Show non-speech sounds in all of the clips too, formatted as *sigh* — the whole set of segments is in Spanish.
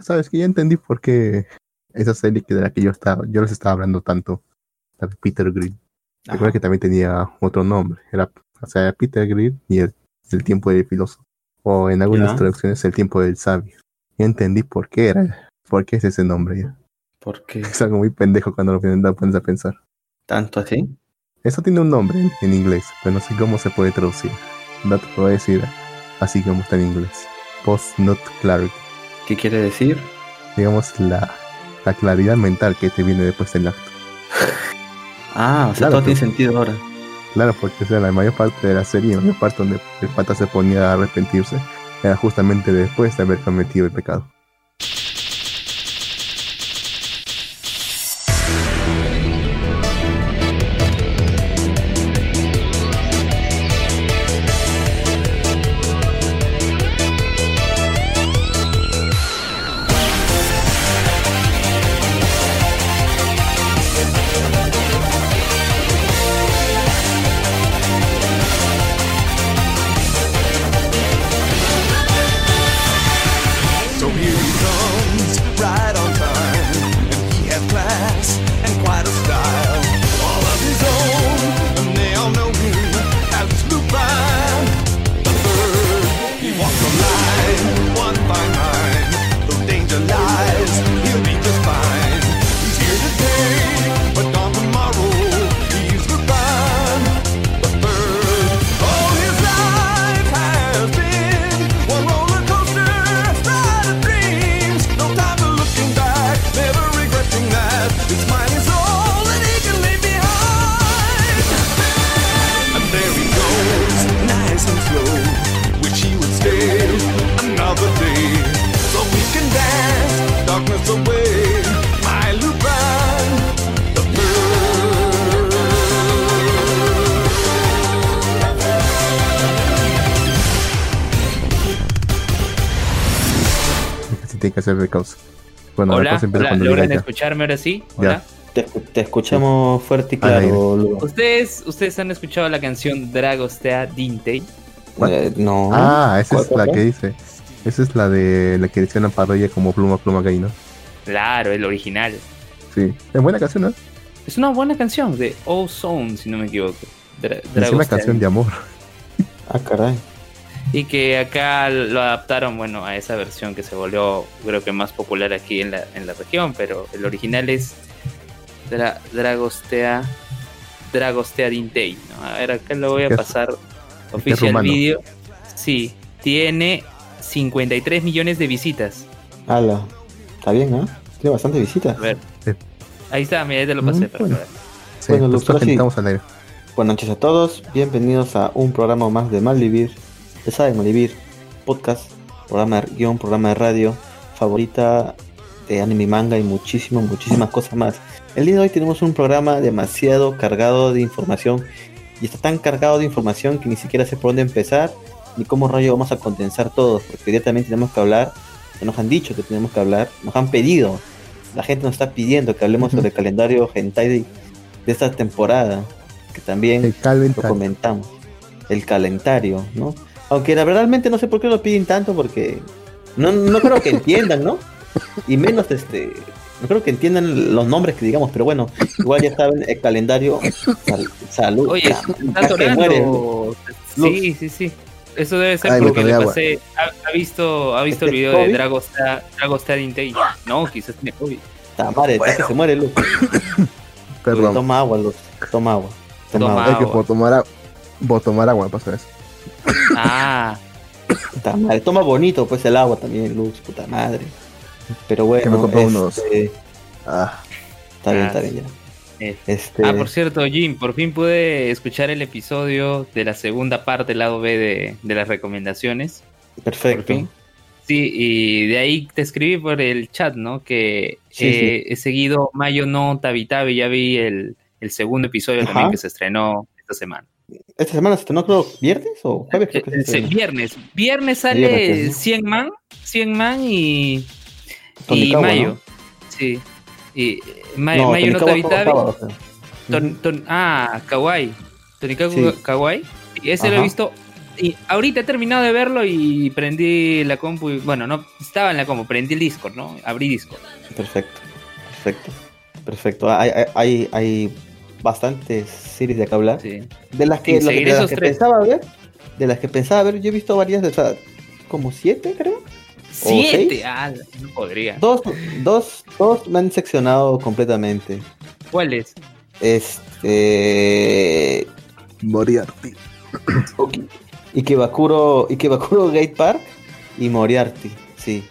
sabes que ya entendí por qué esa serie que de la que yo estaba, yo les estaba hablando tanto, la de Peter Green. Recuerda que también tenía otro nombre, era, o sea, Peter Green y el, el tiempo del filósofo. O en algunas Ya. traducciones el tiempo del sabio. Ya entendí por qué era, por qué es ese nombre ya. ¿Por qué? Es algo muy pendejo cuando lo pones a pensar. ¿Tanto así? Eso tiene un nombre en, en inglés, pero no sé cómo se puede traducir. No te puedo decir así como está en inglés. Post not clarity. ¿Qué quiere decir? Digamos la, la claridad mental que te viene después del acto. Ah, o sea, Claro, todo tiene sentido ahora. Claro, porque o sea, la mayor parte de la serie, la mayor parte donde el pata se ponía a arrepentirse, era justamente después de haber cometido el pecado. De causa. Bueno, Hola, después empieza hola, cuando ¿logran escucharme ahora sí? Ya. Hola. Te, escu- te escuchamos fuerte y claro. ¿Ustedes, ¿Ustedes han escuchado la canción Dragostea Dintei? Eh, no. Ah, esa es ¿Cuál, la que dice. Esa es la de la que decía una parodia como pluma pluma gay, ¿no? Claro, el original. Sí. Es buena canción, ¿no? Es una buena canción de Ozone, si no me equivoco. Dra- Es una canción de amor. Ah, caray. Y que acá lo adaptaron, bueno, a esa versión que se volvió, creo que más popular aquí en la, en la región, pero el original es Dra- Dragostea Dragostea Dintei, ¿no? A ver, acá lo voy a Es- pasar oficial video. Sí, tiene 53 millones de visitas. Ala. Está bien, ¿ah? Tiene bastante visitas. A ver. Sí. Ahí está, mira, ahí te lo pasé. Mm, bueno. Sí, Bueno, nosotros Lucas, sí. estamos al aire. Buenas noches a todos, bienvenidos a un programa más de Malvivir. Ya saben, Malvivir, podcast, programa de guion, programa de radio, favorita de anime y manga y muchísimas, muchísimas cosas más. El día de hoy tenemos un programa demasiado cargado de información y está tan cargado de información que ni siquiera sé por dónde empezar ni cómo rayo vamos a condensar todo, porque hoy día también tenemos que hablar, ya nos han dicho que tenemos que hablar, nos han pedido, la gente nos está pidiendo que hablemos Ujú. sobre el calendario hentai de, de esta temporada, que también lo comentamos. El calentario, ¿no? Aunque la- realmente no sé por qué lo piden tanto, porque no, no creo que *laughs* entiendan, ¿no? Y menos este. No creo que entiendan los nombres que digamos, pero bueno, igual ya saben, el calendario. sal- salud. Oye, está muere. Sí, sí, sí. Eso debe ser Ay, porque le agua. pasé. Ha, ha visto, ha visto el ¿Este video de COVID? Dragostea, Dragostea Dintei. No, quizás tiene COVID. Ta madre, ya que se muere, Luz. Perdón. Toma agua, Luz. Toma agua. Toma, Toma agua. Es que agua. por tomar, a- por tomar agua pasa eso. Ah, Ta madre. Toma bonito, pues el agua también, Luz. Puta madre. Pero bueno, Que me compré unos- este, Ah, está bien, Ah, está bien ya. eh. Este, ah, por cierto, Jim, por fin pude escuchar el episodio de la segunda parte, el lado B de, de las recomendaciones. Por perfecto. fin. Sí, y de ahí te escribí por el chat, ¿no? Que Sí, eh, he seguido Mayo no Tabi Tabi, ya vi el, el segundo episodio Ajá. también que se estrenó esta semana. ¿Esta semana se estrenó, creo, viernes o jueves? Creo que se Eh, viernes. Viernes sale Viernes, ¿no? 100 man, 100 man y, y Mayo. ¿no? Sí. Y eh, Mayo No, Mayo no. Ton- ton- ah, Kawaii. Tonikawa Sí. Kawaii. Y ese lo he visto y ahorita he terminado de verlo y prendí la compu. y- bueno, no estaba en la compu, prendí el Discord, ¿no? Abrí Discord. Perfecto, perfecto, perfecto. Hay, hay, hay bastantes series de acá hablar. Sí. De las que, de las que pensaba ver, de las que pensaba ver, yo he visto varias, o sea, como siete creo. Siete, ah, no podría. Dos, dos, dos me han seccionado completamente. ¿Cuál es? Este. Moriarty. Ikebakuro, Ikebakuro Gate Park y Moriarty, sí.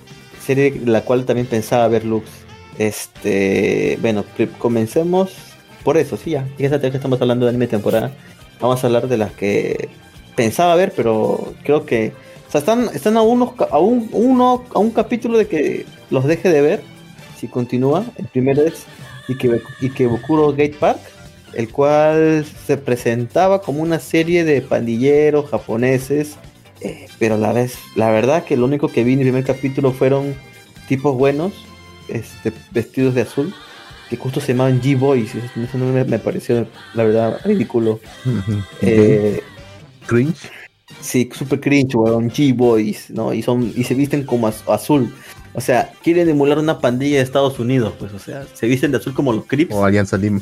Serie de la cual también pensaba ver Lux. Este, bueno, comencemos por eso, sí, ya. Fíjate que estamos hablando de anime temporada. Vamos a hablar de las que pensaba ver, pero creo que. Están, están a, unos, a, un, uno, a un capítulo de que los deje de ver. Si continúa. El primero es Ikebukuro Gate Park el cual se presentaba como una serie de pandilleros japoneses, eh, pero la vez, la verdad que lo único que vi en el primer capítulo fueron tipos buenos, este, vestidos de azul, que justo se llamaban G-Boys, eso no me, me pareció, la verdad, ridículo. Eh, Cringe. sí, super cringe, weón, G-Boys, ¿no? Y, son, y se visten como az- azul. O sea, quieren emular una pandilla de Estados Unidos, pues, o sea, se visten de azul como los Crips. O Alianza Lima.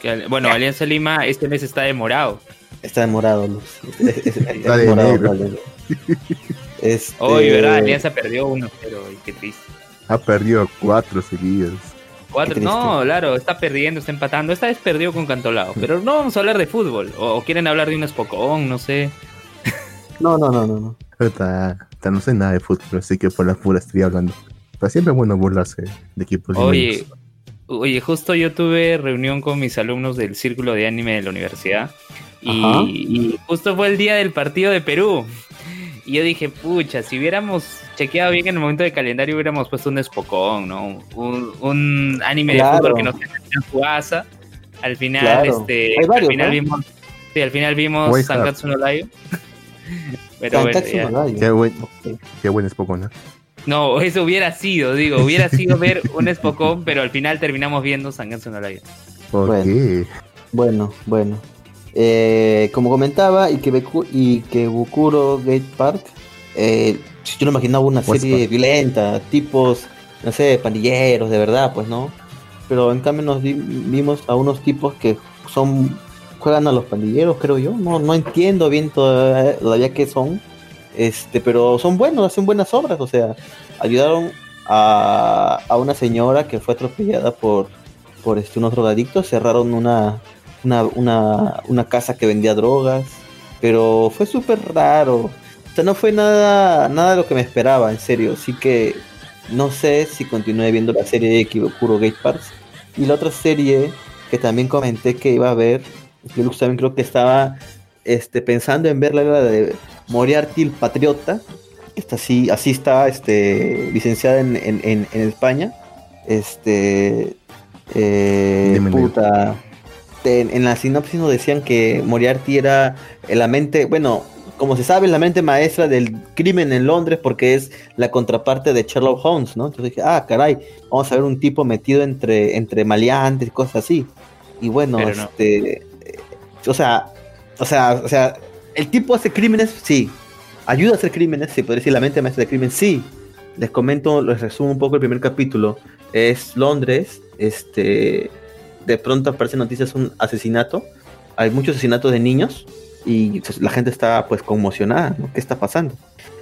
Que, bueno, Alianza Lima este mes está demorado. Está demorado, Luz. Es- es- es- es Está de demorado. *laughs* Este, Hoy, ¿verdad? Alianza perdió uno, pero qué triste. Ha perdido cuatro seguidas. Cuatro, no, claro, está perdiendo, está empatando. Esta vez perdió con Cantolao. Pero no vamos a hablar de fútbol. O, quieren hablar de un Spocón, no sé. *laughs* No, no, no, no, no. Está, está- no sé nada de fútbol, así que por la pura estoy hablando. Pero siempre es bueno burlarse de equipos Oye, oye, justo yo tuve reunión con mis alumnos del círculo de anime de la universidad. Y justo fue el día del partido de Perú. Y yo dije, pucha, si hubiéramos chequeado bien en el momento del calendario, hubiéramos puesto un Spocón, ¿no? Un, un anime Claro. de fútbol que no se en su asa. Al final, Claro. este, Hay varios, al final ¿no? vimos, sí, al final vimos. Sangatsu no Live. *laughs* Pero bueno, ya. Qué buen, qué buen es poco, ¿no? No, eso hubiera sido, digo, hubiera sido ver un Spocón, pero al final terminamos viendo Sangatsu no Live. ¿Por Bueno. qué? Bueno, bueno. Eh, como comentaba, Ikebeku- Ikebukuro Gate Park, eh, yo no imaginaba una West serie Park. violenta, tipos, no sé, pandilleros, de verdad, pues no. Pero en cambio nos vi- vimos a unos tipos que son juegan a los pandilleros, creo yo. No, no entiendo bien todavía, todavía qué son. Este, pero son buenos, hacen buenas obras, o sea, ayudaron a, a una señora que fue atropellada por, por este, unos drogadictos, cerraron una, una, una, una casa que vendía drogas, pero fue súper raro. O sea, no fue nada, nada de lo que me esperaba, en serio. Así que no sé si continué viendo la serie de Kibokuro Gate Parks. Y la otra serie que también comenté que iba a ver, Lux también creo que estaba este, pensando en verla, era la de Moriarty el Patriota. Esta sí, así está este, licenciada en, en, en, en España. Este. Eh, puta. En, en la sinopsis nos decían que Moriarty era la mente, bueno, como se sabe, la mente maestra del crimen en Londres porque es la contraparte de Sherlock Holmes, ¿no? Entonces dije, ah, caray, vamos a ver un tipo metido entre, entre maleantes y cosas así. Y bueno, Pero este, eh, o sea, o sea, o sea, el tipo hace crímenes, sí. Ayuda a hacer crímenes, sí, podría decir la mente maestra del crimen, sí. Les comento, les resumo un poco el primer capítulo. Es Londres, este, de pronto aparecen noticias un asesinato. Hay muchos asesinatos de niños y la gente está pues conmocionada, ¿no? ¿Qué está pasando?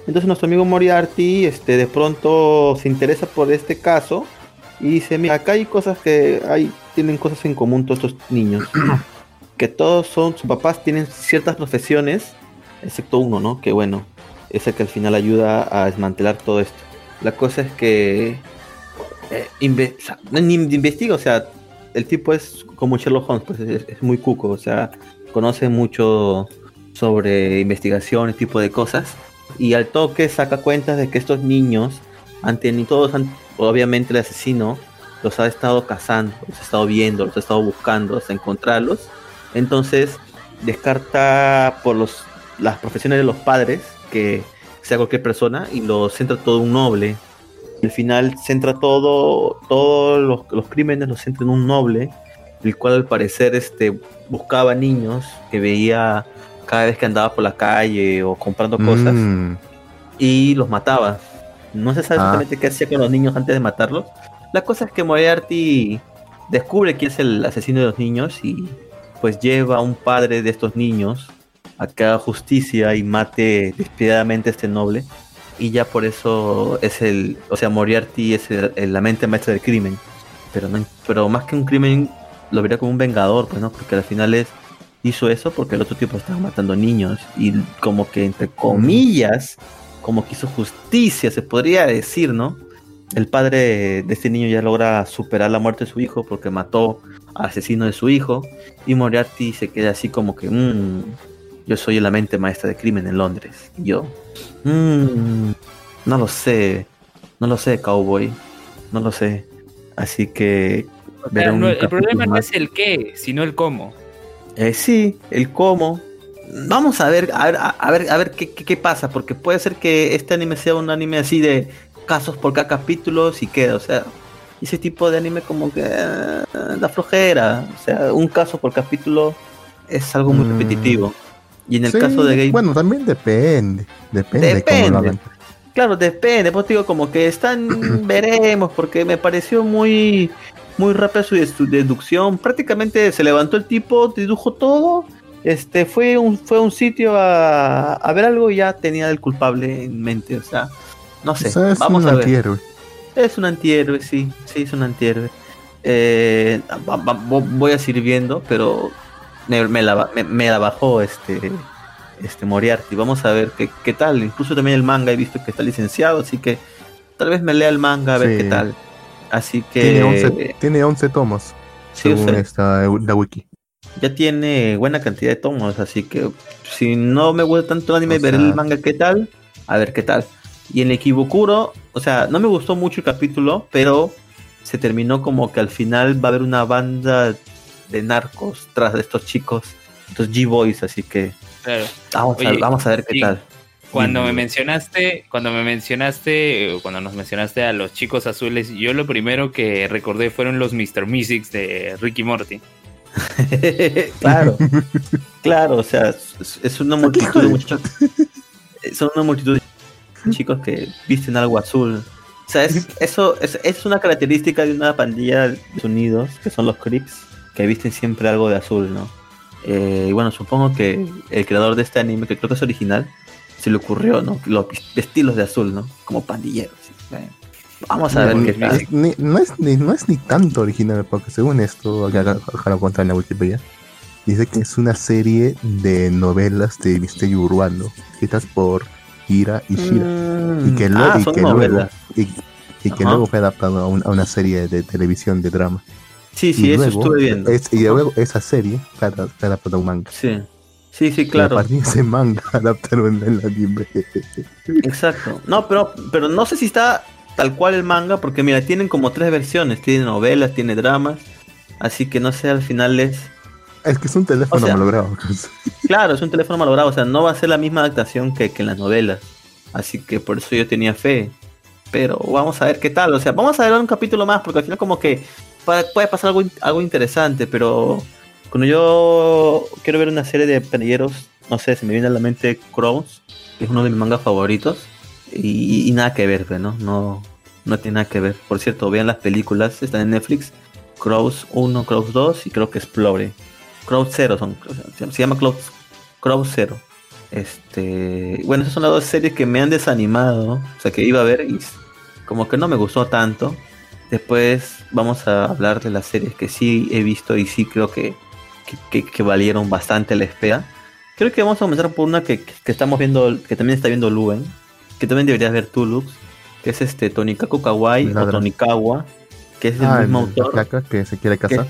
Entonces nuestro amigo Moriarty, este, de pronto se interesa por este caso y dice, mira, acá hay cosas que hay, tienen cosas en común todos estos niños. *clears throat* que todos son, sus papás tienen ciertas profesiones, excepto uno, ¿no? Que bueno, es el que al final ayuda a desmantelar todo esto. La cosa es que eh, investiga, o sea, el tipo es como Sherlock Holmes, pues es, muy cuco, o sea, conoce mucho sobre investigación y tipo de cosas. Y al toque saca cuentas de que estos niños han tenido, todos han, obviamente el asesino los ha estado cazando, los ha estado viendo, los ha estado buscando hasta encontrarlos. Entonces descarta por los, las profesiones de los padres, que sea cualquier persona, y lo centra todo un noble. Al final centra todo, todos los, los crímenes los centra en un noble, el cual al parecer este, buscaba niños que veía cada vez que andaba por la calle o comprando cosas Mm, y los mataba. No se sabe Ah. exactamente qué hacía con los niños antes de matarlos. La cosa es que Moriarty descubre quién es el asesino de los niños y pues lleva a un padre de estos niños a que haga justicia y mate despiadadamente a este noble. Y ya por eso es el, o sea, Moriarty es la mente maestra del crimen. Pero no, pero más que un crimen lo vería como un vengador, pues no, porque al final es hizo eso porque el otro tipo estaba matando niños y como que entre comillas como que hizo justicia, se podría decir, ¿no? El padre de este niño ya logra superar la muerte de su hijo porque mató al asesino de su hijo y Moriarty se queda así como que, "Mm, yo soy la mente maestra de crimen en Londres. Y yo, "Mm, no lo sé, no lo sé, cowboy, no lo sé. Así que... O sea, veré un no, el problema no es el qué, sino el cómo. Eh, sí, el cómo. Vamos a ver, a ver, a, ver, a ver qué, qué, qué pasa, porque puede ser que este anime sea un anime así de casos por cada capítulo y queda, o sea, ese tipo de anime como que eh, da flojera, o sea, un caso por capítulo es algo muy Mm. repetitivo. Y en el sí, caso de Game Bueno, también depende. Depende, de cómo lo Depende. hagan. Claro, depende, pues digo, como que están, *clears throat* veremos, porque me pareció muy, muy rápida su, su deducción. Prácticamente se levantó el tipo, dedujo todo, este, fue un, fue a un sitio a, a ver algo y ya tenía el culpable en mente, o sea, no sé, O sea, es vamos un a ver. antihéroe. Es un antihéroe, sí, sí, es un antihéroe. Eh, voy a seguir viendo, pero me, me la, me, me la bajó este, este Moriarty. Vamos a ver qué, qué tal. Incluso también el manga he visto que está licenciado, así que tal vez me lea el manga a ver Sí. qué tal. Así que Tiene 11, tiene 11 tomos, sí, según o sea, esta, la wiki. ya tiene buena cantidad de tomos, así que si no me gusta tanto el anime, veré sea- el manga qué tal, a ver qué tal. Y en Equivocuro, o sea, no me gustó mucho el capítulo, pero se terminó como que al final va a haber una banda de narcos tras de estos chicos, estos G-Boys, así que Claro. vamos, a, vamos a ver qué tal. Cuando me mencionaste, cuando me mencionaste, eh, cuando nos mencionaste a los chicos azules, yo lo primero que recordé fueron los Mr. Mystics de Ricky Morty. *laughs* claro, claro, o sea, es, es una multitud de muchachos. Son una multitud de chicos que visten algo azul. O sea, es, eso es, es una característica de una pandilla de Unidos, que son los Crips, que visten siempre algo de azul, ¿no? Eh, y bueno, supongo que el creador de este anime, que creo que es original, se le ocurrió, ¿no? Los estilos de azul, ¿no? Como pandilleros. Vamos a ver No, qué tal. es, ni, no, es, ni, no es ni tanto original, porque según esto, acá, lo cuenta en la Wikipedia, dice que es una serie de novelas de misterio urbano, escritas por Hira y Shira, Mm, y que, lo- ah, y son que luego, y, y que luego fue adaptado a, un- a una serie de televisión de drama. Sí, sí, y eso luego, estuve viendo. es- y luego esa serie fue adap- fue adaptada a un manga. Sí, sí, sí, Y a claro. partir de *laughs* ese manga *laughs* adaptaron el anime. Exacto. No, pero, pero no sé si está tal cual el manga, porque mira, tienen como tres versiones. Tiene novelas, tiene dramas. Así que no sé, al final es... Es que es un teléfono O sea, malogrado. *laughs* Claro, es un teléfono malogrado, o sea, no va a ser la misma adaptación que, que en las novelas. Así que por eso yo tenía fe. Pero vamos a ver qué tal. O sea, vamos a ver un capítulo más, porque al final como que puede pasar algo, algo interesante, pero cuando yo quiero ver una serie de pandilleros, no sé, se me viene a la mente Crows, es uno de mis mangas favoritos, y, nada que ver, ¿no? ¿no? No tiene nada que ver. Por cierto, vean las películas, están en Netflix. Crows 1, Crows 2 y creo que Explore. Crows 0 son, se llama Crows, Crows 0. Este, bueno, esas son las dos series que me han desanimado, o sea, que iba a ver y como que no me gustó tanto. Después vamos a hablar de las series que sí he visto y sí creo que, que, que- que valieron bastante la espera. Creo que vamos a comenzar por una que, que estamos viendo, que también está viendo Luen, que también deberías ver tú, Lux, que es este Tonikaku Kawaii o. Tonikawa, que es del Ah, mismo el- autor flaca que se quiere casar.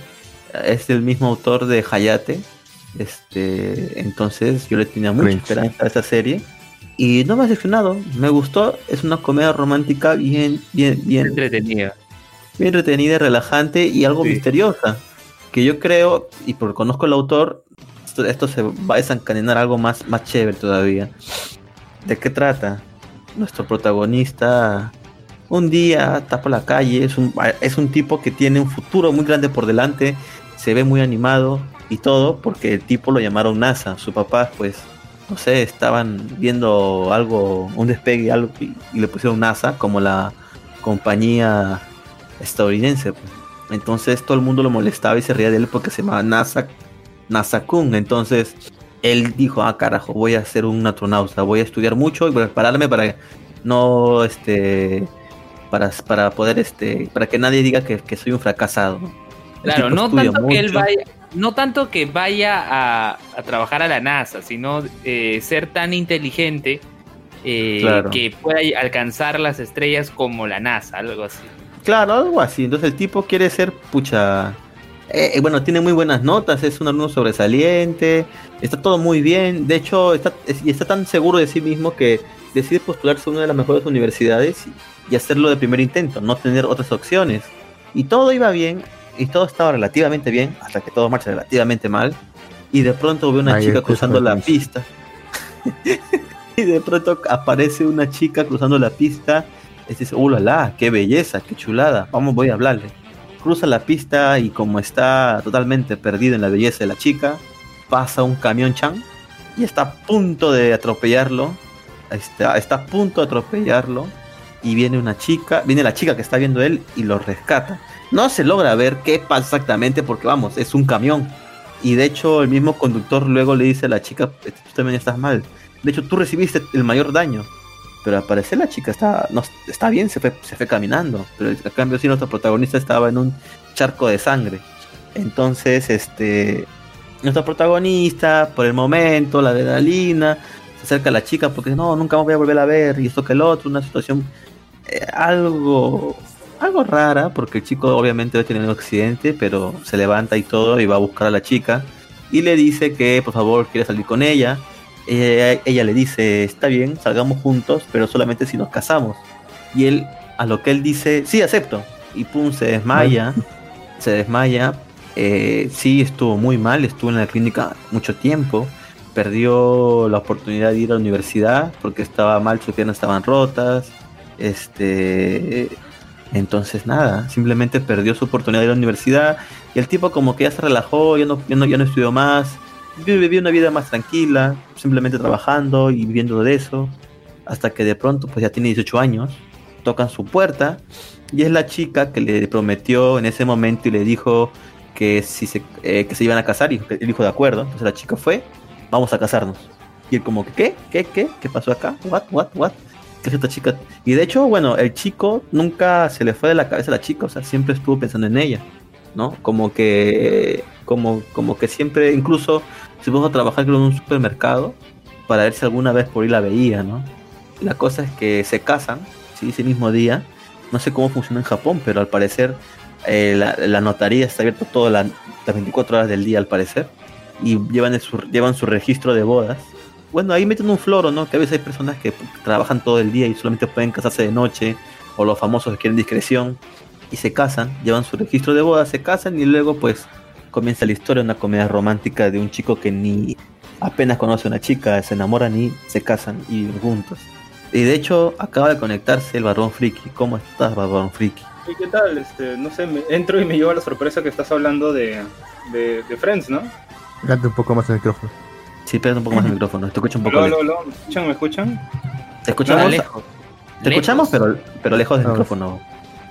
es el mismo autor de Hayate. Este, entonces yo le tenía mucha Cringe. esperanza a esta serie. Y no me ha decepcionado, me gustó, es una comedia romántica bien, bien, bien, Entretenida. Bien entretenida, relajante y algo Sí. misteriosa. Que yo creo, y porque conozco al autor, esto, esto se va a desencadenar algo más, más chévere todavía. ¿De qué trata? Nuestro protagonista un día está por la calle, es un, es un tipo que tiene un futuro muy grande por delante, se ve muy animado y todo porque el tipo lo llamaron NASA. Su papá, pues, no sé, estaban viendo algo, un despegue algo, y, y le pusieron NASA como la compañía estadounidense. pues. Entonces todo el mundo lo molestaba y se reía de él porque se llamaba NASA, NASA Kun. Entonces él dijo, ah carajo, voy a ser un astronauta, voy a estudiar mucho y prepararme para no, este, para, para poder, este, para que nadie diga que, que soy un fracasado. El Claro, no tanto que él vaya, no tanto que vaya a, a trabajar a la NASA, sino eh, ser tan inteligente eh, Claro. que pueda alcanzar las estrellas como la NASA, algo así. Claro, algo así. Entonces el tipo quiere ser, pucha, eh, eh, bueno, tiene muy buenas notas, es un alumno sobresaliente, está todo muy bien. De hecho, está, es- y está tan seguro de sí mismo que decide postularse a una de las mejores universidades y, y hacerlo de primer intento, no tener otras opciones. Y todo iba bien, y todo estaba relativamente bien, hasta que todo marcha relativamente mal. Y de pronto ve una Ay, chica cruzando la pista. *laughs* y de pronto aparece una chica cruzando la pista. Y dice. ¡Qué belleza! ¡Qué chulada! Vamos, voy a hablarle. Cruza la pista y como está totalmente perdido en la belleza de la chica, pasa un camión chan y está a punto de atropellarlo. Está, está a punto de atropellarlo. Y viene una chica, viene la chica que está viendo él y lo rescata. No se logra ver qué pasa exactamente porque vamos, es un camión. Y de hecho el mismo conductor luego le dice a la chica, tú también estás mal. De hecho tú recibiste el mayor daño. Pero al parecer la chica está, no, está bien, se fue, se fue caminando. Pero a cambio sí nuestro protagonista estaba en un charco de sangre. Entonces, este, nuestro protagonista, por el momento, la adrenalina, se acerca a la chica porque no, nunca voy a volver a ver y esto que el otro, una situación eh, algo, algo rara porque el chico obviamente debe tener un accidente, pero se levanta y todo y va a buscar a la chica y le dice que por favor quiere salir con ella. Ella, ella le dice, está bien, salgamos juntos, pero solamente si nos casamos. Y él, a lo que él dice, sí, acepto. Y pum, se desmaya, se desmaya. Eh, sí, estuvo muy mal, estuvo en la clínica mucho tiempo. Perdió la oportunidad de ir a la universidad porque estaba mal, sus piernas estaban rotas. Este, entonces nada, simplemente perdió su oportunidad de ir a la universidad. Y el tipo como que ya se relajó, ya no, ya no, ya no estudió más. Vivió una vida más tranquila, simplemente trabajando y viviendo de eso. Hasta que de pronto, pues ya tiene 18 años, tocan su puerta y es la chica que le prometió en ese momento y le dijo que si se, eh, que se iban a casar y él dijo de acuerdo. Entonces la chica fue, vamos a casarnos. Y él como que, ¿qué? ¿Qué? ¿Qué? ¿Qué pasó acá? ¿What? ¿What? ¿What? ¿Qué es esta chica? Y de hecho, bueno, el chico nunca se le fue de la cabeza a la chica, o sea, siempre estuvo pensando en ella, ¿no? Como que, como, como que siempre, incluso se puso a trabajar en un supermercado para ver si alguna vez por ahí la veía, ¿no? La cosa es que se casan, ¿sí? ese mismo día. No sé cómo funciona en Japón, pero al parecer eh, la, la notaría está abierta todas la- las 24 horas del día, al parecer. Y llevan, su, llevan su registro de bodas. Bueno, ahí meten un floro, ¿no? Que a veces hay personas que trabajan todo el día y solamente pueden casarse de noche. O los famosos que quieren discreción. Y se casan, llevan su registro de bodas, se casan y luego pues comienza la historia, una comedia romántica de un chico que ni apenas conoce a una chica, se enamoran y se casan y viven juntos. Y de hecho acaba de conectarse el Barón Friki. ¿Cómo estás, Barón Friki? ¿Y qué tal? Este, no sé, me- entro y me lleva la sorpresa que estás hablando de, de, de Friends, ¿no? Date un poco más el micrófono. Sí, pégate un poco más el micrófono, te escucho un poco aló, ¿me escuchan? ¿Me escuchan? Te escuchamos, Ah, lejos. te escuchamos pero, pero lejos del Vamos. micrófono.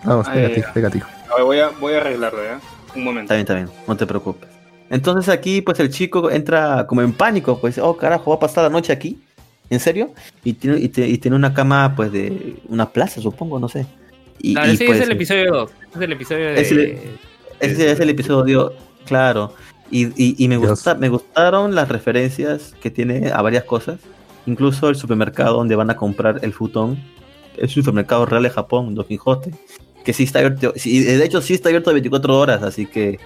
Vamos, pégate, pégate. A ver, voy a, voy a arreglarlo, ¿ya? Un momento. Está bien, está bien, no te preocupes. Entonces aquí, pues el chico entra como en pánico, pues, oh carajo, va a pasar la noche aquí, ¿en serio? Y tiene, y te- y tiene una cama, pues, de una plaza, supongo, no sé. Y, Claro, y, ese pues, es el episodio 2. Es el episodio de. Es el- ese es el episodio, claro. Y, y, y me, gusta, me gustaron las referencias que tiene a varias cosas. Incluso el supermercado donde van a comprar el futón. Es un supermercado real de Japón, Don Quijote. Que sí está abierto. sí, de hecho, sí está abierto 24 horas, así que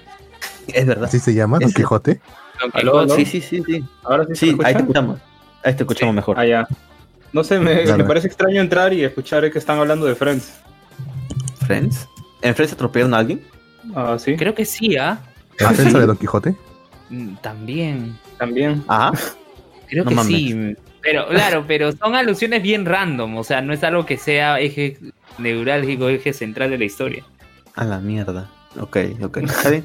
es verdad. ¿Así se llama? ¿Don Quijote? Don Quijote. aló. Sí, sí, sí, sí. Ahora sí, Sí, ahí te escucha? escuchamos. Ahí te escuchamos Sí. mejor. Ah, ya. No sé, me, me parece extraño entrar y escuchar que están hablando de Friends. Friends. ¿En Friends atropellaron a alguien? Ah, sí, Creo que sí, ¿ah? ¿La defensa de Don Quijote? Mm, También. también. Ah, Creo No que mames. sí. Pero, claro, pero son alusiones bien random. O sea, no es algo que sea eje neurálgico, eje central de la historia. a la mierda. Ok, ok. Está bien.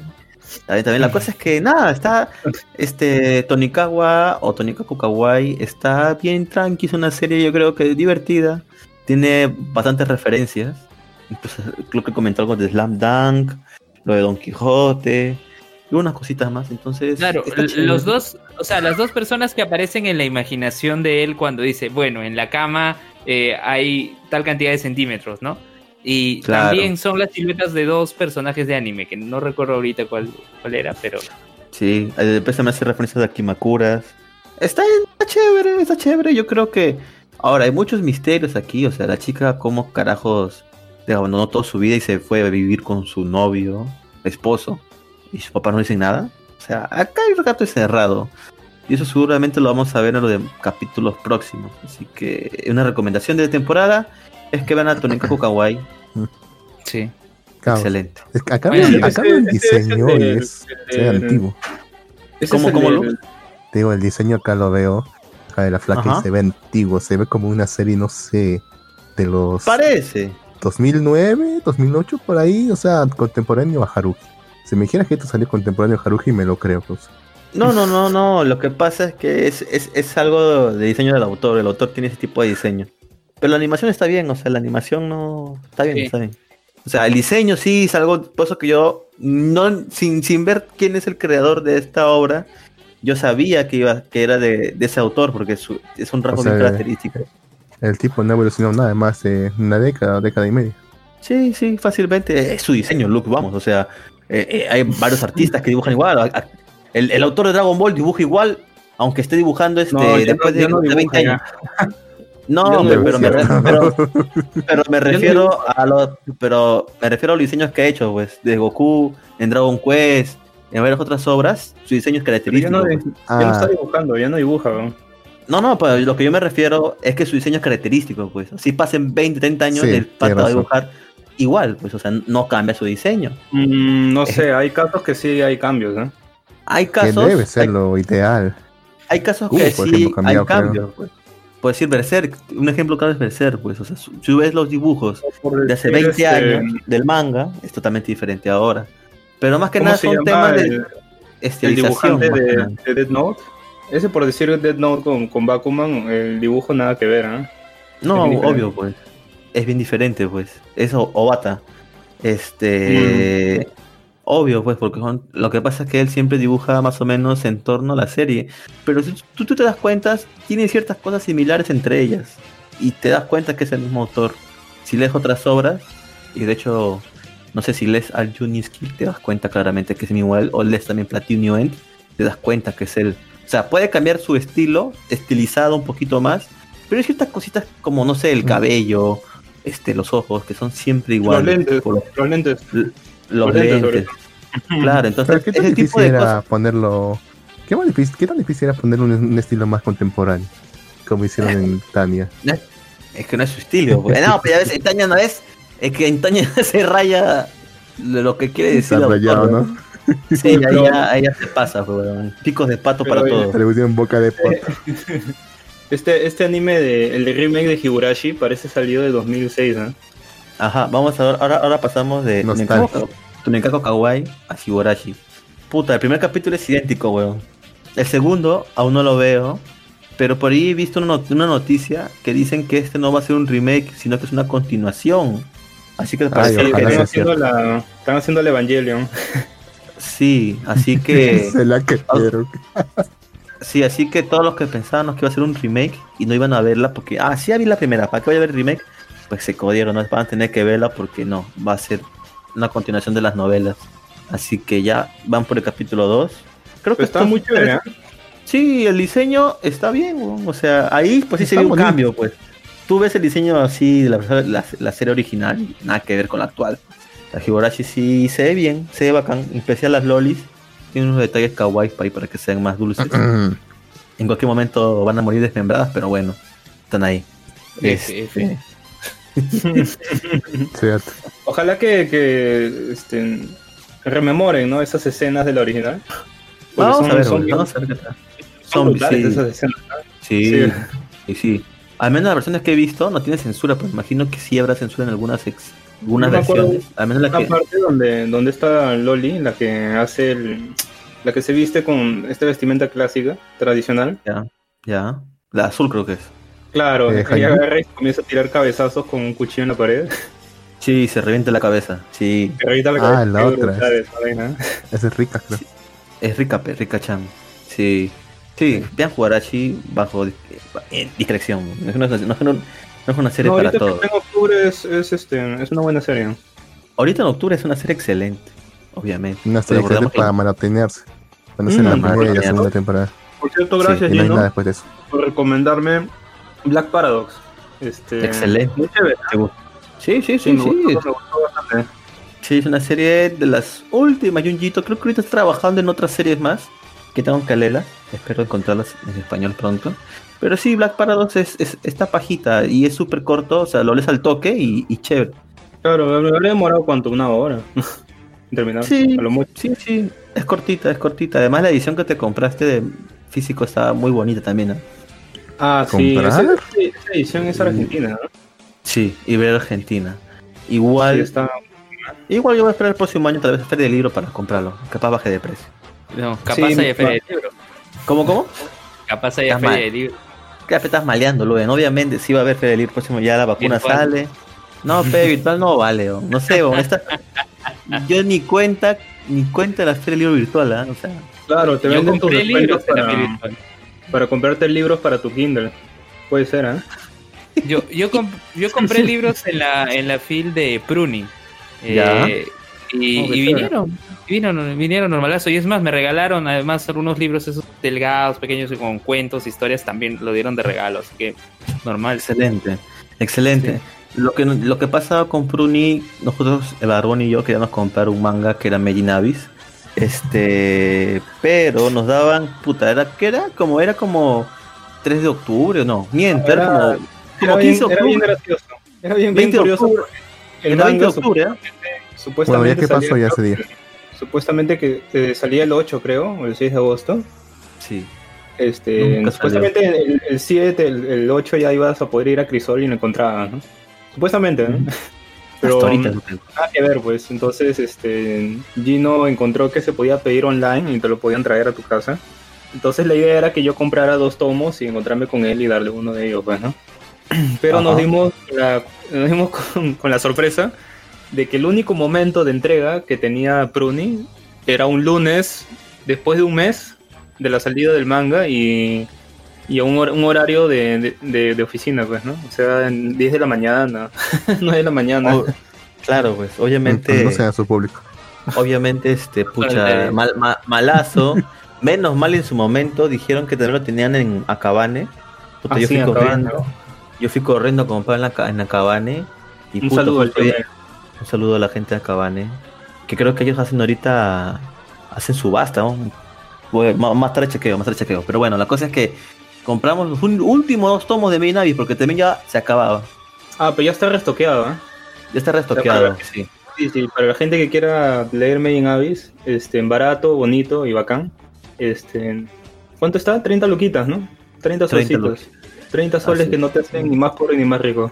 También, la cosa es que nada, está este Tonikawa o Tonikaku Kawaii está bien tranqui, es una serie yo creo que divertida, tiene bastantes referencias, incluso creo que comentó algo de Slam Dunk, lo de Don Quijote y unas cositas más, entonces Claro, los dos, o sea, las dos personas que aparecen en la imaginación de él cuando dice, bueno, en la cama eh, hay tal cantidad de centímetros, ¿no? Y Claro. también son las siluetas de dos personajes de anime, que no recuerdo ahorita cuál, cuál era, pero Sí, eh, después me hace referencias a Kimakuras. Está, está chévere, está chévere. Yo creo que. Ahora, hay muchos misterios aquí. O sea, la chica, como carajos le abandonó toda su vida y se fue a vivir con su novio, esposo. Y sus papás no dicen nada. O sea, acá hay un gato encerrado. Y eso seguramente lo vamos a ver en los de capítulos próximos. Así que una recomendación de temporada es que vean a Tonikaku Kawaii. sí. Claro, Excelente. es que acá, Bueno, acá veo el es diseño el y del- es el ve del- antiguo. Ese ¿Cómo, es el? Te digo, el diseño acá lo veo, acá de la flaca se ve antiguo, se ve como una serie, no sé, de los Parece. 2009, 2008, por ahí, o sea, contemporáneo a Haruhi. Si me dijeras que esto salió contemporáneo a Haruhi, me lo creo. Pues. No, no, no, no. Lo que pasa es que es, es, es algo de diseño del autor. El autor tiene ese tipo de diseño. Pero la animación está bien, o sea, la animación no. Está bien, Sí. está bien. O sea, el diseño sí es algo. Por eso que yo, no, sin, sin ver quién es el creador de esta obra, yo sabía que iba que era de, de ese autor, porque es, su- es un rasgo O sea, bien característico. El tipo no ha evolucionado nada más de una década, década y media. Sí, sí, fácilmente. Es su diseño, look, vamos. O sea, eh, eh, hay varios artistas que dibujan igual. El, el autor de Dragon Ball dibuja igual, aunque esté dibujando este, No, después no- de, no de 20 dibuja, años. No, no pero, *laughs* pero me, pero, pero me refiero a los, pero me refiero a los diseños que ha hecho, pues, de Goku, en Dragon Quest, en varias otras obras, su diseño es Pero ya característico. no, pues. ya no Ah. está dibujando, ya no dibuja, weón. No, no, pues lo que yo me refiero es que su diseño es característico, pues. Si pasen 20, 30 años, Sí, el pata va a dibujar igual, pues, o sea, no cambia su diseño. Mm, no sé, hay casos que sí hay cambios, ¿eh? Hay Que casos, debe ser hay, lo ideal. hay casos Uh, que por sí ejemplo, cambiado, hay cambios, pues. Puedes decir Berserk, un ejemplo claro es Berserk, pues, o sea, si ves los dibujos Por de hace decir, 20 este, años del manga, es totalmente diferente ahora. Pero más que ¿Cómo nada son temas de el, el estilización. dibujante más que de, de Dead Note? Ese por decir Dead Note con, con Bakuman, el dibujo nada que ver, ¿eh? No, obvio, pues. Es bien diferente, pues. Es Obata. Este. Mm. Obvio, pues, porque son- lo que pasa es que él siempre dibuja más o menos en torno a la serie. Pero si tú, tú te das cuenta, tiene ciertas cosas similares entre ellas. Y te das cuenta que es el mismo autor. Si lees otras obras, y de hecho, no sé si lees al Juniski, te das cuenta claramente que es igual. O lees también Platinum End, te das cuenta que es él. O sea, puede cambiar su estilo, estilizado un poquito más, pero hay ciertas cositas como, no sé, el cabello, este, los ojos, que son siempre Los iguales. lentes, Por- los lentes. los los lentes. Claro, entonces Pero qué tan ese tipo difícil de era cosas. ponerlo. ¿Qué, más difícil, ¿Qué tan difícil era poner un, un estilo más contemporáneo? Como hicieron en *laughs* Tania. Es que no es su estilo. pues. No, pero ya ves, en Tania no es. Es que en Tania *laughs* se raya lo que quiere decir. Está rayado, autor, ¿no? Sí, ahí ya, *laughs* ahí ya se pasa, weón. Picos de pato Pero, para oye, todo. Se le pusieron boca de pato. Este, este anime, de, el de remake de Higurashi, parece salido de 2006, ¿eh? Ajá, vamos a ver. Ahora, ahora pasamos de. Tunekako Kawaii a Higurashi. Puta, el primer capítulo es idéntico, weón. El segundo aún no lo veo. Pero por ahí he visto una, not- una noticia que dicen que este no va a ser un remake, sino que es una continuación. Así que parece que están, haciendo la, están haciendo el Evangelion. *laughs* Sí, así que *laughs* Se la quedaron. Sí, así que todos los que pensábamos que iba a ser un remake y no iban a verla porque ah, sí ya vi la primera, ¿para qué voy a ver el remake? Pues se codieron, no van a tener que verla porque no, va a ser una continuación de las novelas. Así que ya van por el capítulo 2. Creo que está estos muy chévere, ¿eh? Sí, el diseño está bien, o sea, ahí pues sí se Está ve un cambio, pues. Tú ves el diseño así de la, la, la serie original nada que ver con la actual. La Higurashi sí se ve bien, se ve bacán, en especial las lolis. Tiene unos detalles kawaii para, que sean más dulces. en cualquier momento van a morir desmembradas, pero bueno, están ahí. Este, *laughs* Cierto. Ojalá que, que este, rememoren ¿no? esas escenas de la original. Vamos, son- a ver, son vamos a ver qué tal. son sí. esas escenas. Sí, Sí. sí, sí. Al menos las versiones que he visto no tiene censura, pero imagino que sí habrá censura en algunas ex- algunas acuerdo versiones, al menos la Una que... parte donde, donde está Loli, la que hace el, la que se viste con esta vestimenta clásica, tradicional. Ya, ya. La azul creo que es. Claro, Eh, ella agarra y comienza a tirar cabezazos con un cuchillo en la pared. Sí, se revienta la cabeza. Sí, Que revienta la Ah, cabeza. la Qué otra. brutal esa es rica, creo. es rica, pe, rica Chan. Sí. Sí, vean Huarachi bajo eh, discreción. No es, no es- no es- no es una serie No, para todos. en octubre es, es, este, es una buena serie. Ahorita en octubre es una serie excelente, obviamente. Una serie excelente para maratonearse. A ser Mm, la primera y la segunda ¿no? temporada. Por cierto, Sí, gracias Y no hay Gino nada después de eso. por recomendarme Black Paradox. Este, Excelente. Muy chévere. Sí, sí, Sí, sí, me sí. gustó, me gustó bastante. Sí, es una serie de las últimas, Junjito. Creo que ahorita está trabajando en otras series más que tengo que leerla. Espero encontrarlas en español pronto. Pero sí, Black Paradox es, es esta pajita y es súper corto, o sea, lo lees al toque y, y chévere. Claro, me habría demorado cuánto, una hora. *laughs* terminar. Sí. A lo mucho. Sí, sí, es cortita, es cortita. Además, la edición que te compraste de físico está muy bonita también, ¿no? Ah, sí. ¿Comprar? Esa, esa edición es argentina, ¿no? Sí, y ver Argentina. Igual, Sí, está. igual yo voy a esperar el próximo año, tal vez a Feria del Libro para comprarlo. Capaz baje de precio. No, capaz Sí, haya mi- feria de libro. ¿Cómo, cómo? Capaz Está feria mal. de libro. ¿Qué estás maleando, Luen? Obviamente, sí va a haber del Libro próximo, ya la vacuna Virtual. sale. No, pero virtual no vale, o. no sé, o esta... yo ni cuenta, ni cuenta de la Feria del Libro virtual, ¿ah? O sea, Claro, te venden tus descuentos para, para comprarte libros para tu Kindle. Puede ser, ¿eh? Yo, yo, comp- yo compré libros en la, en la fil de Pruni. Eh, Ya. Y, Oh, y vinieron, vinieron, vinieron normalazo. Y es más, me regalaron además algunos libros esos delgados, pequeños, con cuentos, historias, también lo dieron de regalo. Así que normal. excelente, excelente. Lo que, lo que pasaba con Pruni, nosotros, el Barbón y yo, queríamos comprar un manga que era Meiji Navis. Este, pero nos daban, puta, era que era como, era como 3 de octubre, no, miento, era, Era- como, Era como bien, 15 de era bien octubre. gracioso. Era bien, bien 20 de curioso. octubre. porque El Era 20 de octubre, ¿eh? Bueno, supuestamente ya qué pasó ya ese día. Supuestamente que eh, salía el 8, creo, o el 6 de agosto. Sí. Este, supuestamente el, el 7, el, el 8 ya ibas a poder ir a Crisol y lo encontrabas, ¿no? Supuestamente, ¿no? *laughs* Pero Hasta ahorita no tengo. nada que ver, pues. Entonces, este, Gino encontró que se podía pedir online y te lo podían traer a tu casa. Entonces la idea era que yo comprara dos tomos y encontrarme con él y darle uno de ellos, pues, ¿no? *clears throat* Pero nos dimos, la, nos dimos *laughs* con, con la sorpresa de que el único momento de entrega que tenía Pruni era un lunes después de un mes de la salida del manga y, y a un, hor- un horario de, de, de- de oficina, pues, ¿no? O sea, en 10 de la mañana, *laughs* 9 de la mañana. Oh, claro, pues, obviamente, no sea su público. obviamente, este, pucha, Solitario. mal, ma- malazo. Menos mal en su momento dijeron que también lo tenían en Acabane. Puta, yo Así, fui corriendo. Yo fui corriendo a comprar en, la, en Acabane. Y Un puta, saludo al. Un saludo a la gente de Acabane. Que creo que ellos hacen ahorita. Hacen subasta. ¿no? Ma- más tarde chequeo, más tarde chequeo. Pero bueno, la cosa es que compramos los un- últimos dos tomos de Minavis porque también ya se acababa. Ah, pero ya está restoqueado, ¿eh? Ya está restoqueado, sí. Sí, sí, para la gente que quiera leer Made in Abyss, este, barato, bonito y bacán. Este, ¿Cuánto está? 30 luquitas, ¿no? 30 30 solcitos. 30 soles Así que no te hacen ni más pobre ni más rico.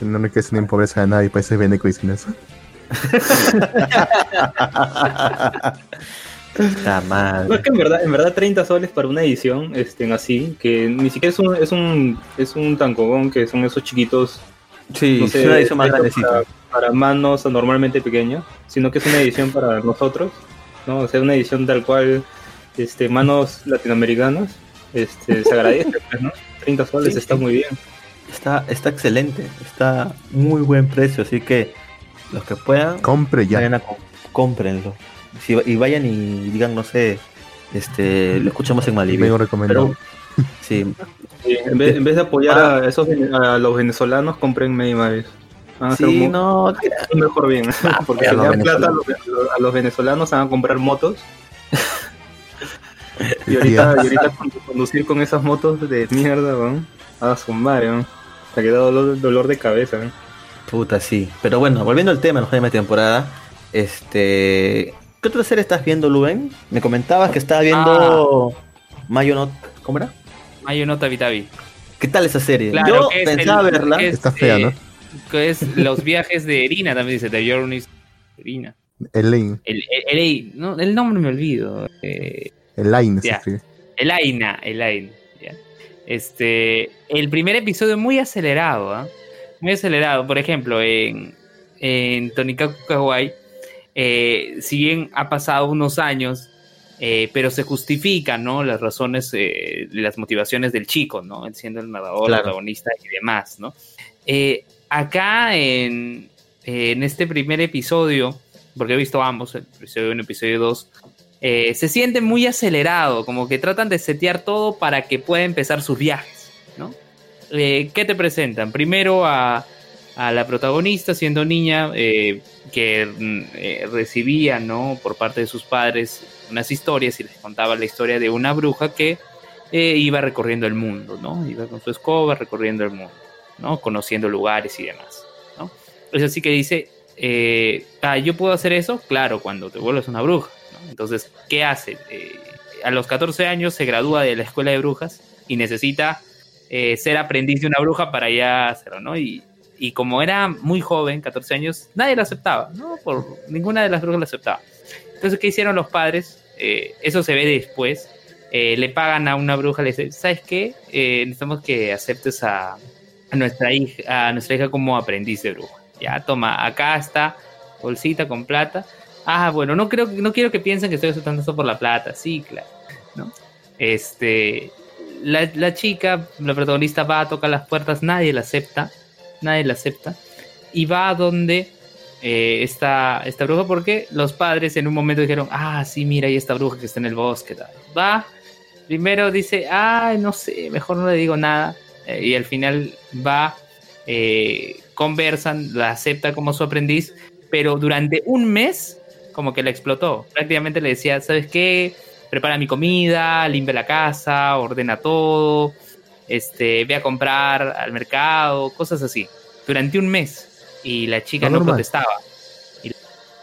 No me quedes en pobreza de nadie, parece Beneco dicen eso. *laughs* Está No, mal. es que en verdad, en verdad 30 soles para una edición este, así, que ni siquiera es un, es un, es un tancogón, que son esos chiquitos Sí, no sé, es una edición más para, para manos anormalmente pequeñas, sino que es una edición para nosotros, ¿no? O sea, una edición tal cual, este, manos latinoamericanas, este, se agradece, pues, ¿no? 30 soles Sí, está sí. muy bien. Está, está excelente. Está muy buen precio. Así que los que puedan, Compre ya. vayan a co- cómprenlo. Si- y vayan y digan, no sé, este, lo escuchamos en Y Malibu. vengo recomendado. Pero, sí, Sí, en, vez, en vez de apoyar a esos vene- a los venezolanos, compren May Mavis. Van a hacer sí, no, un mejor bien. *laughs* Porque a si los le dan plata a los, a los venezolanos van a comprar motos. *laughs* y ahorita, y ahorita con- conducir con esas motos de mierda, ¿no? a su madre, ¿no? Te ha quedado dolor, dolor de cabeza. Puta, sí. Pero bueno, volviendo al tema, la última temporada. Este. ¿Qué otra serie estás viendo, Luen? Me comentabas que estabas viendo. Mayo no. ¿Cómo era? Mayo no Tabi Tabi. ¿Qué tal esa serie? Claro, Yo pensaba el- verla. es, Está fea, eh, ¿no? que es los viajes de Erina, también dice The Journeys de Erina. Elaine. El, el, el- no, el nombre me olvido. Eh, Elaine se Ya. escribe. el Aina, el Aina. ya. Este, el primer episodio muy acelerado, ¿ah? Muy acelerado. Por ejemplo, en, en Tonikaku Kawaii, eh, si bien ha pasado unos años, eh, pero se justifican, ¿no? Las razones, eh, las motivaciones del chico, ¿no? Siendo el narrador, el protagonista y demás, ¿no? Eh, acá en, en este primer episodio, porque he visto ambos, el episodio 1 y el episodio 2, eh, se siente muy acelerado, como que tratan de setear todo para que pueda empezar sus viajes, ¿no? Eh, ¿Qué te presentan? Primero a, la protagonista siendo niña eh, que mm, eh, recibía, ¿no? Por parte de sus padres unas historias y les contaba la historia de una bruja que iba recorriendo el mundo, ¿no? Iba con su escoba recorriendo el mundo, ¿no? Conociendo lugares y demás, ¿no? Es así que dice, ah, ¿yo puedo hacer eso? Claro, cuando te vuelves una bruja. Entonces, ¿qué hace? Eh, a los 14 años se gradúa de la escuela de brujas y necesita eh, ser aprendiz de una bruja para ya hacerlo, ¿no? Y, como era muy joven, 14 años, nadie lo aceptaba, ¿no? Por ninguna de las brujas lo aceptaba. Entonces, ¿qué hicieron los padres? Eh, eso se ve después. Le pagan a una bruja, le dicen, ¿sabes qué? Necesitamos que aceptes a, a nuestra hija, a nuestra hija como aprendiz de bruja. Ya, toma, acá está, bolsita con plata. Ah, bueno, no creo, no quiero que piensen que estoy aceptando esto por la plata. Sí, claro, ¿no? Este, la, la chica, la protagonista va a tocar las puertas, nadie la acepta, nadie la acepta, y va a donde eh, está esta bruja porque los padres en un momento dijeron, ah, sí, mira, hay esta bruja que está en el bosque. Va, primero dice, ah, no sé, mejor no le digo nada, eh, y al final va, eh, conversan, la acepta como su aprendiz, pero durante un mes como que la explotó. Prácticamente le decía, ¿sabes qué? Prepara mi comida, limpia la casa, ordena todo, este, ve a comprar al mercado, cosas así. Durante un mes. Y la chica no protestaba. Y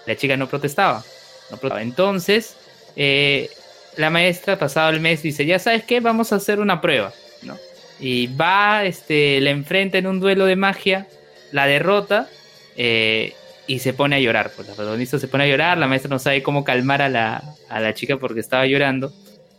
la chica no protestaba. No protestaba. Entonces, eh, la maestra, pasado el mes, dice, ya sabes qué, vamos a hacer una prueba. ¿no? Y va, este, la enfrenta en un duelo de magia, la derrota, eh, y se pone a llorar. Pues la protagonista se pone a llorar, la maestra no sabe cómo calmar a la, a la chica porque estaba llorando.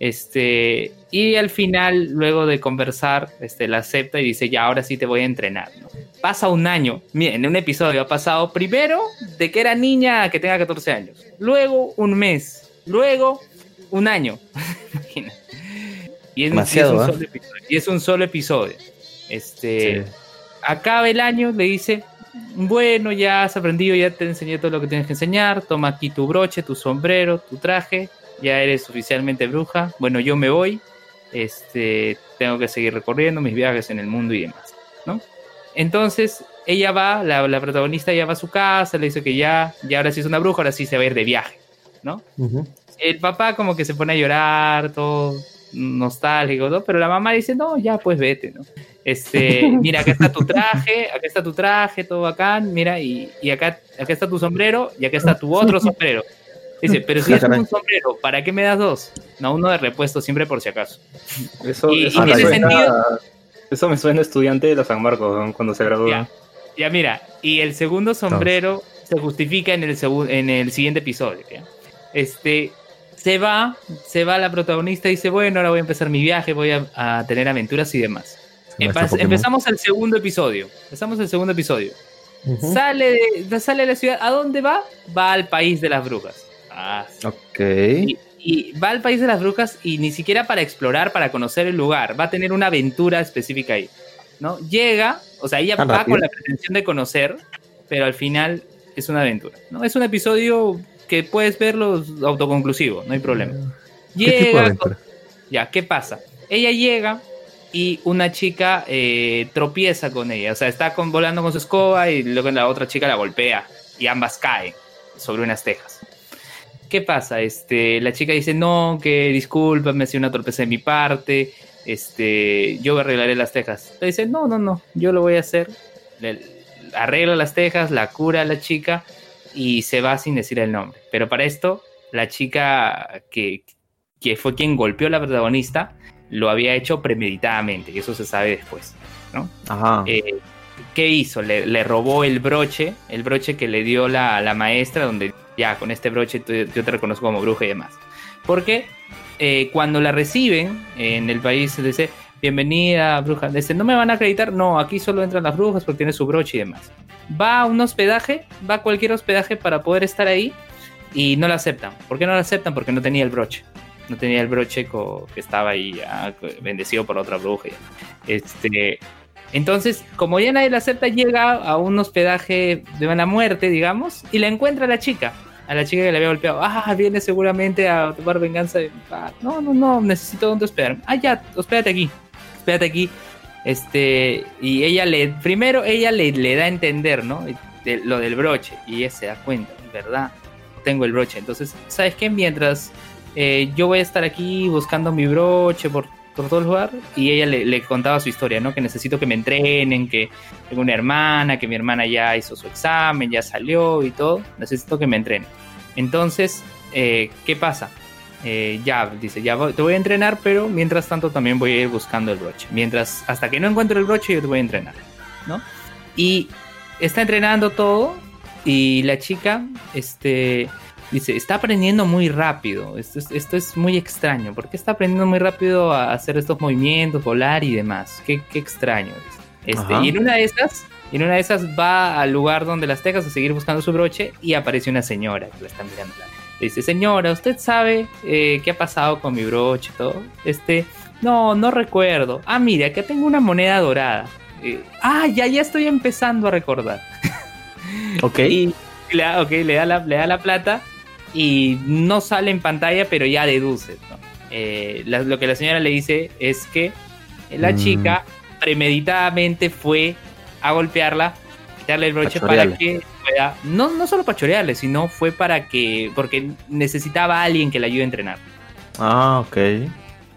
Este, y al final, luego de conversar, este, la acepta y dice, ya, ahora sí te voy a entrenar. ¿no? Pasa un año, miren, en un episodio ha pasado primero de que era niña a que tenga 14 años, luego un mes, luego un año. Y, es, Demasiado, y es un ¿ah? solo episodio, y es un solo episodio. Este, Sí. acaba el año, le dice, bueno, ya has aprendido, ya te enseñé todo lo que tienes que enseñar, toma aquí tu broche, tu sombrero, tu traje, ya eres oficialmente bruja, bueno, yo me voy, este, tengo que seguir recorriendo mis viajes en el mundo y demás, ¿no? Entonces, ella va, la, la protagonista ya va a su casa, le dice que ya, ya ahora sí es una bruja, ahora sí se va a ir de viaje, ¿no? Ujú. el papá como que se pone a llorar, todo nostálgico, ¿no? pero la mamá dice, no, ya pues vete, ¿no? Este, mira, acá está tu traje, acá está tu traje, todo bacán, mira, y, y acá, acá está tu sombrero y acá está tu otro sombrero. Dice, pero si Ah, es un sombrero, ¿para qué me das dos? No, uno de repuesto siempre por si acaso. Eso, Y- eso y me suena, sentido- eso me suena estudiante de la San Marcos ¿no? cuando se gradúa. Ya, ya mira, y el segundo sombrero se justifica en el, en el siguiente episodio. ¿ya? Este, se va, se va la protagonista y dice, bueno, ahora voy a empezar mi viaje, voy a, a tener aventuras y demás. Empa- Pokémon. empezamos el segundo episodio. Empezamos el segundo episodio. Ujú. Sale, de, sale de la ciudad. ¿A dónde va? Va al país de las brujas. Ah, Ok. y, y va al país de las brujas y ni siquiera para explorar, para conocer el lugar. Va a tener una aventura específica ahí. ¿no? Llega, o sea, ella Tan va rápido. con la pretensión de conocer, pero al final es una aventura. ¿no? Es un episodio que puedes verlo autoconclusivo, no hay problema. ¿Qué tipo de Llega, ya, ¿qué pasa? Ella llega y una chica eh, tropieza con ella. O sea, está con- volando con su escoba y luego la otra chica la golpea y ambas caen sobre unas tejas. ¿Qué pasa? Este, la chica dice, no, que discúlpame, ha sido una torpeza de mi parte, este, yo arreglaré las tejas. Le dice, no, no, no, yo lo voy a hacer. Le, arregla las tejas, la cura a la chica y se va sin decir el nombre. Pero para esto, la chica que, que fue quien golpeó a la protagonista, lo había hecho premeditadamente, y eso se sabe después, ¿no? Ajá. Eh, ¿qué hizo? Le, le robó el broche, el broche que le dio la, la maestra, donde ya con este broche tú- yo te reconozco como bruja y demás. Porque eh, cuando la reciben en el país, se dice, bienvenida bruja, dice, ¿no me van a acreditar? No, aquí solo entran las brujas porque tiene su broche y demás. Va a un hospedaje, va a cualquier hospedaje para poder estar ahí y no la aceptan. ¿Por qué no la aceptan? Porque no tenía el broche. No tenía el broche que estaba ahí co- bendecido por otra bruja. Este, entonces, como ya nadie la acepta, llega a un hospedaje de mala muerte, digamos, y la encuentra a la chica. A la chica que le había golpeado. Ah, viene seguramente a tomar venganza. ah, no, no, no, necesito dónde hospedar. Ah, ya, hospédate aquí. Hospédate aquí. Este, y ella le, primero ella le, le da a entender, ¿no? Lo del broche. Y ella se da cuenta, ¿verdad? Tengo el broche. Entonces, ¿sabes qué? Mientras eh, yo voy a estar aquí buscando mi broche por, por todo el lugar, y ella le, le contaba su historia, ¿no? Que necesito que me entrenen, que tengo una hermana, que mi hermana ya hizo su examen, ya salió y todo. Necesito que me entrenen. Entonces, eh, ¿qué pasa? Eh, ya, dice, ya voy- te voy a entrenar, pero mientras tanto también voy a ir buscando el broche. Mientras, hasta que no encuentre el broche, yo te voy a entrenar, ¿no? Y está entrenando todo y la chica, este, dice, está aprendiendo muy rápido. Esto es, esto es muy extraño. ¿Por qué está aprendiendo muy rápido a hacer estos movimientos, volar y demás? Qué, qué extraño. Este, y en una de esas, en una de esas va al lugar donde las tejas a seguir buscando su broche y aparece una señora que la está mirando. Le dice, señora, ¿usted sabe eh, qué ha pasado con mi broche y todo? Este, no, no recuerdo. Ah, mira, acá tengo una moneda dorada. Eh, ah, ya, ya estoy empezando a recordar. Ok. *laughs* Y le da, ok, le da, la, le da la plata y no sale en pantalla, pero ya deduce. ¿no? Eh, la- lo que la señora le dice es que la Mm. chica premeditadamente fue a golpearla, quitarle el broche Pa' para que pueda, no, no solo para chorearle, sino fue para que, porque necesitaba a alguien que la ayude a entrenar. Ah, ok.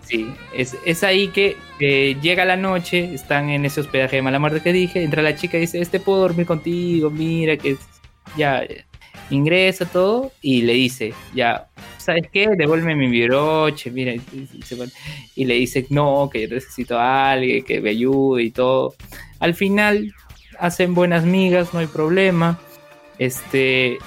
Sí, es, es ahí que eh, llega la noche, están en ese hospedaje de mala muerte que dije, entra la chica y dice, este puedo dormir contigo, mira que ya ingresa todo y le dice, ya, ¿sabes qué? Devuélveme mi broche, mira, y, le dice, no, que yo necesito a alguien que me ayude y todo. Al final hacen buenas migas, no hay problema, este,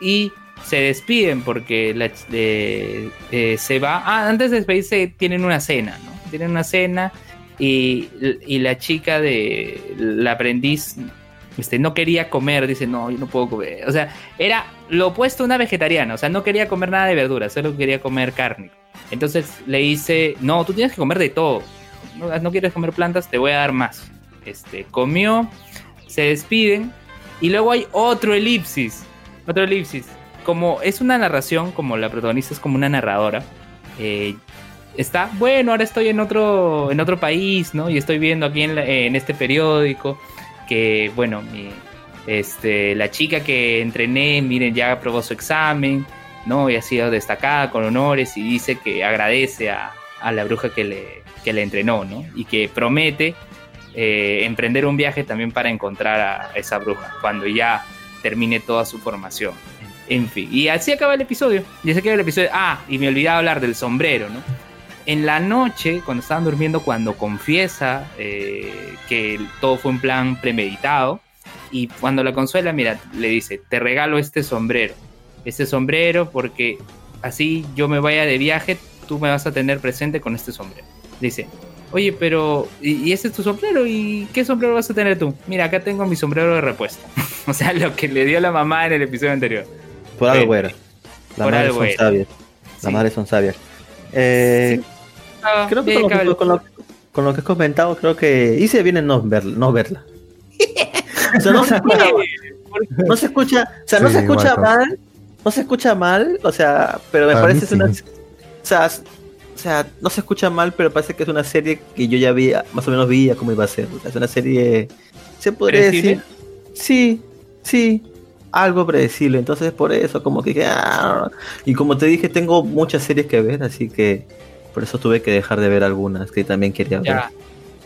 y se despiden porque la eh, se va. Ah, antes de despedirse tienen una cena, ¿no? Tienen una cena y, y la chica de la aprendiz este, no quería comer, dice, no, yo no puedo comer. O sea, era lo opuesto a una vegetariana, o sea, no quería comer nada de verduras, solo quería comer carne. Entonces le dice, no, tú tienes que comer de todo. No, quieres comer plantas, te voy a dar más. Este, comió, se despiden y luego hay otro elipsis. Otro elipsis. Como es una narración, como la protagonista es como una narradora. eh, está, bueno, ahora estoy en otro, en otro país, ¿no? Y estoy viendo aquí en, la- en este periódico bueno, mi- este, la chica que entrené, miren, ya aprobó su examen, ¿no? Y ha sido destacada con honores y dice que agradece a, la bruja que le, que le entrenó, ¿no? Y que promete eh, emprender un viaje también para encontrar a esa bruja cuando ya termine toda su formación. En fin, y así acaba el episodio. Y así acaba el episodio. Ah, y me olvidaba hablar del sombrero, ¿no? En la noche, cuando estaban durmiendo, cuando confiesa eh, que todo fue un plan premeditado, y cuando la consuela, mira, le dice, te regalo este sombrero. Este sombrero porque así yo me vaya de viaje, tú me vas a tener presente con este sombrero. Dice, oye, pero, ¿y, y ese es tu sombrero? ¿Y qué sombrero vas a tener tú? Mira, acá tengo mi sombrero de repuesto. *laughs* o sea, lo que le dio la mamá en el episodio anterior. Por algo Bueno. Las madres son sabias. Las Sí. madres son sabias. Eh, Ah, Creo que con lo que, con, lo, con lo que has comentado, creo que hice bien en no, ver, no verla. *laughs* o sea, no se escucha, no se escucha, o sea, no Sí, se escucha mal, no se escucha mal, o sea, pero me Para parece es una, sí. o sea, o sea, no se escucha mal, pero parece que es una serie que yo ya vi, más o menos veía cómo iba a ser. O sea, es una serie, se podría decir, sí, sí, algo predecible. Entonces por eso, como que dije, "Ah". y como te dije, tengo muchas series que ver, así que por eso tuve que dejar de ver algunas que también quería ver. Ya,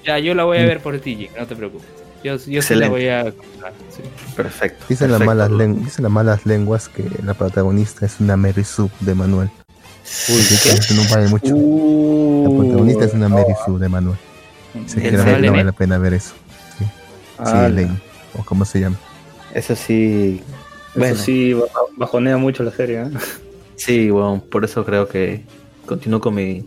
ya, yo la voy a ver por ti, no te preocupes. Yo, yo sí la voy a contar. sí. Perfecto. Dicen las, perfecto. malas len- dicen las malas lenguas que la protagonista es una Mary Sue de Manuel. Uy, Así que no vale mucho. La Uh, protagonista es una Mary Sue de Manuel. Sí, ¿El que no, vale la pena ver eso. Ah, Lane, o como se llama. Eso sí. Eso Bueno, sí, ba- bajonea mucho la serie. ¿eh? *laughs* sí, bueno, por eso creo que continúo con mi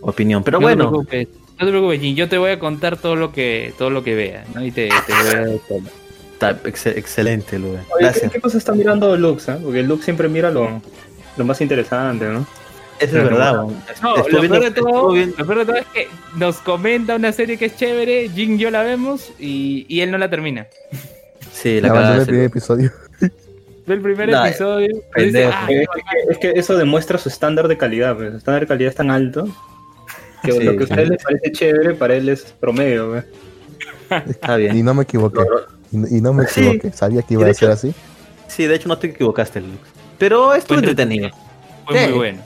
opinión. Pero no te bueno, preocupes, no te preocupes, Jin, yo te voy a contar todo lo que todo lo que vea, ¿no? Y te, te voy a dar ex- excelente, Lube. Oye, ¿qué, Gracias. qué cosa está mirando Lux? eh? Porque Lux siempre mira lo, lo más interesante, ¿no? Eso es verdad. No, lo viendo- peor, de todo, lo peor de todo es que nos comenta una serie que es chévere, Jin y yo la vemos y, y él no la termina. Sí, la Abandoné cagada el de primer episodio. *laughs* Ve el primer Nah, episodio. y dice. "Ah, Es que, es que eso demuestra su estándar de calidad. Pues. Su estándar de calidad es tan alto que Sí, lo que a ustedes les parece chévere, para él es promedio. pues. Está Y bien. no me equivoqué. Y, y no me Sí. equivoqué. Sabía que iba a ser así. Sí, de hecho no te equivocaste, Lux. Pero estuvo entretenido. fue Sí. muy bueno.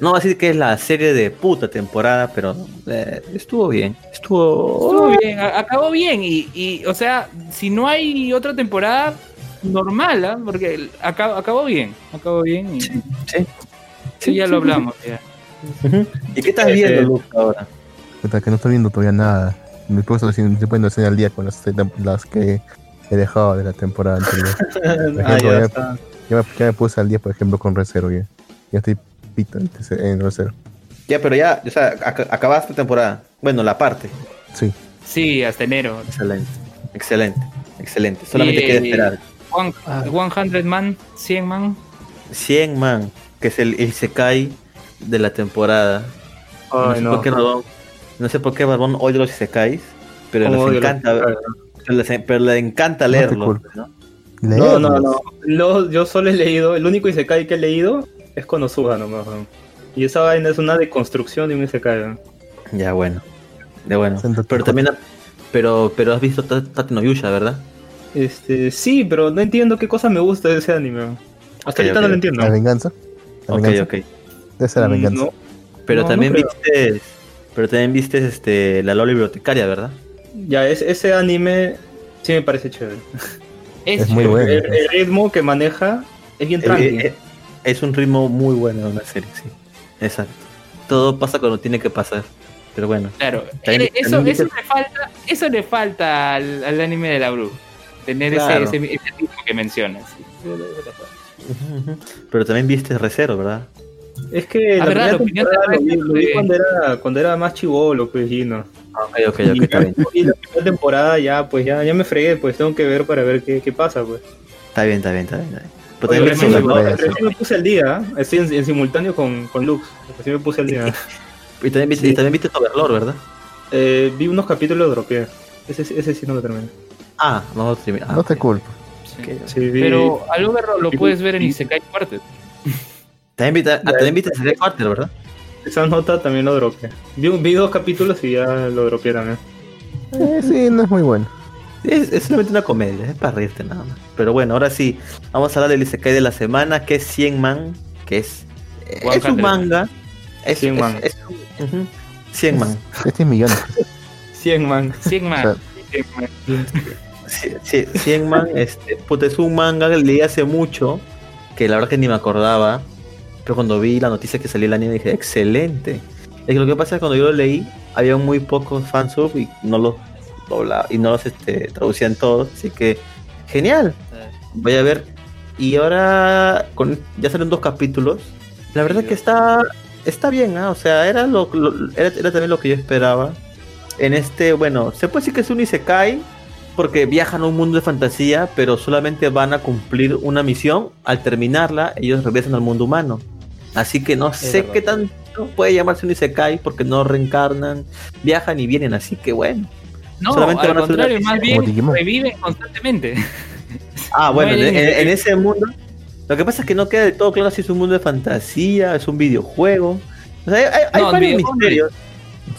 No va a decir que es la serie de puta temporada, pero eh, estuvo bien. Estuvo. Estuvo bien, a- acabó bien y, y, o sea, si no hay otra temporada normal, ¿ah? porque acabó, acabó bien, acabó bien y Sí. sí, ya lo hablamos. ya. ¿Y qué estás Eh, viendo, eh, Lux, ahora? Puta, que no estoy viendo todavía nada. Me puse recién estoy poniendo al día con las, las que he dejado de la temporada anterior. *laughs* ah, ejemplo, ya ya- está. ya, me, ya me puse al día, por ejemplo, con Recero ya. Ya estoy pito en, en Recero. Ya, pero ya, o sea, ac- acabaste temporada. Bueno, la parte. Sí. Sí, hasta enero. Excelente. Excelente. Excelente. Solamente Y- queda esperar. One- 100 man, 100 man. 100 man, que es el Isekai de la temporada. no, Ay, sé no. por qué Barbón, no sé por qué Barbón odia los Isekais, pero les los encanta, Isekais. pero les, pero le encanta No te leerlos. ¿no? No, no, no. Lo- yo solo he leído, el único Isekai que he leído es Konosuba nomás. ¿no? Y esa vaina es una deconstrucción de un. ¿no? Ya bueno. Ya bueno. Pero también ha- pero pero has visto Ta- Tate no Yusha, ¿verdad? Este, sí, pero no entiendo qué cosa me gusta de ese anime. Hasta Ok, ahorita ok. no lo entiendo. La venganza. La Ok, venganza. ok. Debe ser la Mm, venganza. no. Pero No, también creo. viste pero también viste este la Lola bibliotecaria, ¿verdad? Ya, es- ese anime sí me parece chévere. Es muy El- bueno. El, el ritmo que maneja es bien Eh, tranqui. eh, eh, es un ritmo muy bueno de una serie, sí. Exacto. Todo pasa cuando tiene que pasar. Pero bueno. Claro, También- eh, eso, también eso le falta, eso le falta al, al anime de la bruja. Tener Claro. ese, ese, ese ritmo que mencionas. Pero también viste Recero, ¿verdad? Es que Ah, la verdad, primera la temporada de lo vi, Resto lo vi de- cuando era, cuando era más chivolo, pues, Gino. Ok, ok, ok, está bien. *laughs* Y la primera temporada ya, pues, ya, ya me fregué, pues, tengo que ver para ver qué, qué pasa, pues. Está bien, está bien, está bien. está bien. Pero Oye, también sí, sí. me, recién me puse al día. Estoy en, en simultáneo con, con Lux. Recién me puse al día. *laughs* y también viste, y también viste Overlord, ¿verdad? Eh, vi unos capítulos, dropeé. Ese, ese sí no lo terminé. Ah, no, lo terminé. Ah, No te culpo. Sí. Ok, ok. Sí, vi- Pero al Overlord lo puedes ver en Isekai Quartet. *laughs* También viste, ah, también viste Secret Quarter, ¿verdad? esa nota también lo dropeé. Vi, vi dos capítulos y ya lo dropeé también. Eh, sí, no es muy bueno. Es, es solamente una comedia, es para reírte nada más. Pero bueno, ahora sí, vamos a hablar del Isekai de la semana, que es 100 Man, que es, es 100 un manga. Es, 100 es- man. es un- ujú, 100 Man. Este es millones. *laughs* 100 man. 100 más. Claro. 100 más. Sí, sí, 100 Man, este, puta, es un manga que leí hace mucho, que la verdad que ni me acordaba, pero cuando vi la noticia que salió el anime dije, excelente. Es que lo que pasa es que cuando yo lo leí, había muy pocos fansub y no los doblaba, y no los este, traducían todos, así que genial. Voy a ver. Y ahora con, ya salen dos capítulos. La verdad que está está bien, ¿ah? o sea, era lo, lo- era, era también lo que yo esperaba. En este, bueno, se puede decir que es un isekai porque viajan a un mundo de fantasía, pero solamente van a cumplir una misión. Al terminarla, ellos regresan al mundo humano. Así que no sé verdad. qué tanto puede llamarse un isekai porque no reencarnan, viajan y vienen, así que bueno. No, Solamente al van a hacer una contrario, más bien reviven constantemente. *laughs* Ah, bueno, en, ese mundo. Lo que pasa es que no queda del todo claro si es un mundo de fantasía, es un videojuego. O sea, hay, hay- No, varios misterios.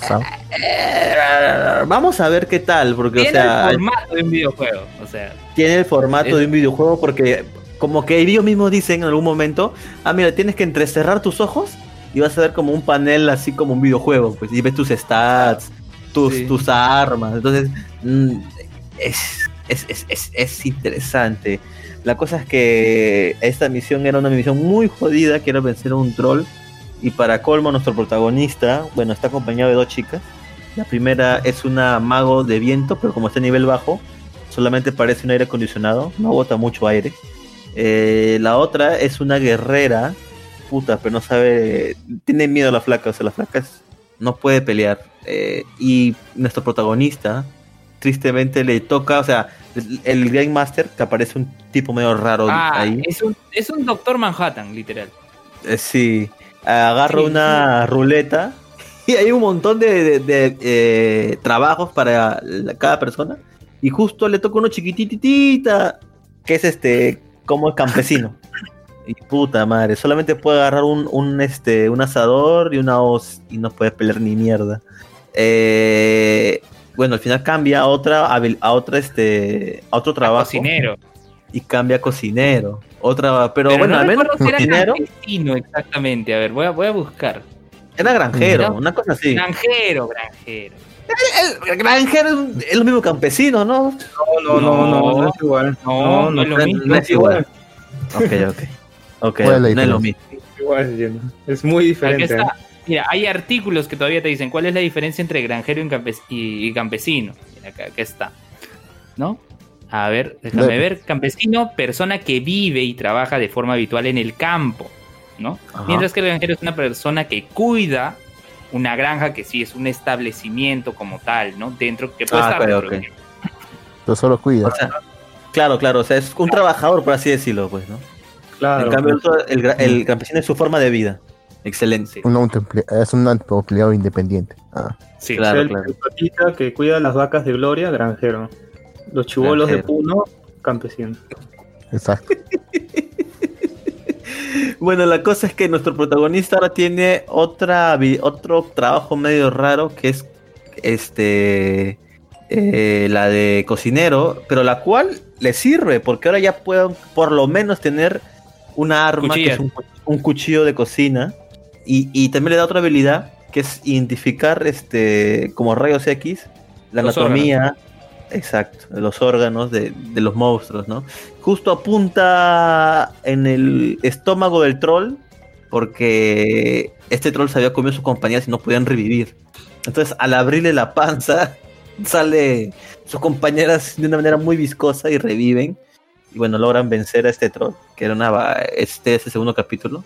*laughs* vamos a ver qué tal, porque, o Tiene sea, el formato de un videojuego. O sea, tiene el formato Es- de un videojuego, porque como que ellos mismos dicen en algún momento, ah, mira, tienes que entrecerrar tus ojos y vas a ver como un panel así como un videojuego, pues, y ves tus stats, tus, Sí. tus armas. Entonces, mm, es, es, es, es, es interesante. La cosa es que esta misión era una misión muy jodida, que era vencer a un troll. Y para colmo, nuestro protagonista, bueno, está acompañado de dos chicas. La primera es una mago de viento, pero como está a nivel bajo, solamente parece un aire acondicionado, no bota mucho aire. Eh, la otra es una guerrera, puta, pero no sabe, tiene miedo a la flaca, o sea, la flaca es- no puede pelear. Eh, y nuestro protagonista, tristemente le toca, o sea, el, el Game Master, que aparece un tipo medio raro Ah, ahí. es un, es un Doctor Manhattan, literal. Eh, sí, agarra Sí, una ruleta *laughs* y hay un montón de, de- de, eh, trabajos para la- cada persona y justo le toca uno chiquititita que es este como el campesino. *laughs* Y puta madre, solamente puede agarrar un, un, este un asador y una hoz y no puede pelear ni mierda. Eh, bueno, al final cambia a otra habil- a otra este a otro trabajo Cocinero. y cambia a cocinero. Otra, pero, Pero bueno, no al menos era cocinero campesino exactamente. A ver, voy a, voy a buscar. era granjero, Era- una cosa así. Granjero, granjero. El granjero es un- es lo mismo campesino, ¿no? No, no, no, no, no es igual. No, no es lo no, mismo. no es igual. Ok, ok. Ok, ¿Cuál es la no es lo mismo. Igual. Es muy diferente. ¿eh? Mira, hay artículos que todavía te dicen cuál es la diferencia entre granjero y, campes- y- y campesino. Mira, acá, acá está. ¿No? A ver, déjame Ve- ver. Campesino, persona que vive y trabaja de forma habitual en el campo. ¿No? Ajá. Mientras que el granjero es una persona que cuida una granja que sí es un establecimiento como tal, ¿no? Dentro que puede Ah, estar ok, dentro ok. de un- Pero solo cuida. O sea, claro, claro, o sea, es un trabajador, por así decirlo, pues, ¿no? Claro. en cambio, el, otro- el, el campesino es su forma de vida. Excelente. Un es un empleado independiente. Ah, sí. Claro, el, claro. el patita que cuida las vacas de Gloria, granjero. Los chivolos de. Puno, campesino. exacto. *laughs* Bueno, la cosa es que nuestro protagonista ahora tiene otra otro trabajo medio raro que es este eh, la de cocinero, pero la cual le sirve porque ahora ya pueden por lo menos tener una arma que es un, cu- un cuchillo de cocina y, y también le da otra habilidad que es identificar este como rayos X la Los anatomía exacto de los órganos de, de los monstruos, ¿no? justo apunta en el estómago del troll porque este troll se había comido a sus compañeras y no podían revivir. Entonces, al abrirle la panza, *laughs* sale sus compañeras de una manera muy viscosa y reviven. Y bueno, logran vencer a este troll, que era una este es el segundo capítulo.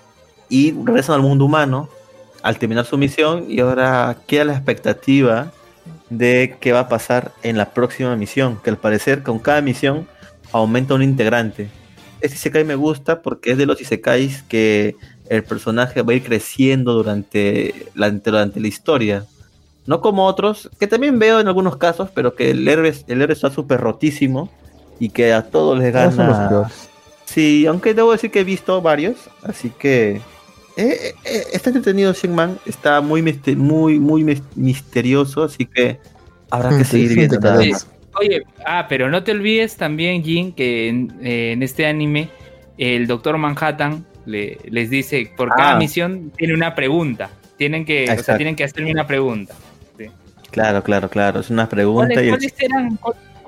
Y regresan al mundo humano al terminar su misión y ahora queda la expectativa de qué va a pasar en la próxima misión, que al parecer con cada misión aumenta un integrante. Este Isekai me gusta porque es de los Isekais que el personaje va a ir creciendo durante la, durante la historia. No como otros, que también veo en algunos casos, pero que el héroe, el héroe está súper rotísimo y que a todos les Esos son los gana. peores. Sí, aunque debo decir que he visto varios, así que eh, eh, está entretenido Shenman, está muy muy muy mis- misterioso, así que habrá que Sí, seguir sí, viendo. más. Oye, ah, pero no te olvides también, Jin, que en, eh, en este anime el Doctor Manhattan le, les dice, por cada Ah. misión tiene una pregunta. Tienen que, o sea, tienen que hacerme una pregunta. Claro, claro, claro, es una pregunta ¿Cuáles, y el cuáles eran?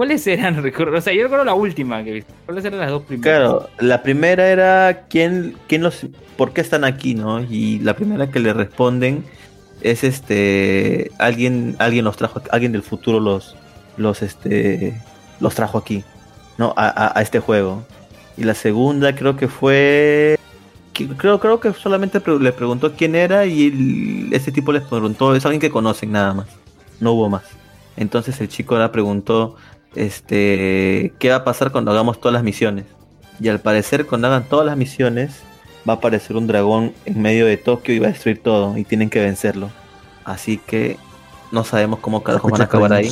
Cu- ¿Cuáles eran? *laughs* O sea, yo recuerdo la última que viste. ¿Cuáles eran las dos primeras? Claro, la primera era quién, quién los, por qué están aquí, ¿no? Y la primera que le responden es este, alguien, alguien los trajo, alguien del futuro los, los, este, los trajo aquí, ¿no? A, a- este juego. Y la segunda creo que fue, creo, creo que solamente pre- le preguntó quién era y el- ese tipo les preguntó, es alguien que conocen nada más, no hubo más. Entonces el chico ahora preguntó, este, ¿qué va a pasar cuando hagamos todas las misiones? Y al parecer cuando hagan todas las misiones va a aparecer un dragón en medio de Tokio y va a destruir todo y tienen que vencerlo. Así que no sabemos cómo carajos van a acabar ahí.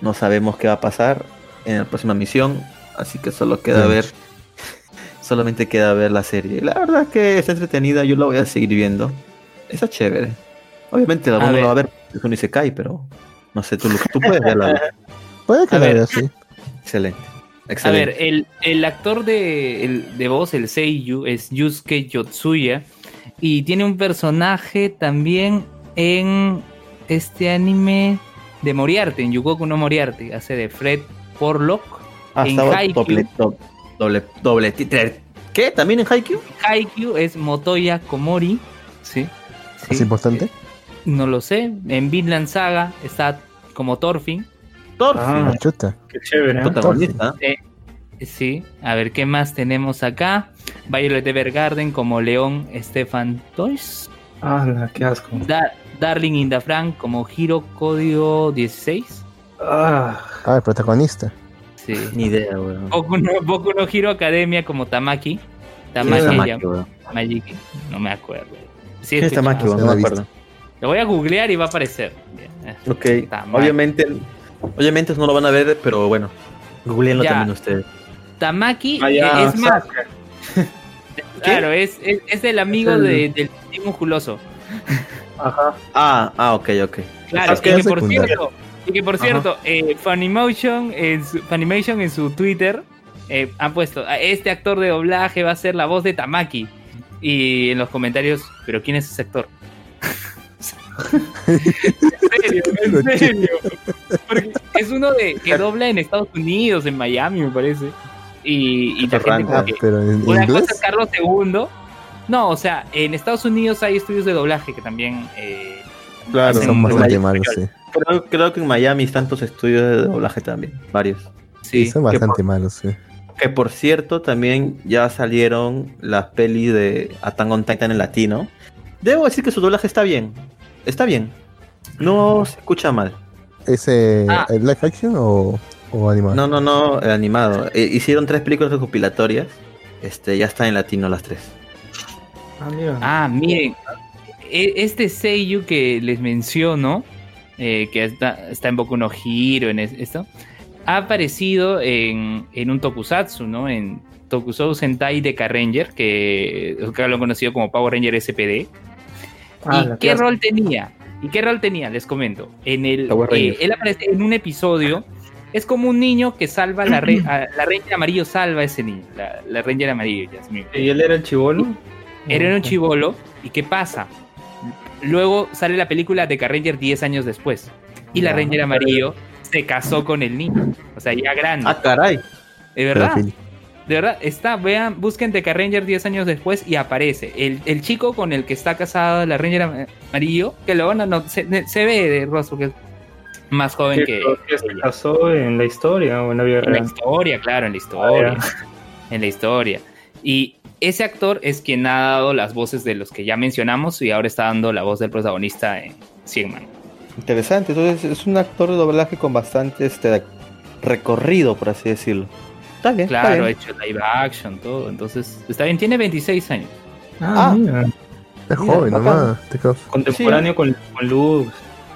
No sabemos qué va a pasar en la próxima misión. Así que solo queda Sí. ver. *laughs* Solamente queda ver la serie. La verdad es que está entretenida, yo la voy a seguir viendo. Está chévere. Obviamente la lo va a ver, es un Isekai, pero no sé, tú, tú puedes verla. *laughs* Puede que A la ver. vea así. Excelente. A Excelente. ver, el, el actor de, el- de voz, el Seiyu, es Yusuke Yotsuya. Y tiene un personaje también en este anime de Moriarty, en Yugoku no Moriarty. Hace de Fred Porlock. Ah, en Haikyuu. doble, doble, doble, ¿Qué? ¿También en Haikyuu? Haikyuu es Motoya Komori. Sí. sí. ¿Es importante? No lo sé. En Vinland Saga está como Thorfinn. Thorfinn, Ah, chuta. qué chévere. ¿eh? protagonista. Sí, a ver, ¿qué más tenemos acá? Violet Evergarden como León Stefan Toys. Ah, la- qué asco. Da- Darling in the Frank como Hiro Código 16. Ah, Ah, el protagonista. Sí. Ni idea, weón. Boku no, Boku no Hero Academia como Tamaki. Tamaki, ¿Quién es Tamaki? Majiki, no me acuerdo. Sí, ¿Quién es este Tamaki, chavo. weón? No No me acuerdo. Lo voy a googlear y va a aparecer. Bien, eh. Ok, Tamaki. obviamente, obviamente no lo van a ver, pero bueno, googleenlo Ya. también ustedes. Tamaki ah, eh, ya, es más, *laughs* claro, es, es, es el amigo Es el- de- del musculoso. Ajá. Ah, ah, ok, ok. Claro, que es por cierto, y que por Ajá. cierto, eh, Funimation en su, Funimation en su Twitter eh, han puesto "A este actor de doblaje va a ser la voz de Tamaki y en los comentarios, pero quién es ese actor? En serio, en *laughs* serio, porque es uno de que dobla en Estados Unidos, en Miami me parece y, y la gente Rango. como que- pero en una cosa es Carlos II. No, o sea, en Estados Unidos hay estudios de doblaje que también eh, Claro, Son bastante malos, sí. Creo, creo que en Miami hay tantos estudios de doblaje también, varios. Sí, Sí. son bastante malos, sí. Que por cierto, también ya salieron las pelis de Attack on Titan en latino. Debo decir que su doblaje está bien. Está bien. No se escucha mal. ¿Ese Ah. el live action o, o animado? No, no, no, el animado. Eh, hicieron tres películas recopilatorias. Este, ya está en latino las tres. Ah, mira. Ah, miren, e- este Seiyu que les menciono, eh, que está, está en Boku no Hero, en es- esto, ha aparecido en, en un tokusatsu, ¿no? En Tokusou Sentai de Ranger, que acá lo han conocido como Power Ranger SPD. Ah, ¿Y qué clase. rol tenía? ¿Y qué rol tenía? Les comento. En el, eh, él aparece en un episodio. Es como un niño que salva a la, re- *clears throat* a- la Ranger amarillo, salva a ese niño. La, la Ranger amarillo, ya se me- ¿Y él era el chivolo? Era un chivolo. ¿Y qué pasa? Luego sale la película de Ranger 10 años después. Y la. Ranger amarillo se casó con el niño. O sea, ya grande. Ah, caray. de verdad. De verdad, está, vean, busquen Teca Ranger 10 años después y aparece. El, el chico con el que está casada la Ranger am- amarillo, que lo van a no, se, se ve de rostro que es más joven Que, que, que se casó en la historia o en la vida En la historia, claro, en la historia. Ah, en la historia. Y ese actor es quien ha dado las voces de los que ya mencionamos y ahora está dando la voz del protagonista en 100 Man. Interesante. Entonces es un actor de doblaje con bastante este recorrido, por así decirlo. Está bien. está Claro, ha hecho live action, todo. Entonces, está bien, tiene 26 años. Ah, Ah. mira. Es Mira, joven bacán. nomás. Contemporáneo con, con Lux,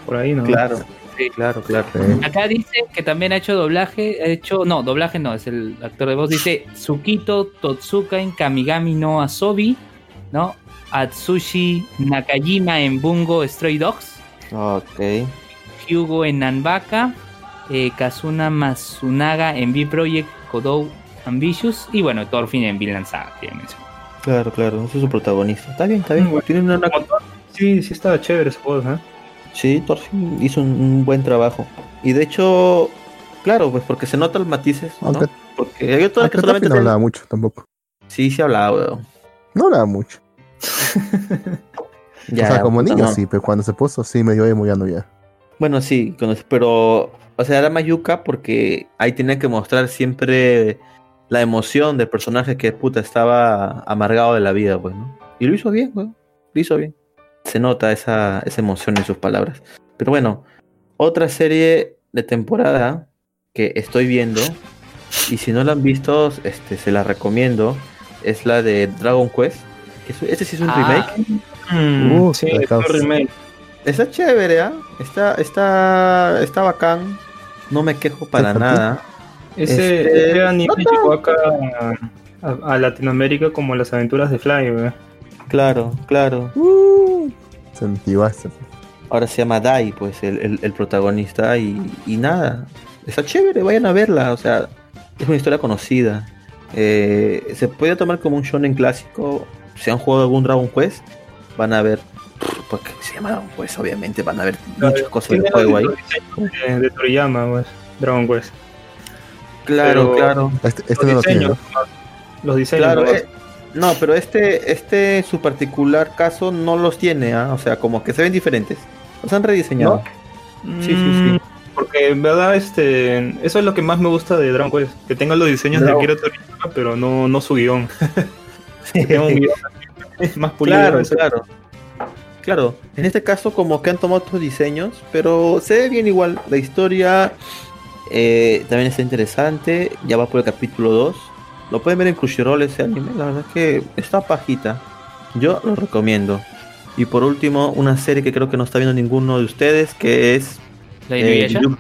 por ahí, ¿no? Claro. Sí. Claro, claro. Sí. Acá dice que también ha hecho doblaje, ha hecho, no, doblaje no, es el actor de voz, dice Tsukito Totsuka en Kamigami no Asobi, ¿no? Atsushi Nakajima en Bungo Stray Dogs, Ok. Hyugo en Nanbaka, eh, Kazuna Masunaga en B-Project Kodou Ambitious y bueno, Thorfinn en Vinland Saga, que ya mencioné. Claro, claro. Ese es su protagonista. Está bien, está bien. Bueno. Tiene una... Sí, sí estaba chévere esa voz, ¿eh? Sí, Thorfinn hizo un, un buen trabajo. Y de hecho, claro, pues porque se notan los matices, ¿no? Aunque, Porque hay otras que solamente... No hablaba mucho tampoco. Sí, sí hablaba, weón. No hablaba mucho. *laughs* Ya, o sea, como puta, niño no. sí, pero cuando se puso sí medio emo ya no ya. Bueno, sí, pero, o sea, era Mayuka porque ahí tenía que mostrar siempre la emoción del personaje que, puta, estaba amargado de la vida, pues, ¿no? Y lo hizo bien, weón. Lo hizo bien. Se nota esa, esa emoción en sus palabras. Pero bueno, otra serie de temporada que estoy viendo, y si no la han visto, este, se la recomiendo, es la de Dragon Quest. que es- Este sí es un Ah. remake. Mm, Uh, sí, es un remake. Está chévere, ¿ah? Está, está, está bacán. No me quejo para ¿Te nada. Ese, Este, ese anime no llegó acá a, a Latinoamérica como las aventuras de Fly, ¿verdad? Claro, claro. Uh. Ahora se llama Dai, pues, el, el- el protagonista. Y, y nada. Está chévere, vayan a verla. O sea, es una historia conocida. Eh, se puede tomar como un shonen clásico. Si han jugado algún Dragon Quest, van a ver. Porque se llama Dragon Quest, obviamente. Van a ver muchas cosas del juego ahí. de, de Toriyama, pues, Dragon Quest. Claro, pero- claro. Este, este los no lo tiene, diseños, ¿no? los diseños. Claro, ¿no? eh, no, pero este, este su particular caso no los tiene, ¿ah? o sea, como que se ven diferentes. Los han rediseñado. Sí, sí, sí. Mm, porque en verdad este, eso es lo que más me gusta de Dragon Quest, que tenga los diseños de No. Akira Toriyama, pero no, no su guion. *laughs* Que tenga un guion más pulido. Claro, claro. Claro, en este caso como que han tomado otros diseños, pero se ve bien igual. La historia eh, también está interesante, ya va por el capítulo 2. Lo pueden ver en Crunchyroll ese anime, la verdad es que está pajita. Yo lo recomiendo. Y por último, una serie que creo que no está viendo ninguno de ustedes, que es... ¿La eh? Yu-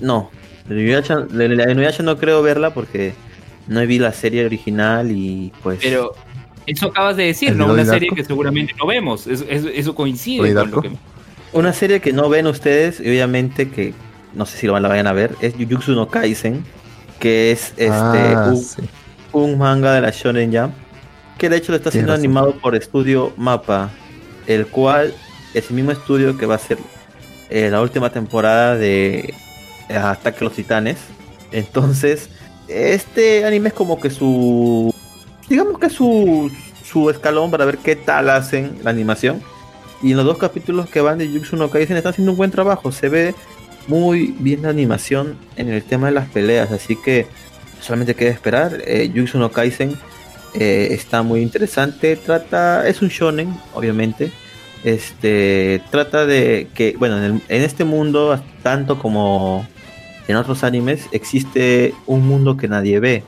no, la Inuyasha- la Inuyasha no creo verla porque no vi la serie original y pues... Pero eso acabas de decir, ¿El ¿no? Una serie que seguramente no vemos. Eso, eso, eso coincide ¿Donnie con lo que... Una serie que no ven ustedes, y obviamente que no sé si lo la vayan a ver, es Jujutsu no Kaisen, que es este Ah, un, sí. un manga de la Shonen Jump, que de hecho lo está siendo razón. animado por Estudio Mapa, el cual es el mismo estudio que va a ser eh, la última temporada de eh, Ataque a los Titanes. Entonces, este anime es como que su, digamos que su, su escalón para ver qué tal hacen la animación. Y en los dos capítulos que van de Jujutsu no Kaisen están haciendo un buen trabajo. Se ve muy bien la animación en el tema de las peleas. Así que solamente queda esperar. Eh, no Kaisen eh, está muy interesante. Trata, es un shonen, obviamente. Este trata de que, bueno, en, el- en este mundo, tanto como en otros animes, existe un mundo que nadie ve.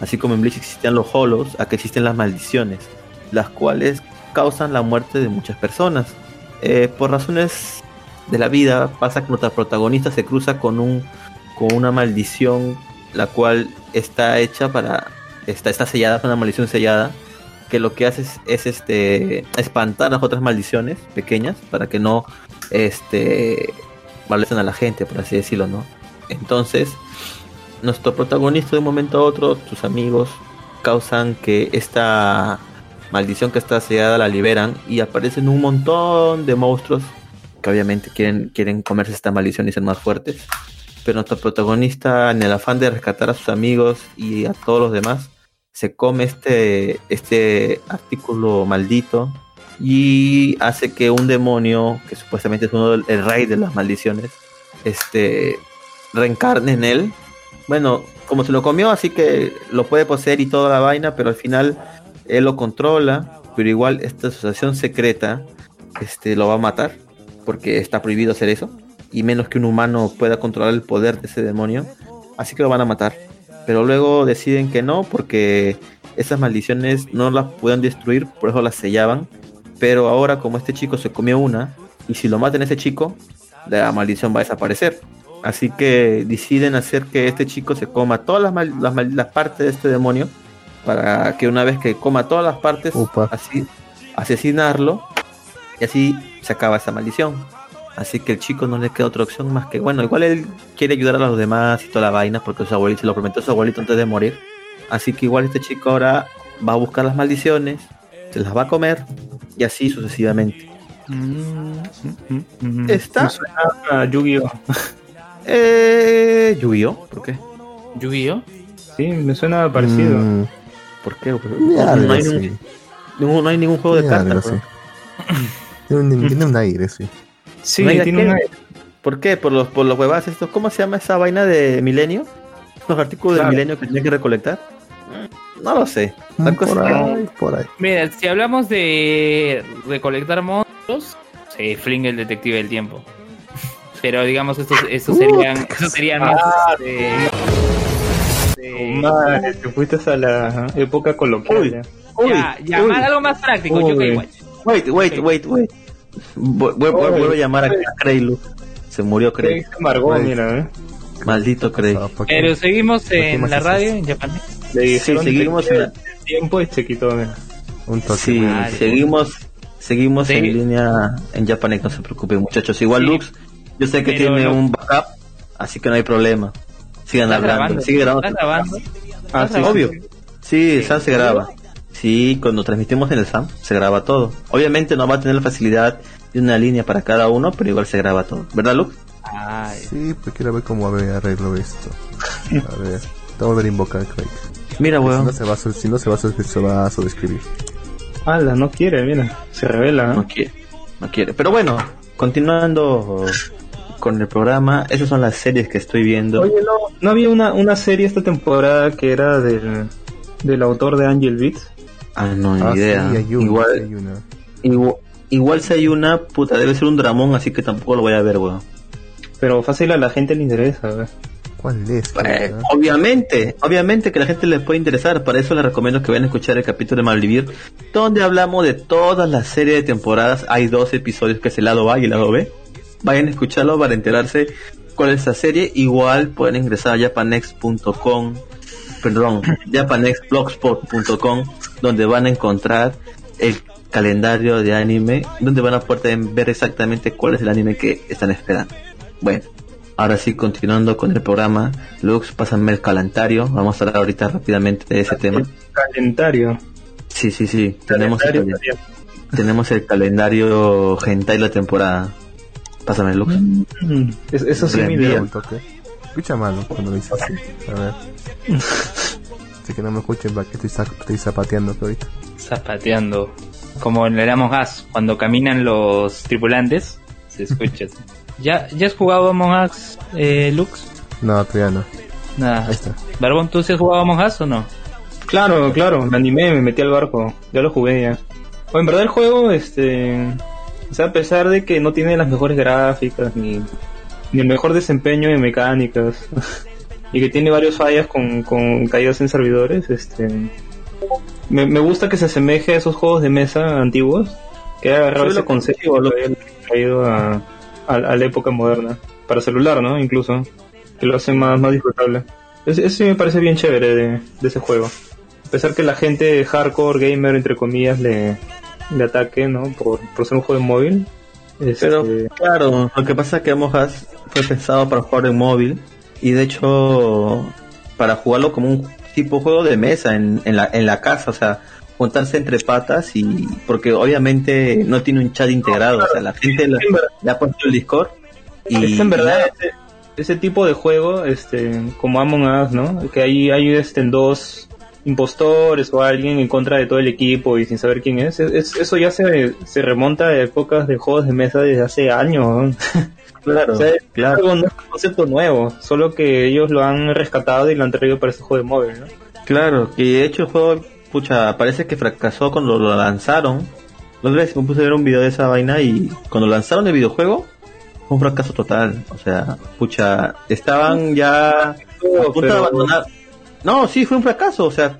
Así como en Bleach existían los holos, aquí existen las maldiciones, las cuales causan la muerte de muchas personas. Eh, por razones de la vida, pasa que nuestra protagonista se cruza con un con una maldición, la cual está hecha para está, está sellada, es una maldición sellada, que lo que hace es, es, este espantar las otras maldiciones pequeñas para que no este molesten a la gente, por así decirlo, ¿no? Entonces, nuestro protagonista de un momento a otro, sus amigos, causan que esta maldición que está sellada la liberan y aparecen un montón de monstruos que obviamente quieren, quieren comerse esta maldición y ser más fuertes. Pero nuestro protagonista, en el afán de rescatar a sus amigos y a todos los demás, se come este, este artículo maldito y hace que un demonio, que supuestamente es uno el rey de las maldiciones, este reencarne en él. Bueno, como se lo comió, así que lo puede poseer y toda la vaina, pero al final él lo controla, pero igual esta asociación secreta este, lo va a matar, porque está prohibido hacer eso, y menos que un humano pueda controlar el poder de ese demonio, así que lo van a matar. Pero luego deciden que no, porque esas maldiciones no las pueden destruir, por eso las sellaban. Pero ahora como este chico se comió una, y si lo matan a ese chico, la maldición va a desaparecer. Así que deciden hacer que este chico se coma todas las, mal- las, mal- las partes de este demonio, para que una vez que coma todas las partes, así asesinarlo, y así se acaba esa maldición. Así que el chico no le queda otra opción más que, bueno, igual él quiere ayudar a los demás y toda la vaina, porque su abuelito se lo prometió a su abuelito antes de morir. Así que igual este chico ahora va a buscar las maldiciones, se las va a comer, y así sucesivamente. Está- Me suena a Yu-Gi-Oh! *laughs* Eh, Yu-Gi-Oh, ¿por qué? ¿Yu-Gi-Oh? Sí, me suena parecido. Mm, ¿Por qué? Porque no, hay ningún, así. ningún- no hay ningún juego de cartas. bro. así. *laughs* Tiene un, tiene un aire, sí. Sí, No hay de tiene qué. una... ¿Por qué? Por los, por los huevas estos. ¿Cómo se llama esa vaina de Milenio? Los artículos Claro. de Milenio que tienes que recolectar. No lo sé. La Mm, cosa por que- ahí, por ahí. Mira, si hablamos de recolectar monstruos, se flinga el detective del tiempo. Pero digamos, estos, estos serían, estos serían más este, Madre, te fuiste a la época coloquial. Uy. ya. Uy, ya, ya, uy. más- algo más práctico, Uy. Yokai Watch. Wait, wait, wait, wait. Vu- vu- Uy. Vuelvo a llamar a Creylu. Se murió Crey. se amargó, Ay. mira, ¿eh? Maldito Crey. Ah, ¿por qué? Pero seguimos en la radio eso? en Japan. Le Sí, seguimos en la- el tiempo y se quitó, mira. Un toque. Sí, Vale. seguimos, seguimos Sí. en línea en Japanex, no se preocupen muchachos. Igual Sí. Lux, yo sé que Pero tiene no- un backup, así que no hay problema. Sigan ¿Estás hablando, grabando? sigue grabando. ¿Estás grabando? Ah, ¿Estás sí, Obvio. sí. Sí. SAM se graba. Sí, cuando transmitimos en el SAM se graba todo. Obviamente no va a tener la facilidad de una línea para cada uno, pero igual se graba todo. ¿Verdad, Lux? Ay, Sí, pues quiero ver cómo arreglo esto. A ver. Te voy a volver a invocar, Craig. Mira, Si weón. no se va a, si no se va a, se va a sobreescribir. Ala, no quiere, mira. Se revela, No ¿eh? quiere, no quiere. Pero bueno, continuando con el programa. Esas son las series que estoy viendo. Oye, no, ¿no había una, una serie esta temporada que era del, del autor de Angel Beats? Ah, no, ni Ah, sí, idea. hay una, sí, igual, hay una. igual, igual si hay una, puta, debe ser un dramón, así que tampoco lo voy a ver, weón. Pero fácil a la gente le interesa. ¿Cuál es? Eh, Ah, obviamente, obviamente que a la gente le puede interesar, para eso les recomiendo que vayan a escuchar el capítulo de Malvivir, donde hablamos de todas las series de temporadas, hay dos episodios que es el lado A y el lado B, vayan a escucharlo para enterarse cuál es esa serie, igual pueden ingresar a japanex.com, perdón, *clears throat* japanexblogspot.com, donde van a encontrar el calendario de anime, donde van a poder ver exactamente cuál es el anime que están esperando. Bueno, ahora sí, continuando con el programa, Lux, pásame el calendario, vamos a hablar ahorita rápidamente de ese tema. Calentario. Sí, sí, sí, tenemos el, Calendario, tenemos el calendario Hentai de la temporada. Pásame, Lux. Mm, es- eso sí bien. idea. un toque. Escucha malo cuando lo dices así. A ver. *laughs* Así que no me escuchen, va que estoy, estoy zapateando ahorita. Zapateando. Como en el Among Us, cuando caminan los tripulantes, se escucha. *laughs* ¿Ya, ¿Ya has jugado Among Us, eh, Lux? No, todavía no. Nada. Ahí está. Barbón, ¿tú sí has jugado Among Us o no? Claro, claro, me animé, me metí al barco, ya lo jugué ya. O en verdad el juego, este, o sea, a pesar de que no tiene las mejores gráficas ni, ni el mejor desempeño en mecánicas *laughs* y que tiene varias fallas con, con caídas en servidores, este, me, me gusta que se asemeje a esos juegos de mesa antiguos, que ha agarrado ese concepto lo había traído a, a, a la época moderna, para celular, ¿no? Incluso, que lo hace más, más disfrutable. Eso eso sí me parece bien chévere de, de ese juego. A pesar que la gente hardcore gamer, entre comillas, le, le ataque, ¿no? Por, por ser un juego de móvil. Este, Pero claro, lo que pasa es que Among Us fue pensado para jugar en móvil y de hecho para jugarlo como un tipo juego de mesa en, en, la, en la casa, o sea, juntarse entre patas y porque obviamente no tiene un chat integrado, o sea, la gente la- le ha puesto el Discord y es en verdad ese, ese tipo de juego, este, como Among Us, ¿no? Que ahí hay este, dos impostores o alguien en contra de todo el equipo y sin saber quién es. Es- es- eso ya se, se remonta a épocas de juegos de mesa desde hace años. *laughs* claro, O sea, es claro. no es un concepto nuevo, solo que ellos lo han rescatado y lo han traído para este juego de móvil, ¿no? Claro, y de hecho el juego, pucha, parece que fracasó cuando lo lanzaron. La otra vez me puse a ver un video de esa vaina y cuando lanzaron el videojuego fue un fracaso total. O sea, pucha, estaban ya a punto de abandonar. No, sí, fue un fracaso. O sea,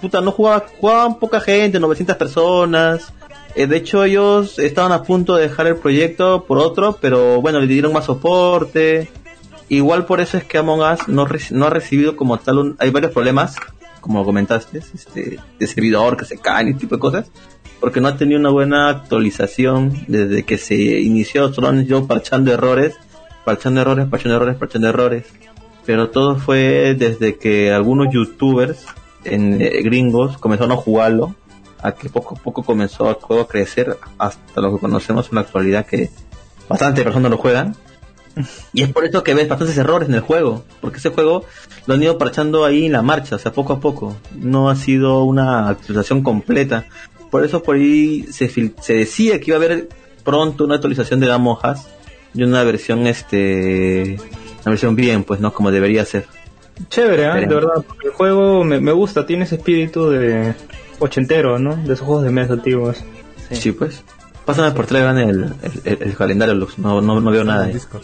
puta, no jugaba, jugaban poca gente, 900 personas. Eh, de hecho, ellos estaban a punto de dejar el proyecto por otro, pero bueno, le dieron más soporte. Igual por eso es que Among Us no, no ha recibido como tal un... Hay varios problemas, como comentaste, este, de servidor que se caen y tipo de cosas, porque no ha tenido una buena actualización desde que se inició, solo han ido parchando errores, parchando errores, parchando errores, parchando errores. Pero todo fue desde que algunos youtubers en eh, gringos comenzaron a jugarlo, a que poco a poco comenzó a, juego a crecer hasta lo que conocemos en la actualidad que bastante personas lo juegan. *laughs* Y es por eso que ves bastantes errores en el juego, porque ese juego lo han ido parchando ahí en la marcha, o sea, poco a poco. No ha sido una actualización completa. Por eso por ahí se, se decía que iba a haber pronto una actualización de Among Us y una versión, este, una versión bien, pues, ¿no? Como debería ser. Chévere, ¿eh? de verdad, porque el juego me, me gusta, tiene ese espíritu de ochentero, ¿no? De esos juegos de mesa antiguos. Sí, pues. Pásame por Telegram el, el, el- el calendario, Lux. No, no, no veo nada. ahí. Discord.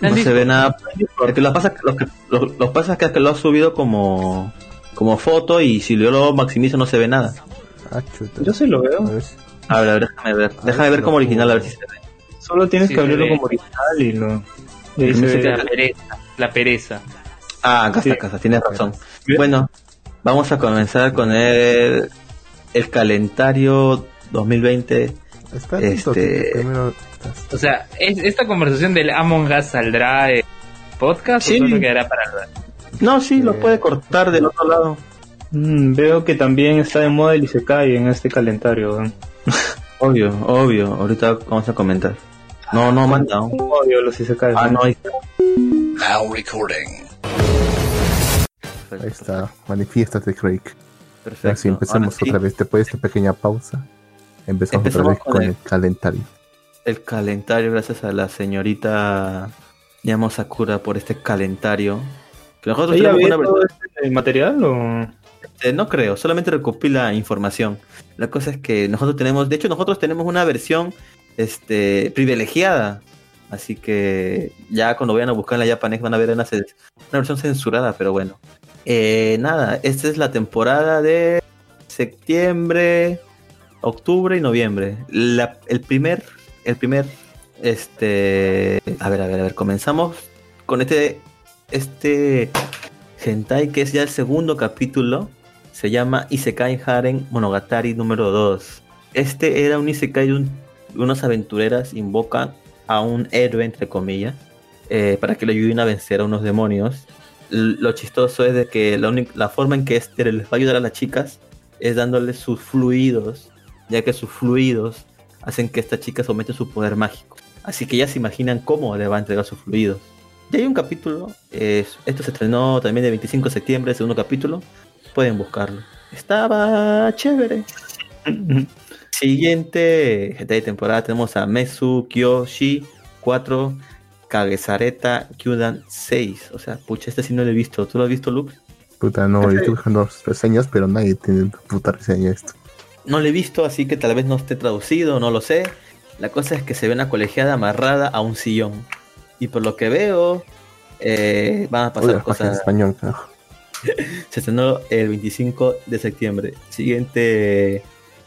No se ve nada. Lo que lo pasa, lo que, lo, lo pasa es que, lo ha subido como, como foto y si yo lo maximizo no se ve nada. Ah, chuta. Yo sí lo veo, A ver, a ver, déjame ver. Déjame ver como original, a ver si se ve. solo tienes Sí, que abrirlo como original y lo... La pereza. La pereza. Ah, acá Sí. está, tienes razón. Bien. Bueno, vamos a comenzar con el, el calendario 2020. Está Este- primero estás- O sea, ¿es- ¿esta conversación del Among Us saldrá en podcast Sí. o solo quedará para el No, sí, lo Eh. puede cortar del otro lado. Mm, veo que también está de moda el Isekai en este calendario. *laughs* Obvio, obvio. Ahorita vamos a comentar. No, no manda aún. Odio los Isekai. Ah, no, ahí está. Now recording. Ahí está, manifiéstate, Craig. Perfecto. Así empezamos Ahora sí, otra vez. Después de esta pequeña pausa, empezamos, Empezamos otra vez con con el- el calendario. El calendario, gracias a la señorita Llamo Sakura por este calentario. Que nosotros ¿Ella una este material o...? Eh, no creo, solamente recopila información. La cosa es que nosotros tenemos, de hecho nosotros tenemos una versión este, privilegiada. Así que ya cuando vayan a buscar en la Japanex van a ver una, versión censurada, pero bueno. Eh, nada, esta es la temporada de septiembre, octubre y noviembre. El primer, el primer, este, a ver, a ver, a ver, comenzamos con este, este hentai que es ya el segundo capítulo. Se llama Isekai Haren Monogatari número 2. Este era un Isekai de un- unas aventureras invocan a un héroe, entre comillas, eh, para que le ayuden a vencer a unos demonios. Lo chistoso es de que la, forma en que este les va a ayudar a las chicas es dándoles sus fluidos, ya que sus fluidos hacen que esta chica somete su poder mágico. Así que ya se imaginan cómo le va a entregar sus fluidos. Ya hay un capítulo, esto se estrenó también el 25 de septiembre, segundo capítulo, pueden buscarlo. Estaba chévere. *laughs* Siguiente gente de temporada tenemos a Mesu Kyoshi 4, Kagesareta Kyudan 6. O sea, pucha, este sí no lo he visto. ¿Tú lo has visto, Luke? Puta, no, yo estoy buscando reseñas, pero nadie tiene puta reseña esto. No lo he visto, así que tal vez no esté traducido, no lo sé. La cosa es que se ve una colegiada amarrada a un sillón. Y por lo que veo, eh, van a pasar página en cosas. español, carajo. *laughs* Se estrenó el 25 de septiembre. Siguiente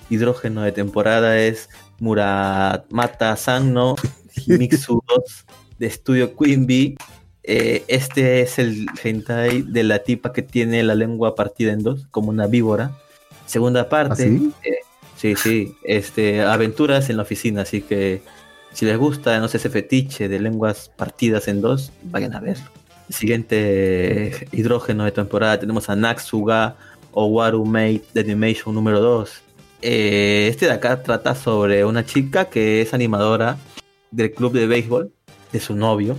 hidrógeno de temporada es Muramata Sanno Himitsu 2 de Estudio Bee. Eh, este es el hentai de la tipa que tiene la lengua partida en dos, como una víbora. Segunda parte. ¿Ah, sí? eh, sí, sí. Este, aventuras en la oficina, así que si les gusta, no sé, ese fetiche de lenguas partidas en dos, vayan a verlo. Siguiente hidrógeno de temporada tenemos a Natsuga Owaru Mate de Animation número 2. Eh, este de acá trata sobre una chica que es animadora del club de béisbol de su novio,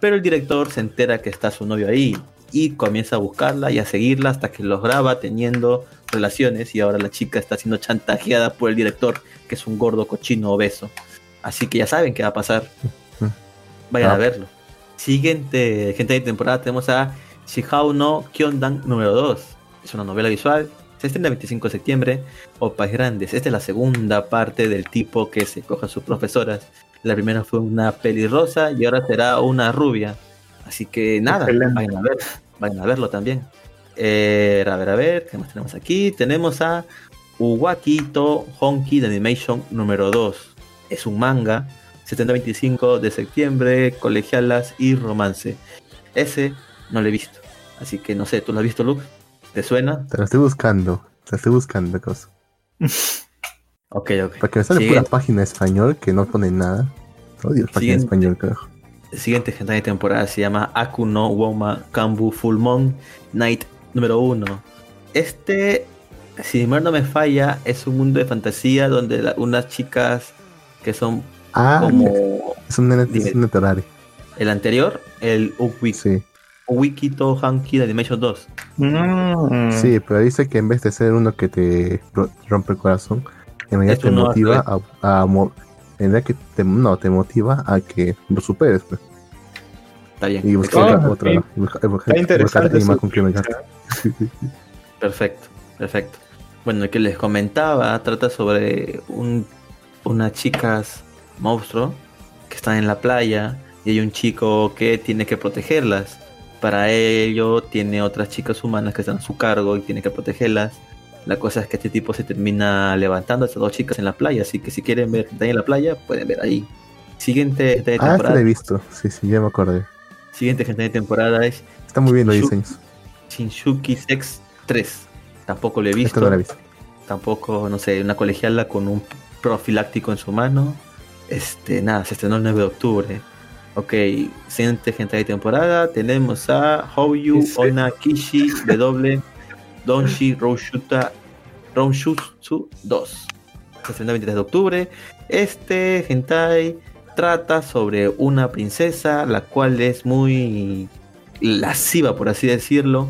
pero el director se entera que está su novio ahí y comienza a buscarla y a seguirla hasta que los graba teniendo relaciones y ahora la chica está siendo chantajeada por el director que es un gordo cochino obeso. Así que ya saben qué va a pasar. Vayan Ah. a verlo. Siguiente gente de temporada tenemos a Shihao no Kyondan número 2. Es una novela visual. Se estrena el 25 de septiembre. Opas Grandes. Esta es la segunda parte del tipo que se coge a sus profesoras. La primera fue una pelirrosa y ahora será una rubia. Así que nada, Excelente. vayan a ver, vayan a verlo también. Eh, a ver, a ver, ¿qué más tenemos aquí? Tenemos a Uwaki to Honki de Animation número 2. Es un manga, 725 de septiembre, colegialas y romance. Ese no lo he visto. Así que no sé, ¿tú lo has visto, Luke? ¿Te suena? Te lo estoy buscando, te lo estoy buscando, cosa. *laughs* Ok, ok. Porque me sale Sigue- pura página español que no pone nada. Odio página Siguiente. español, carajo. siguiente gente de temporada se llama Aku no Woma Kambu Full Moon Night número 1. Este, si mi no me falla, es un mundo de fantasía donde la- unas chicas que son Ah, como es un es un el anterior, el Uwiki, Sí, Uwikito Hanki de Animation 2. Mm. sí, pero dice que en vez de ser uno que te ro- rompe el corazón, en realidad te no motiva a, a mo- en realidad que te, no, te motiva a que lo superes, pues. Está bien. Y buscar Ah, otra, sí. y buscar- y buscar- Está interesante buscar. *laughs* Perfecto, perfecto. Bueno, el que les comentaba trata sobre un, unas chicas monstruo que están en la playa y hay un chico que tiene que protegerlas. Para ello tiene otras chicas humanas que están a su cargo y tiene que protegerlas. La cosa es que este tipo se termina levantando a estas dos chicas en la playa, así que si quieren ver gente en la playa, pueden ver ahí. Siguiente de Ah, este temporada, lo he visto. Sí, sí, ya me acordé. siguiente gente de temporada es Está muy bien los diseños. Shinsuki Sex 3. Tampoco lo he Esto visto. no lo he visto. Tampoco, no sé, una colegiala con un profiláctico en su mano. Este, nada, se estrenó el 9 de octubre. Ok, siguiente gente de temporada. Tenemos a Houyu Sí. Ona Kishi W Donshi Roushuta Ronshutsu 2. Se estrenó el 23 de octubre. Este hentai trata sobre una princesa, la cual es muy lasciva, por así decirlo.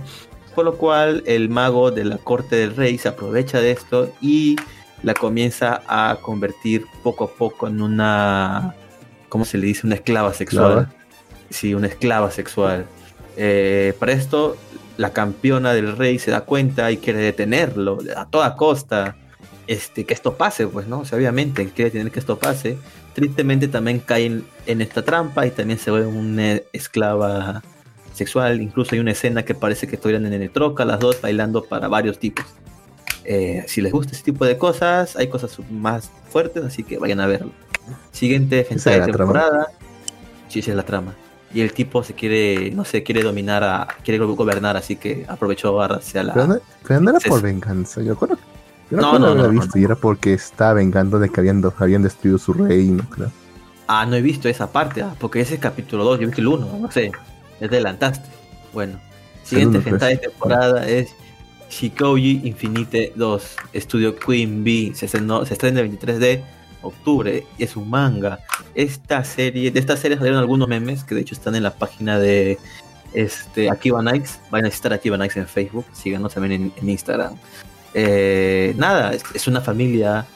Por lo cual el mago de la corte del rey se aprovecha de esto y la comienza a convertir poco a poco en una, ¿cómo se le dice? Una esclava sexual. Sí, una esclava sexual. Eh, para esto, la campeona del rey se da cuenta y quiere detenerlo a toda costa. Este, que esto pase, pues, ¿no? O sea, obviamente quiere tener que esto pase. Tristemente también caen en esta trampa y también se vuelve una esclava sexual. Incluso hay una escena que parece que estuvieran en el troca, las dos bailando para varios tipos. Eh, si les gusta ese tipo de cosas, hay cosas más fuertes, así que vayan a verlo. Siguiente hentai es de temporada. Sí, esa es la trama. Y el tipo se quiere, no sé, quiere dominar a, quiere go- gobernar, así que aprovechó hacia la. Pero no, pero no era por venganza. Yo recuerdo, yo No, no, haberla no, visto no. y era porque estaba vengando de que habían, habían destruido su reino, creo. Ah, no he visto esa parte, ah, porque ese es capítulo 2, yo vi el 1, no sé, te adelantaste. Bueno, siguiente uno, pues. hentai de temporada es Shikouji Infinite 2, estudio Queen Bee, se, estrena el 23 de octubre, es un manga. Esta serie, de esta serie salieron algunos memes que de hecho están en la página de este, Akiba Nights, vayan a visitar Akiba Nights en Facebook, síganos también en, Instagram. Eh, nada, es, es una familia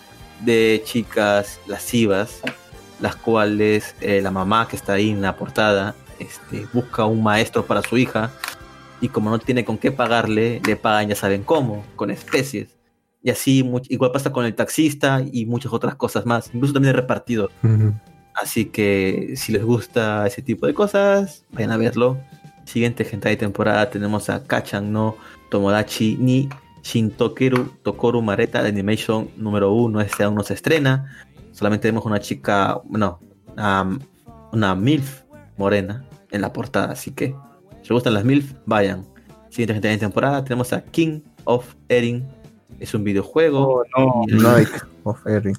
de chicas lascivas las cuales eh, la mamá que está ahí en la portada este, busca un maestro para su hija y como no tiene con qué pagarle, le pagan ya saben cómo, con especies. Y así igual pasa con el taxista y muchas otras cosas más, incluso también el repartidor. Así que si les gusta ese tipo de cosas, vayan a verlo. Siguiente hentai de temporada tenemos a Kachan no Tomodachi ni Shintokeru Tokoru Mareta de Animation número 1. Este aún no se estrena. Solamente vemos una chica, bueno, una, una MILF morena en la portada. Así que les gustan las MILF, vayan. Siguiente hentai de temporada tenemos a King of Erin. Es un videojuego. Oh, no. Knight of Erin.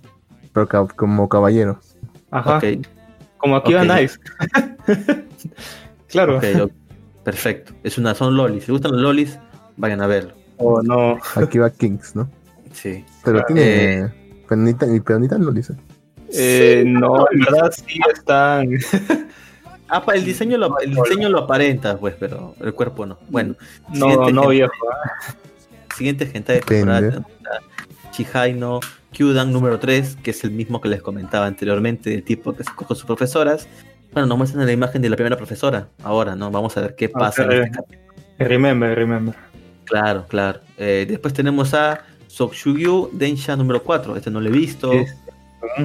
Pero ca- como caballero. Ajá. Como aquí va Ok. Nice. *laughs* claro. perfecto. Es una, son lolis. Si les gustan los lolis, vayan a verlo. Oh, no. Aquí va Kings, ¿no? Sí. Pero tiene. pero ni tan- pero ni tan lo dice. Eh, no, en verdad sí están. *laughs* Ah, el diseño lo, el diseño lo aparenta, pues, pero el cuerpo no. Bueno, No, Siguiente no viejo. siguiente gente de temporada Kyudan número 3, que es el mismo que les comentaba anteriormente, el tipo que se coge sus profesoras. Bueno, nos muestran la imagen de la primera profesora. Ahora, ¿no? Vamos a ver qué pasa en Ok. este. Remember, remember. Claro, claro. Eh, después tenemos a Sokyugyu Densha número 4. Este no lo he visto. Es-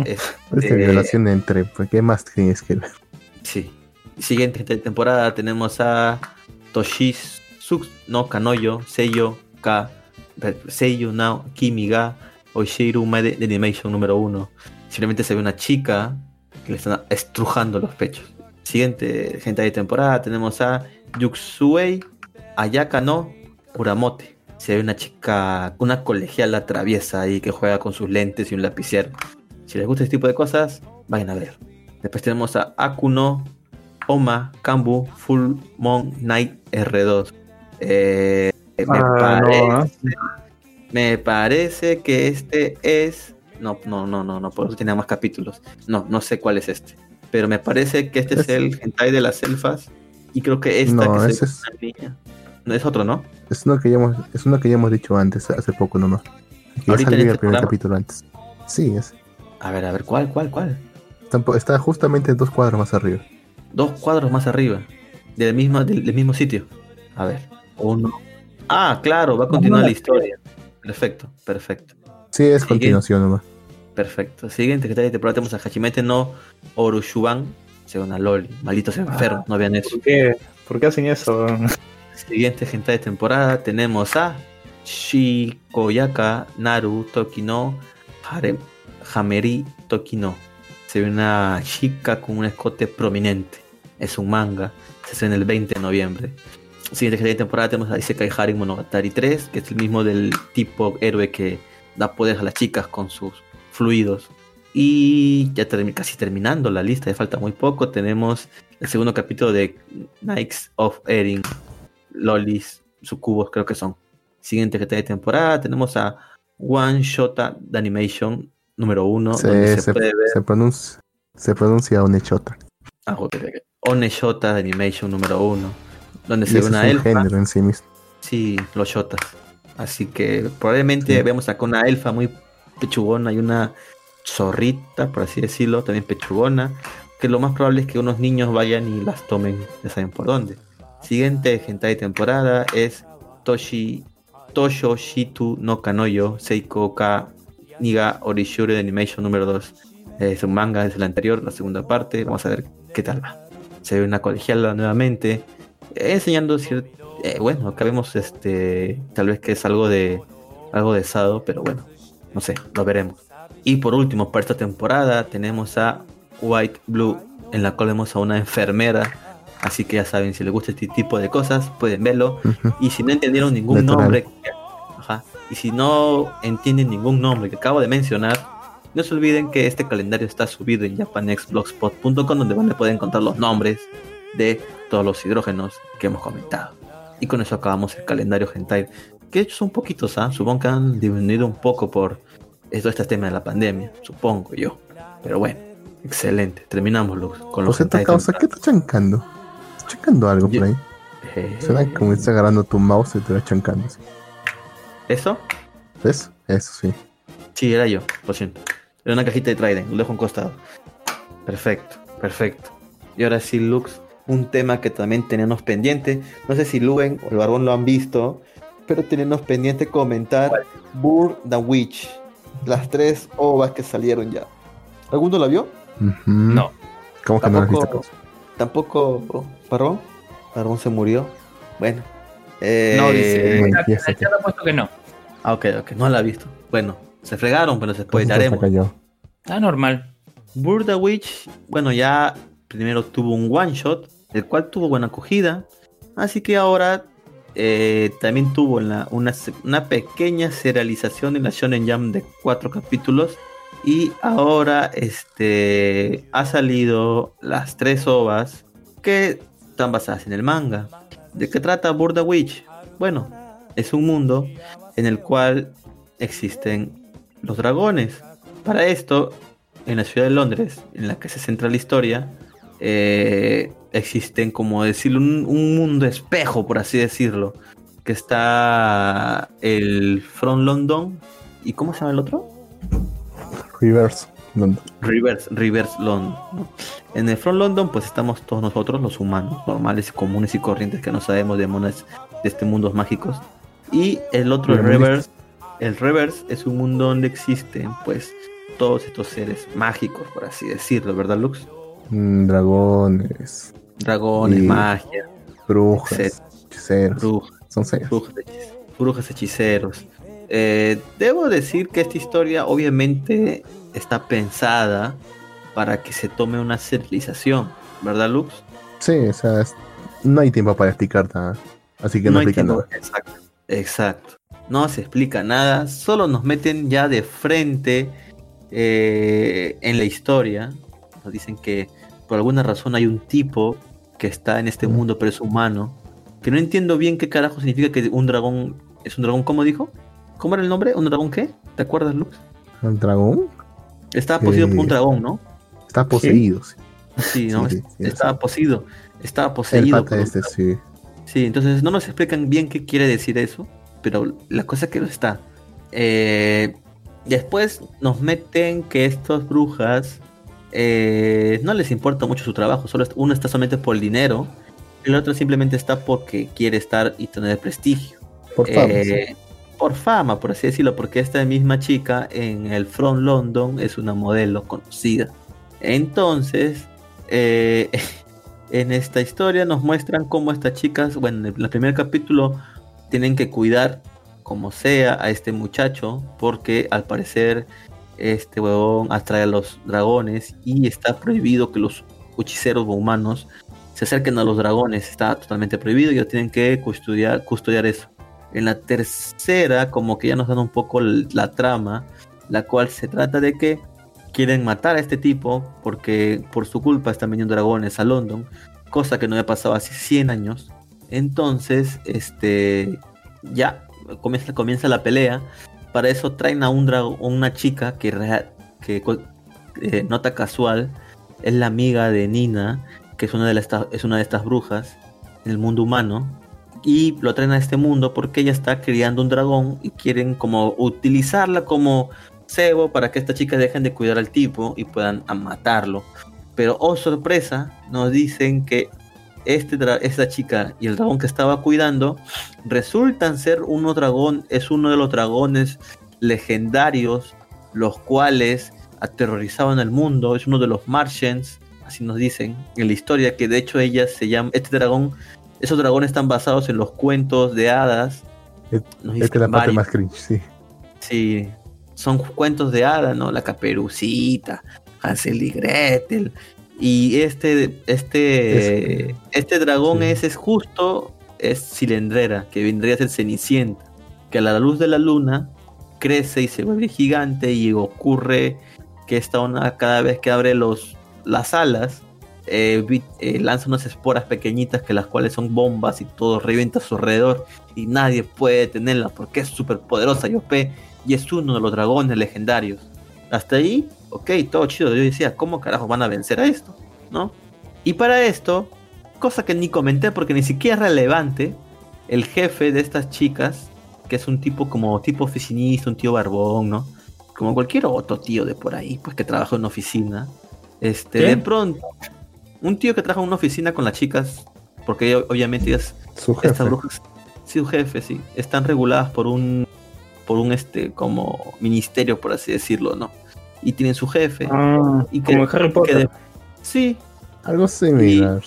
Este, Esta relación entre. Pues, ¿Qué más tienes que ver? Sí. Siguiente temporada tenemos a Toshisu no Kanoyo, Seiyo Ka, Seiyo Nao Kimi ga Oishiru Ume de Animation número 1. Simplemente se ve una chica que le están estrujando los pechos. Siguiente gente de temporada tenemos a Yuksuei Ayaka no Uramote. Se ve una chica, una colegiala traviesa ahí que juega con sus lentes y un lapicero. Si les gusta este tipo de cosas, vayan a ver. Después tenemos a Akuno Oma Kambu Full Moon Night R2. Eh, me, Ah, parece, no, ¿ah? me parece que este es. No, no, no, no, no, por eso tenía más capítulos. No, no sé cuál es este. Pero me parece que este es, Es- el hentai de las elfas. Y creo que esta No, que se ese es- una niña. No es otro, ¿no? Es uno que ya hemos, es uno que ya hemos dicho antes, hace poco nomás. Que ya Ahorita en salió este el primer programa. capítulo antes. Sí, es. A ver, a ver, ¿cuál, cuál, cuál? Está, está justamente dos cuadros más arriba. Dos cuadros más arriba. Del mismo, del, del mismo sitio. A ver. Uno. Ah, claro, va a continuar la historia. Perfecto, perfecto. Sí, es continuación nomás. Perfecto. Siguiente que de temporada tenemos a Hachimete no Orushuban. Según Loli. Malditos enfermos, no vean eso. ¿Por qué? ¿Por qué hacen eso? Siguiente gente de temporada tenemos a Shikoyaka Naru Tokino Hare, Hameri Tokino. Se una chica con un escote prominente. Es un manga. Se hace en el 20 de noviembre. Siguiente de temporada tenemos a Isekai Haring Monogatari 3, que es el mismo del tipo héroe que da poder a las chicas con sus fluidos. Y ya termi- casi terminando la lista, ya falta muy poco. Tenemos el segundo capítulo de Knights of Erin. Lolis, sucubos creo que son. Siguiente de temporada tenemos a One Shota de Animation número uno, donde Se, puede ver se pronuncia, se pronuncia Onechota. ah, ok, de Animation número uno, donde Y se ve una es un elfa. género en sí mismo. Sí, los shotas. Así que probablemente Sí. vemos acá una elfa muy pechugona y una zorrita, por así decirlo, también pechugona. que lo más probable es que unos niños vayan y las tomen, ya saben por dónde. Siguiente hentai temporada es Toshi Tosho Shitu no Kanoyo Seiko Ka Niga Orishuri de Animation número 2. Es un manga, es el anterior, la segunda parte. Vamos a ver qué tal va. Se ve una colegiala nuevamente, eh, enseñando eh, bueno, acá vemos este, tal vez que es algo de algo de Sado, pero bueno, no sé, lo veremos. Y por último, para esta temporada tenemos a White Blue, en la cual vemos a una enfermera. Así que ya saben, si les gusta este tipo de cosas, pueden verlo. Y si no entendieron ningún nombre, y si no entienden ningún nombre que acabo de mencionar, no se olviden que este calendario está subido en japanexblogspot.com donde van a poder encontrar los nombres de todos los hidrógenos que hemos comentado. Y con eso acabamos el calendario hentai, que hecho son poquitos, ¿ah? supongo que han disminuido un poco por esto, este tema de la pandemia, supongo yo. Pero bueno, excelente, terminamos los, con los José hentai causa, ¿qué estás chancando? ¿Estás chancando algo por ahí? Eh, Suena como estás agarrando tu mouse y te vas chancando. ¿sí? ¿Eso? ¿Ves? Eso sí. Sí, era yo, lo siento. Era una cajita de Trident, lo dejo a un costado. Perfecto, perfecto. Y ahora sí, Lux, un tema que también teníamos pendiente. No sé si Luen o el Barbón lo han visto, pero teníamos pendiente comentar Burr the Witch. Las tres ovas que salieron ya. ¿Alguno la vio? No. ¿Cómo que no lo has visto? Tampoco, tampoco Barbón. Barbón se murió. Bueno. Eh, No, dice. no, ya- empieza ya le he puesto que no. Ah, ok, ok, no la ha visto. Bueno, se fregaron, pero haremos. acá yo. Ah, normal. Burda Witch, bueno, ya primero tuvo un one shot, el cual tuvo buena acogida. Así que ahora eh, también tuvo la- una, se- una pequeña serialización en la Shonen Jump de cuatro capítulos. Y ahora este, ha salido las tres ovas que están basadas en el manga. ¿De qué trata Burda Witch? Bueno, es un mundo en el cual existen los dragones. Para esto, en la ciudad de Londres, en la que se centra la historia, eh, existen, como decirlo, un, un mundo espejo, por así decirlo, que está el Front London. ¿Y cómo se llama el otro? Reverse. ¿Dónde? Reverse, Reverse London. ¿no? En el Front London, pues estamos todos nosotros, los humanos, normales, comunes y corrientes, que no sabemos de monas de este mundos mágicos. Y el otro, el. Reverse, el Reverse es un mundo donde existen, pues, todos estos seres mágicos, por así decirlo, ¿verdad, Lux? Mm, dragones, Dragones, magia, brujas, hechiceros. brujas, Son seis. brujas, brujas, hechiceros. Eh, debo decir que esta historia obviamente está pensada para que se tome una serialización, ¿verdad, Lux? Sí, o sea, es- no hay tiempo para explicar nada. Así que no, explica tiempo- nada. Exacto, exacto. No se explica nada, solo nos meten ya de frente eh, en la historia. Nos dicen que por alguna razón hay un tipo que está en este Mm. mundo, pero es humano. Que no entiendo bien qué carajo significa que un dragón es un dragón, ¿cómo dijo? ¿Cómo era el nombre? ¿Un dragón qué? ¿Te acuerdas, Lux? ¿El dragón? Estaba poseído por un Eh, dragón, ¿no? Está poseído. Sí. Sí, ¿no? sí, sí, estaba sí. poseído. Estaba poseído. por un este, dragón. sí. Sí, entonces no nos explican bien qué quiere decir eso, pero la cosa es que lo está. Eh, después nos meten que estas brujas eh, no les importa mucho su trabajo, solo uno está solamente por el dinero, el otro simplemente está porque quiere estar y tener prestigio. Por favor. Eh, por fama, por así decirlo, porque esta misma chica en el Front London es una modelo conocida. Entonces, eh, *laughs* en esta historia nos muestran cómo estas chicas, bueno, en el primer capítulo tienen que cuidar como sea a este muchacho, porque al parecer este huevón atrae a los dragones y está prohibido que los hechiceros humanos se acerquen a los dragones, está totalmente prohibido y ellos tienen que custodiar, custodiar eso. En la tercera, como que ya nos dan un poco la trama, la cual se trata de que quieren matar a este tipo porque por su culpa están viniendo dragones a London, cosa que no había pasado hace 100 años. Entonces, este, ya comienza, la pelea. Para eso traen a una chica que, que eh, nota casual es la amiga de Nina, que es una de, las, es una de estas brujas en el mundo humano. Y lo traen a este mundo porque ella está criando un dragón y quieren como utilizarla como cebo para que estas chicas dejen de cuidar al tipo y puedan matarlo. Pero, oh sorpresa, nos dicen que este esta chica y el dragón que estaba cuidando resultan ser uno dragón, es uno de los dragones legendarios, los cuales aterrorizaban al mundo, es uno de los Martians, así nos dicen en la historia, que de hecho ella se llama, este dragón, esos dragones están basados en los cuentos de hadas. Esta es la parte varios. más cringe, sí. Sí, son cuentos de hadas, ¿no? La caperucita, Hansel y Gretel. Y este, este, este dragón sí. es, es justo, es cilindrera, que vendría a ser cenicienta, que a la luz de la luna crece y se vuelve gigante y ocurre que esta onda cada vez que abre los, las alas, eh, eh, lanza unas esporas pequeñitas que las cuales son bombas y todo revienta a su alrededor y nadie puede detenerla porque es súper poderosa y OP y es uno de los dragones legendarios. Hasta ahí, ok, todo chido. Yo decía, ¿cómo carajo van a vencer a esto? ¿No? Y para esto, cosa que ni comenté porque ni siquiera es relevante, el jefe de estas chicas, que es un tipo como tipo oficinista, un tío barbón, ¿no? Como cualquier otro tío de por ahí, pues que trabaja en una oficina. Este, ¿Qué? de pronto, un tío que trabaja en una oficina con las chicas, porque obviamente ellas Su jefe. estas brujas, sí, un jefe, sí, están reguladas por un, por un este, como ministerio, por así decirlo, ¿no? Y tienen su jefe. Ah, Y que- como Harry que Potter. de- sí, Algo similar.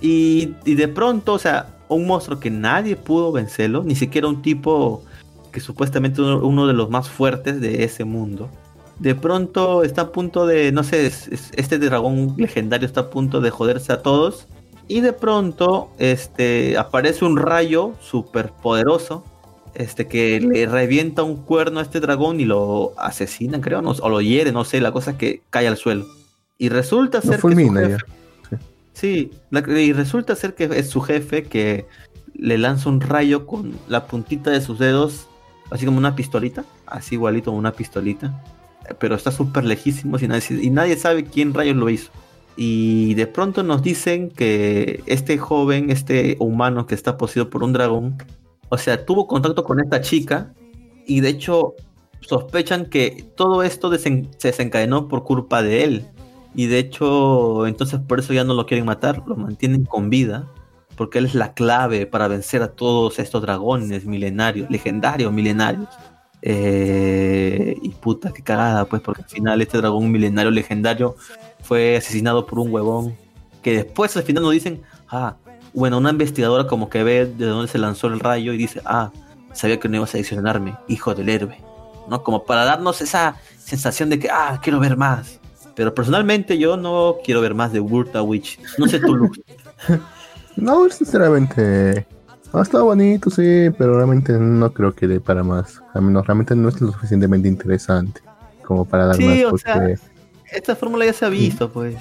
y, y de pronto, o sea, un monstruo que nadie pudo vencerlo, ni siquiera un tipo que supuestamente uno, uno de los más fuertes de ese mundo. De pronto está a punto de, no sé, es- es- este dragón legendario está a punto de joderse a todos. Y de pronto, este, aparece un rayo súper poderoso, este, que le revienta un cuerno a este dragón y lo asesina, creo, no- o lo hiere, no sé, la cosa es que cae al suelo. Y resulta ser que su jefe-. Sí, la- y resulta ser que es su jefe que le lanza un rayo con la puntita de sus dedos, así como una pistolita, así igualito como una pistolita, pero está súper lejísimo y nadie, sabe quién rayos lo hizo. Y de pronto nos dicen que este joven, este humano que está poseído por un dragón, o sea, tuvo contacto con esta chica y de hecho sospechan que todo esto desen- se desencadenó por culpa de él. Y de hecho, entonces por eso ya no lo quieren matar, lo mantienen con vida, porque él es la clave para vencer a todos estos dragones milenarios, legendarios milenarios. Eh, y puta, qué cagada, pues, porque al final este dragón milenario legendario fue asesinado por un huevón. Que después al final nos dicen, ah, bueno, una investigadora como que ve de dónde se lanzó el rayo y dice, ah, sabía que no ibas a adicionarme, hijo del héroe. ¿No? Como para darnos esa sensación de que, ah, quiero ver más. Pero personalmente yo no quiero ver más de Wurta Witch. No sé tú, Lux. *laughs* No, sinceramente. Ha estado bonito, sí, pero realmente no creo que dé para más. A menos realmente no es lo suficientemente interesante como para dar Sí, más, o porque sea, Esta fórmula ya se ha visto, pues.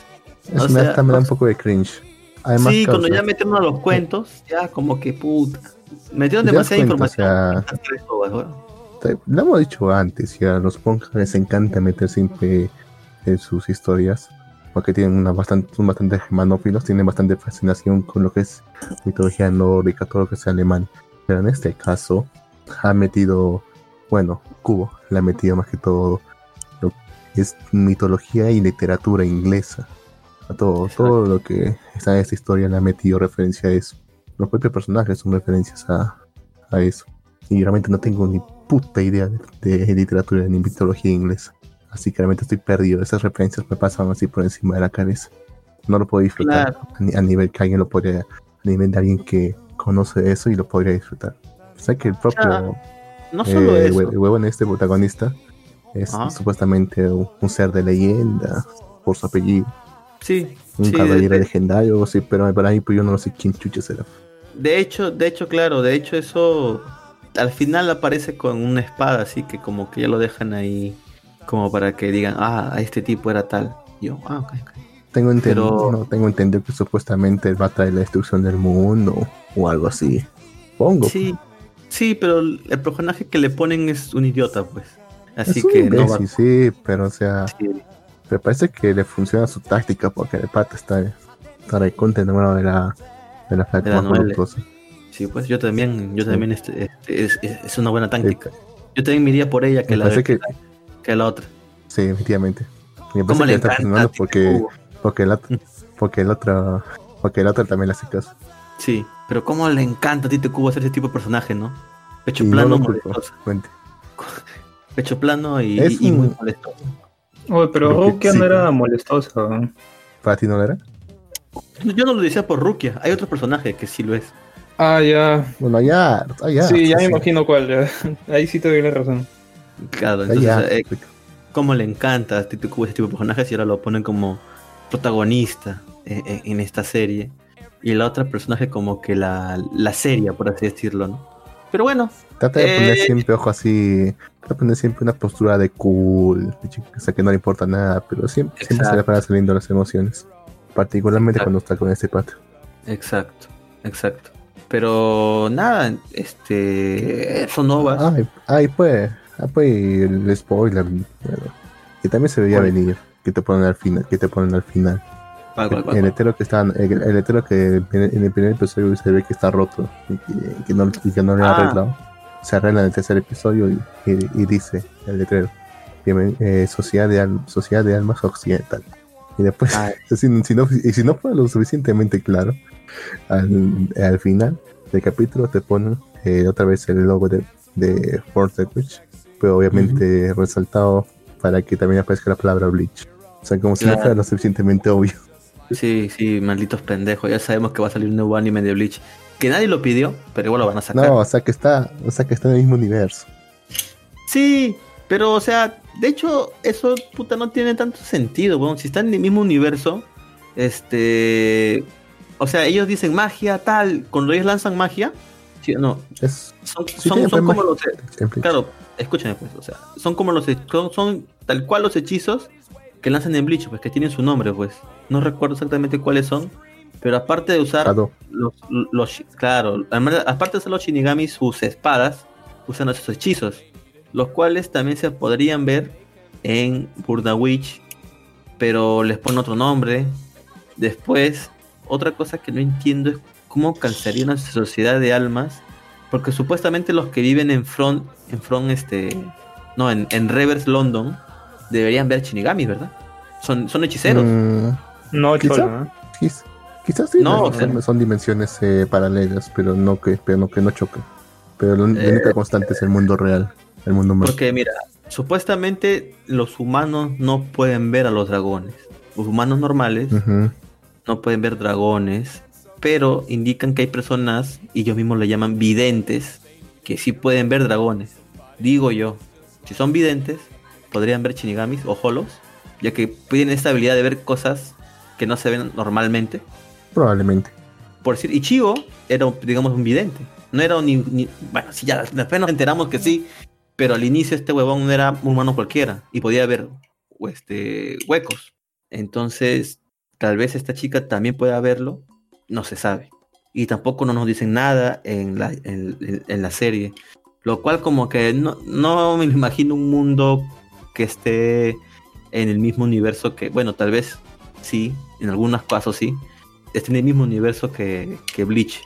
eso o me, sea, hasta me da o un poco de cringe. Además, sí, cuando ya metieron a los cuentos, ya como que puta. Metieron demasiada o información. sea, weón. te- lo hemos dicho antes, ya a los punks les encanta meter siempre en sus historias, porque tienen una bastante, son bastante germanófilos, tienen bastante fascinación con lo que es mitología nórdica, todo lo que es alemán. Pero en este caso, ha metido, bueno, Cubo, le ha metido más que todo lo que es mitología y literatura inglesa. A todo, todo lo que está en esta historia le ha metido referencia a eso. Los propios personajes son referencias a, a eso. Y realmente no tengo ni puta idea de, de literatura ni mitología inglesa. Así que realmente estoy perdido. Esas referencias me pasan así por encima de la cabeza. No lo puedo disfrutar Claro. a, ni- a nivel que alguien lo podría, a nivel de alguien que conoce eso y lo podría disfrutar. O sea que el propio Claro, No solo eh, eso. hue- huevo en este protagonista es Ajá. supuestamente un, un ser de leyenda por su apellido, Sí, un sí, caballero de- legendario así, pero por ahí pues yo no sé quién chucha será. De hecho, de hecho, claro, de hecho eso al final aparece con una espada, así que como que ya lo dejan ahí como para que digan, ah, este tipo era tal. Y yo, ah, ok, ok. Tengo entendido, Pero- no, tengo entendido que supuestamente va a traer la destrucción del mundo o algo así. Pongo. Sí, sí, pero el personaje que le ponen es un idiota, pues. Así es que no va. imbécil, sí, pero o sea, Sí, me parece que le funciona su táctica porque el pata está, está recontra enamorado de la de la De la sí, pues yo también, yo también este, este, es, es- una buena táctica. Yo también me iría por ella que Me la, que, que que la otra. sí, efectivamente. Me ¿Cómo parece que está encanta? funcionando porque Porque el otro, porque el otro, porque el otro también le hace caso. Sí, pero cómo le encanta a Tite Cubo hacer ese tipo de personaje, ¿no? Pecho Y no plano, lo culpo, molestoso. cuente. *laughs* Pecho plano y, Es y- y muy molestoso. Oye, pero Porque Rukia sí. no era molestosa. ¿Para ti no lo era? Yo no lo decía por Rukia, hay otros personajes que sí lo es. Ah, ya. Bueno, ya, ya. sí, ya me sí. imagino cuál. ya. *laughs* Ahí sí te doy la razón. Claro, entonces, eh, cómo le encanta a Cubo ese tipo de personajes y ahora lo ponen como protagonista eh, eh, en esta serie. Y la otra personaje como que la, la seria, por así decirlo, ¿no? Pero bueno, Trata de poner siempre ojo así. Trata de poner siempre una postura de cool. O sea, que no le importa nada. Pero siempre, siempre se le para saliendo las emociones. Particularmente Exacto. cuando está con este pato. exacto, exacto. Pero nada, este. Son novas. Ay, ay, pues. Ah, pues el spoiler. bueno, que también se veía ¿Cuál? venir. Que te ponen al final. Que te ponen al final. ¿Cuál, cuál, cuál, El hetero que está. El, el hetero que en el primer episodio se ve que está roto. Y que, que no, y que no le ha Ah. arreglado. Se arregla en el tercer episodio y, y- y dice el letrero. Eh, sociedad, de Al- sociedad de Almas Occidental. Y después, *laughs* si, si no, y si no fue lo suficientemente claro, al, al final del capítulo te ponen eh, otra vez el logo de, de Force Witch, pero obviamente resaltado para que también aparezca la palabra Bleach. O sea, como si no fuera lo suficientemente obvio. Sí, sí, malditos pendejos. Ya sabemos que va a salir un nuevo anime de Bleach. Que nadie lo pidió, pero igual lo van a sacar. No, o sea que está, o sea que está en el mismo universo. Sí, pero o sea, de hecho, eso puta no tiene tanto sentido, weón. Si están en el mismo universo, este. O sea, ellos dicen magia, tal. Cuando ellos lanzan magia, sí, no, Es son, Sí, son, tiene son como magia. los. Claro, escúchame pues, o sea, son como los. Son, son tal cual los hechizos que lanzan en Bleach, pues que tienen su nombre, pues. No recuerdo exactamente cuáles son, pero aparte de usar los, los claro, aparte de usar los shinigami, sus espadas usan esos hechizos, los cuales también se podrían ver en Burda Witch, pero les ponen otro nombre. Después, otra cosa que no entiendo es cómo cancellaría una sociedad de almas, porque supuestamente los que viven en Front, en Front, este, no, en, en Reverse London, deberían ver shinigamis, ¿verdad? Son, son hechiceros. Mm, No, Quizá. cholo, quiz- quizás sí, No, no, o sea- son, son dimensiones eh, paralelas, pero no que, pero no que no choquen. Pero lo- la Eh, única constante es el mundo real, el mundo humano. Porque mira, supuestamente los humanos no pueden ver a los dragones. Los humanos normales no pueden ver dragones, pero indican que hay personas, y ellos mismos le llaman videntes, que sí pueden ver dragones. Digo yo, si son videntes, podrían ver shinigamis o holos, ya que tienen esta habilidad de ver cosas que no se ven normalmente. Probablemente. Por decir, Ichigo era, digamos, un vidente. No era ni, ni- Bueno, sí, ya después nos enteramos que sí, pero al inicio este huevón no era un humano cualquiera y podía ver este, huecos. Entonces, tal vez esta chica también pueda verlo, no se sabe. Y tampoco no nos dicen nada en la, en, la serie. Lo cual como que no, no me imagino un mundo que esté en el mismo universo que, bueno, tal vez sí, en algunos casos sí, esté en el mismo universo que, que Bleach.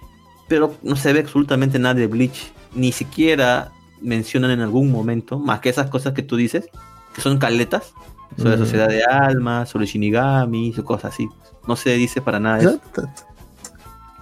Pero no se ve absolutamente nada de Bleach. Ni siquiera mencionan en algún momento, más que esas cosas que tú dices, que son caletas, sobre la sociedad de almas, sobre Shinigami, y cosas así. No se dice para nada eso.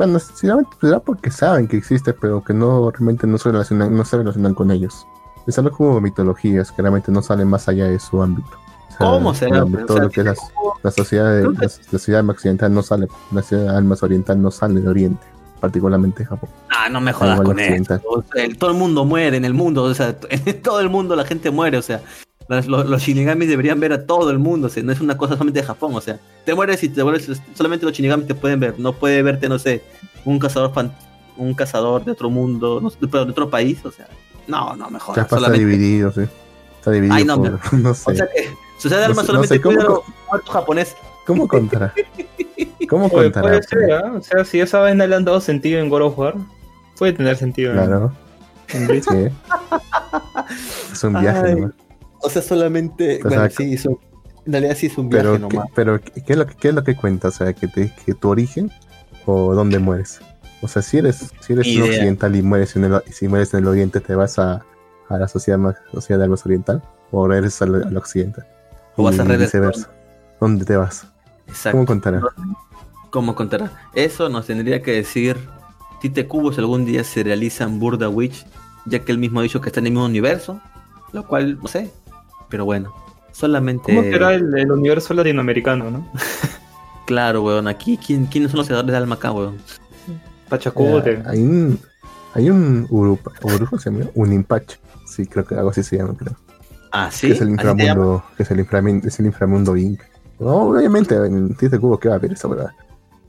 Bueno, sinceramente será porque saben que existe, pero que no realmente no se relacionan, no se relacionan con ellos. Es algo como mitologías, que realmente no salen más allá de su ámbito. O sea, ¿Cómo será? pues? O todo sea, lo que es la, la sociedad de, la, la sociedad alma occidental no sale, la sociedad de almas oriental no sale de Oriente, particularmente Japón. Ah, no me jodas con eso. occidental. O sea, el- todo el mundo muere en el mundo, o sea, *laughs* en todo el mundo la gente muere, o sea, los, los- los shinigamis deberían ver a todo el mundo, o sea, no es una cosa solamente de Japón, o sea, te mueres y te mueres, solamente los shinigamis te pueden ver, no puede verte, no sé, un cazador fan- un cazador de otro mundo, no sé, pero de otro país, o sea, no, no me Ya está solamente, dividido, sí. Está dividido Ay, no, por, *laughs* no sé. o sea que Sociedad de No Almas sé- no solamente sé, ¿cómo cuida a co- los japoneses. ¿Cómo contará? ¿Cómo Oye, contará? puede ser, ¿ah? O sea, si esa vaina le han dado sentido en God of War, puede tener sentido en- Claro, sí. Es un viaje Ay, nomás. O sea, solamente, O sea, bueno, sí, hizo- en realidad sí es un viaje Pero, ¿qué, nomás. pero ¿qué, es lo que, qué es lo que cuenta? O sea, que, te, que tu origen o dónde mueres. O sea, si eres, si eres un occidental y mueres en el, si mueres en el oriente, te vas a, a la sociedad, más- sociedad de almas oriental o eres al, al occidental. O vas a viceversa. ¿Dónde te vas? Exacto. ¿Cómo contará? ¿Cómo contará? Eso nos tendría que decir Tite Cubo si algún día se realiza en Burda Witch, ya que él mismo ha dicho que está en el mismo universo, lo cual no sé. Pero bueno, solamente. ¿Cómo será el, el universo latinoamericano, no? *laughs* Claro, weón. Aquí, ¿quién, ¿quiénes son los creadores de alma acá, weón? Pachacubote. Eh, hay un, hay un Urupa, Urupa se llama, un Impache. Sí, creo que algo así se llama, creo. Ah, sí. Que es el inframundo, que es el inframundo, es el inframundo Inc. No, obviamente en Tite Cubo que va a haber esa verdad.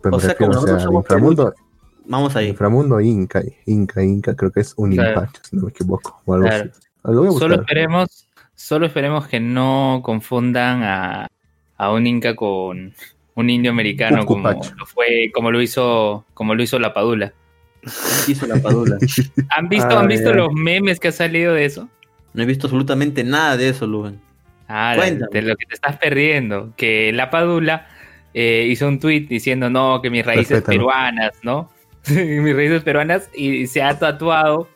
Pero O me sea, refiero, como o sea, somos inframundo, Vamos ahí. inframundo Inca, Inca, Inca, creo que es un Claro. Si no me equivoco, o algo Claro. así. Lo voy a Solo esperemos, solo esperemos que no confundan a, a un inca con un indio americano como lo fue, como lo hizo, como lo hizo la Padula. Hizo la padula. *laughs* ¿Han visto, Ay, ¿han visto ay. los memes que ha salido de eso? No he visto absolutamente nada de eso, Luven. Ah, Cuéntame. de lo que te estás perdiendo. Que la Padula eh, hizo un tweet diciendo no, que mis raíces peruanas, ¿no? *laughs* mis raíces peruanas y se ha tatuado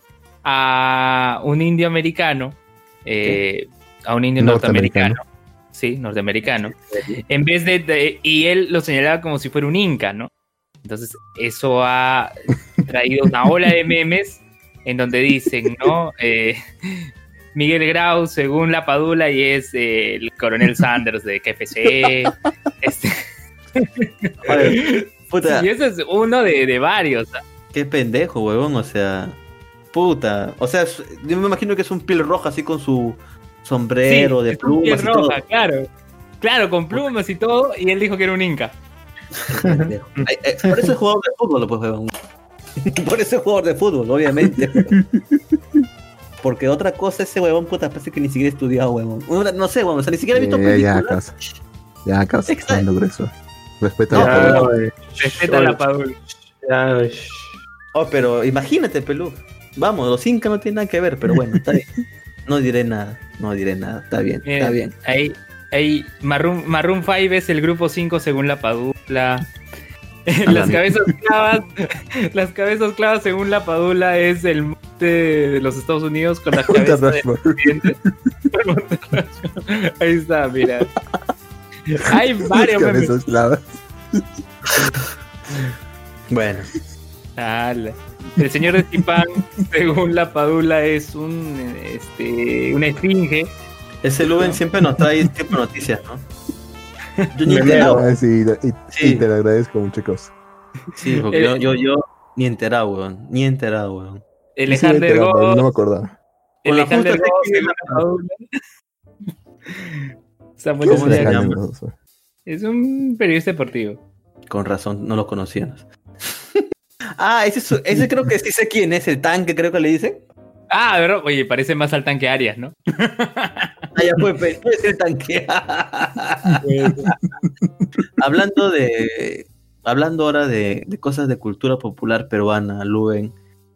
a un indio americano, eh, a un indio Norteamericano. norteamericano. Sí, norteamericano. En vez de, de- Y él lo señalaba como si fuera un inca, ¿no? Entonces, eso ha traído una ola de memes en donde dicen, ¿no? Eh, Miguel Grau, según la Padula, y es eh, el coronel Sanders de KFC. *laughs* Este, Puta, y ese es uno de, de varios. qué pendejo, huevón. O sea, puta. O sea, yo me imagino que es un piel roja así con su sombrero de plumas y todo. roja, claro. Claro, con plumas y todo, y él dijo que era un inca. Eh, Por eso es jugador de fútbol, pues, huevón. *laughs* Por eso es jugador de fútbol, obviamente. Porque otra cosa, ese huevón, puta, parece que ni siquiera ha estudiado, huevón. No sé, huevón, o sea, ni siquiera ha visto Eh, ya, películas. casa. Ya, casa, Exacto. grueso. Respeta la. Ay, Respeta a la Padula. ay, Oh, pero imagínate, pelú. Vamos, los incas no tienen nada que ver, pero bueno, está bien. *laughs* No diré nada, no diré nada, está bien, Mira, está bien. Ahí, ahí Maroon, Maroon 5 es el grupo 5 según la Padula. las cabezas clavas, *laughs* las cabezas clavas según la Padula es el monte de los Estados Unidos con las *laughs* cabezas de. *laughs* Ahí está, mira. Hay varios memes. cabezas clavas. Bueno, Ala. El señor de Chipán, *laughs* según la Padula, es un este una esfinge. ese Luven siempre nos trae este tipo de noticias, ¿no? Yo ni enterado. Ah, sí, y, y Sí. te lo agradezco mucho, cosa. Sí, porque yo, yo, yo ni enterado, weón. Ni enterado, weón. El Sí, Goss, no me acordaba. el Padula. *laughs* Samuel ¿Cómo se Estiaga. llama? Es un periodista deportivo. Con razón, no lo conocíamos. Ah, ese, es- ese creo que sí sé quién es, el tanque creo que le dicen. Ah, pero oye, parece más al tanque Arias, ¿no? Ah, ya fue, pues, ser el tanque. *laughs* hablando de. Hablando ahora de, de cosas de cultura popular peruana, Luen.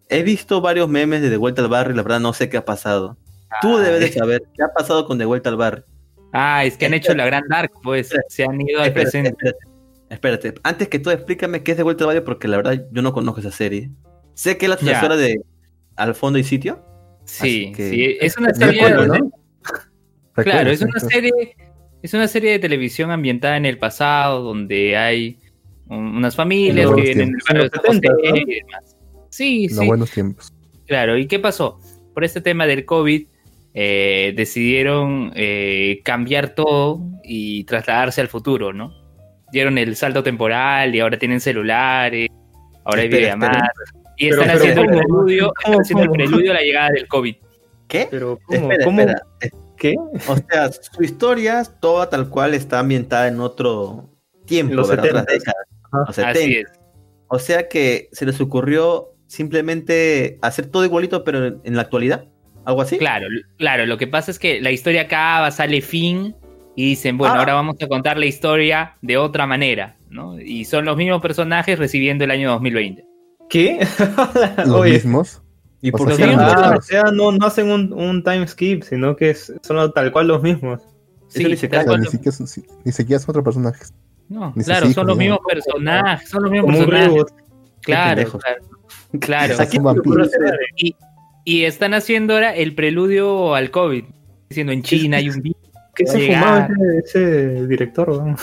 He visto varios memes de De Vuelta al Barrio y la verdad no sé qué ha pasado. Tú debes de saber qué ha pasado con De Vuelta al Barrio. Ah, es que han hecho la gran Dark, pues. Se han ido al presente. espérate, espérate. Antes que todo, explícame qué es De Vuelta al Barrio porque la verdad yo no conozco esa serie. Sé que es la sucesora de Al Fondo y Sitio. Sí, que- sí. Es una serie. Claro, es una *laughs* serie. Es una serie de televisión ambientada en el pasado, donde hay un- unas familias En que los viven en el barrio de San los 70, José y demás. Sí, Los sí. buenos tiempos. Claro, ¿y qué pasó? Por este tema del COVID, eh, decidieron eh, cambiar todo y trasladarse al futuro, ¿no? Dieron el salto temporal y ahora tienen celulares, ahora hay Espera, videollamadas. Y están pero haciendo el ¿cómo? preludio, están ¿Cómo, haciendo el preludio a la llegada del COVID. ¿Qué? Pero, ¿cómo? espera, ¿Cómo? espera. ¿Qué? O sea, su historia, toda tal cual, está ambientada en otro tiempo, los ¿verdad? Otras 70. décadas. Ajá. Los Así 70. es. O sea que se les ocurrió simplemente hacer todo igualito, pero en, en la actualidad. ¿Algo así? Claro, claro, lo que pasa es que la historia acaba, sale fin y dicen, bueno, Ah. ahora vamos a contar la historia de otra manera, ¿no? Y son los mismos personajes recibiendo el año 2020. ¿Qué? *laughs* Los mismos. ¿Y O por sea, qué? sí, no? ah, claro. o sea, no, no hacen un, un time skip, sino que son tal cual los mismos. Cual ni, siquiera son, ni siquiera son otros personajes. no, ni claro, son los ¿no? mismos personajes, son los mismos Como personajes. Claro, claro, claro. Vampiros. Y, y están haciendo ahora el preludio al COVID. Diciendo en China hay un virus. ¿Qué se fumaba ese, ese director?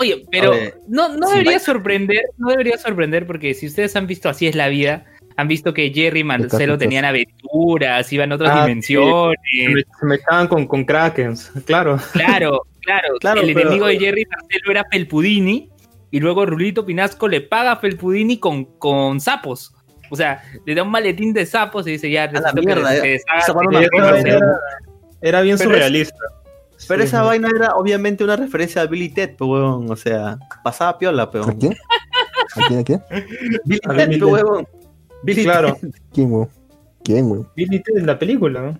Oye, pero no, no debería sorprender, no debería sorprender porque si ustedes han visto Así es la vida, han visto que Jerry y Marcelo tenían aventuras, iban a otras Ah, dimensiones. Se me, se me echaban con, con Krakens, claro. Claro, claro. *laughs* Claro, el pero- enemigo de Jerry y Marcelo era Felpudini y luego Rulito Pinasco le paga a Felpudini con, con sapos. O sea, le da un maletín de sapos y dice ya, la necesito que mierda, se eh. acuerdo, era, bien Pero es- surrealista. Pero Sí. esa vaina era obviamente una referencia a Billy Ted, pues, huevón. O sea, pasaba piola, ¿A peón. quién? ¿A quién? ¿A quién? *laughs* Billy A Ted, Billy pues, Ted. huevón. Billy Claro, Ted. ¿Quién, weón? ¿Quién, weón? Billy Ted en la película. ¿no?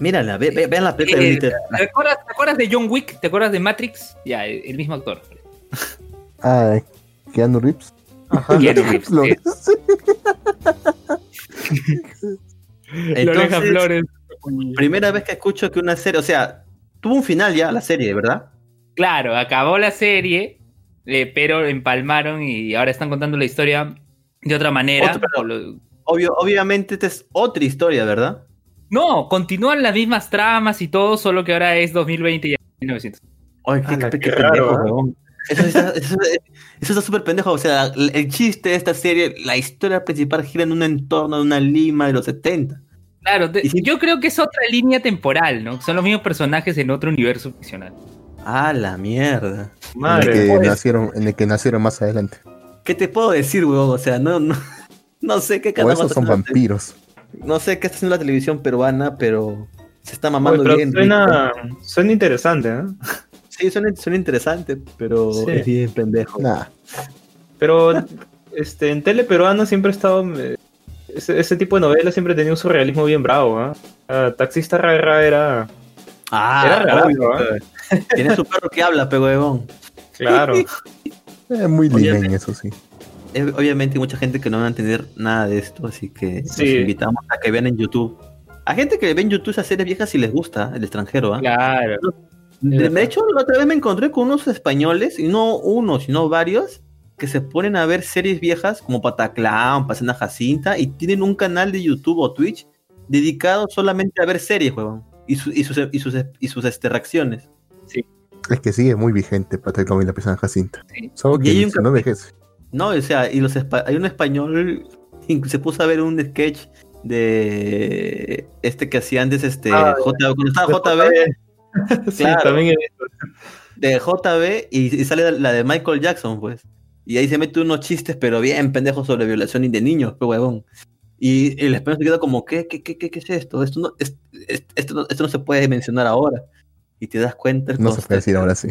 Mírala, ve, ve- vean la película de Eh, Billy Ted. ¿Te acuerdas, te acuerdas de John Wick? ¿Te acuerdas de Matrix? Ya, el, el mismo actor. Ah, Keanu Reeves. Ajá. *laughs* Keanu Reeves, *laughs* Entonces, Flores. primera vez que escucho que una serie, o sea, tuvo un final ya la serie, ¿verdad? Claro, acabó la serie, eh, pero empalmaron y ahora están contando la historia de otra manera. Lo- Obvio, obviamente esta es otra historia, ¿verdad? No, continúan las mismas tramas y todo, solo que ahora es 2020 y ya 1900. Ay, qué, Ala, qué qué pendejo, ¿eh? Eso está eso- eso está súper pendejo. O sea, el el chiste de esta serie, la historia principal gira en un entorno de una Lima de los 70. Claro, te- Y si- yo creo que es otra línea temporal, ¿no? Son los mismos personajes en otro universo ficcional. Ah, la mierda. En el, Madre. que pues. nacieron, en el que nacieron más adelante. ¿Qué te puedo decir, huevón? O sea, no, no, *laughs* no sé qué O carajo esos son vampiros. No sé qué está haciendo la televisión peruana, pero se está Oye, mamando pero bien. suena, suena interesante, ¿eh? *laughs* Sí, son interesantes, pero Sí. es bien pendejo. Nah, Pero este, en tele peruana siempre ha estado. Eh, Ese, ese tipo de novelas siempre tenía un surrealismo bien bravo, ¿ah? Ah, Taxista Rara era. Ah, Era raro, obvio, ¿eh? Tiene su perro que habla, pero huevón. Claro. *laughs* es muy limen, eso sí. Eh, Obviamente hay mucha gente que no va a entender nada de esto, así que los invitamos a que vean en YouTube. Hay gente que ve en YouTube esas series viejas y les gusta, el extranjero, ¿ah? Claro. De, de hecho, la otra vez me encontré con unos españoles, y no uno, sino varios, que se ponen a ver series viejas como Pataclown, Pasena Jacinta, y tienen un canal de YouTube o Twitch dedicado solamente a ver series, huevón. Y, su- y sus, y sus, y sus este, reacciones. Es que sigue muy vigente Patrick y la persona Jacinta. Sí. Solo Y hay que un si no envejece. No, o sea, y los hay un español que se puso a ver un sketch de este que hacía antes este Ah, J, cuando estaba JB, *laughs* Sí, Claro. también de JB y, y sale la de Michael Jackson, pues. Y ahí se mete unos chistes, pero bien pendejos sobre violación y de niños, pues huevón. Y el español se queda como, ¿qué, qué, qué, qué, qué es esto? Esto no, es- es- esto, no, esto no se puede mencionar ahora. Y te das cuenta. No se puede decir ahora sí.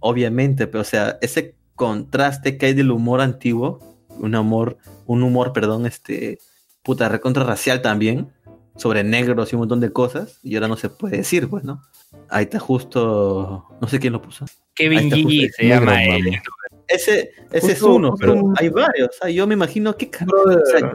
Obviamente, pero o sea, ese contraste que hay del humor antiguo, un humor, un humor, perdón, este, puta, recontra racial también, sobre negros y un montón de cosas, y ahora no se puede decir, pues, ¿no? Ahí está justo, no sé quién lo puso. Kevin Gigi se Negro, llama mami. él. Ese, ese es uno, justo pero un- hay varios. O sea, yo me imagino que, o sea,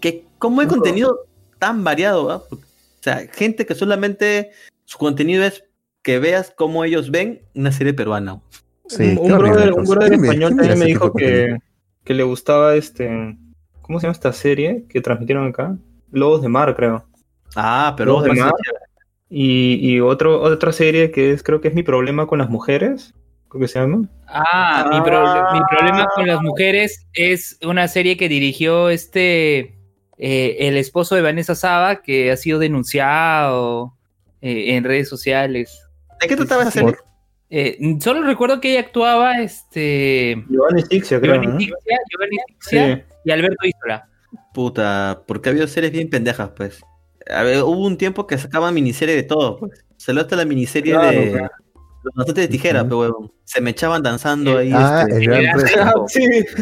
que cómo hay contenido tan variado. O sea, gente que solamente su contenido es que veas cómo ellos ven una serie peruana. Sí, un, brother, un entonces. brother ¿Quién ve- español también me dijo de que, que le gustaba este. ¿Cómo se llama esta serie que transmitieron acá? Lobos de Mar, creo. Ah, pero Los demás- demás. Y, y otro, otra serie que es, creo que es Mi Problema con las Mujeres. Creo que se llama. Ah, mi, Ah. mi problema con las mujeres es una serie que dirigió este eh, el esposo de Vanessa Saba que ha sido denunciado eh, en redes sociales. ¿De qué trataba esa serie? Eh, solo recuerdo que ella actuaba este Giovanni Sixia, creo. Giovanni ¿no? Sixia, Giovanni Sixia Sí. y Alberto Isola. Puta, porque había series bien pendejas, pues. A ver, hubo un tiempo que sacaban miniserie de todo, pues. Salió hasta la miniserie Claro, de claro. Los Danzantes de Tijera, pero huevón. Se me echaban danzando ahí. Ah, este, el gran *laughs* reto. Ah, sí.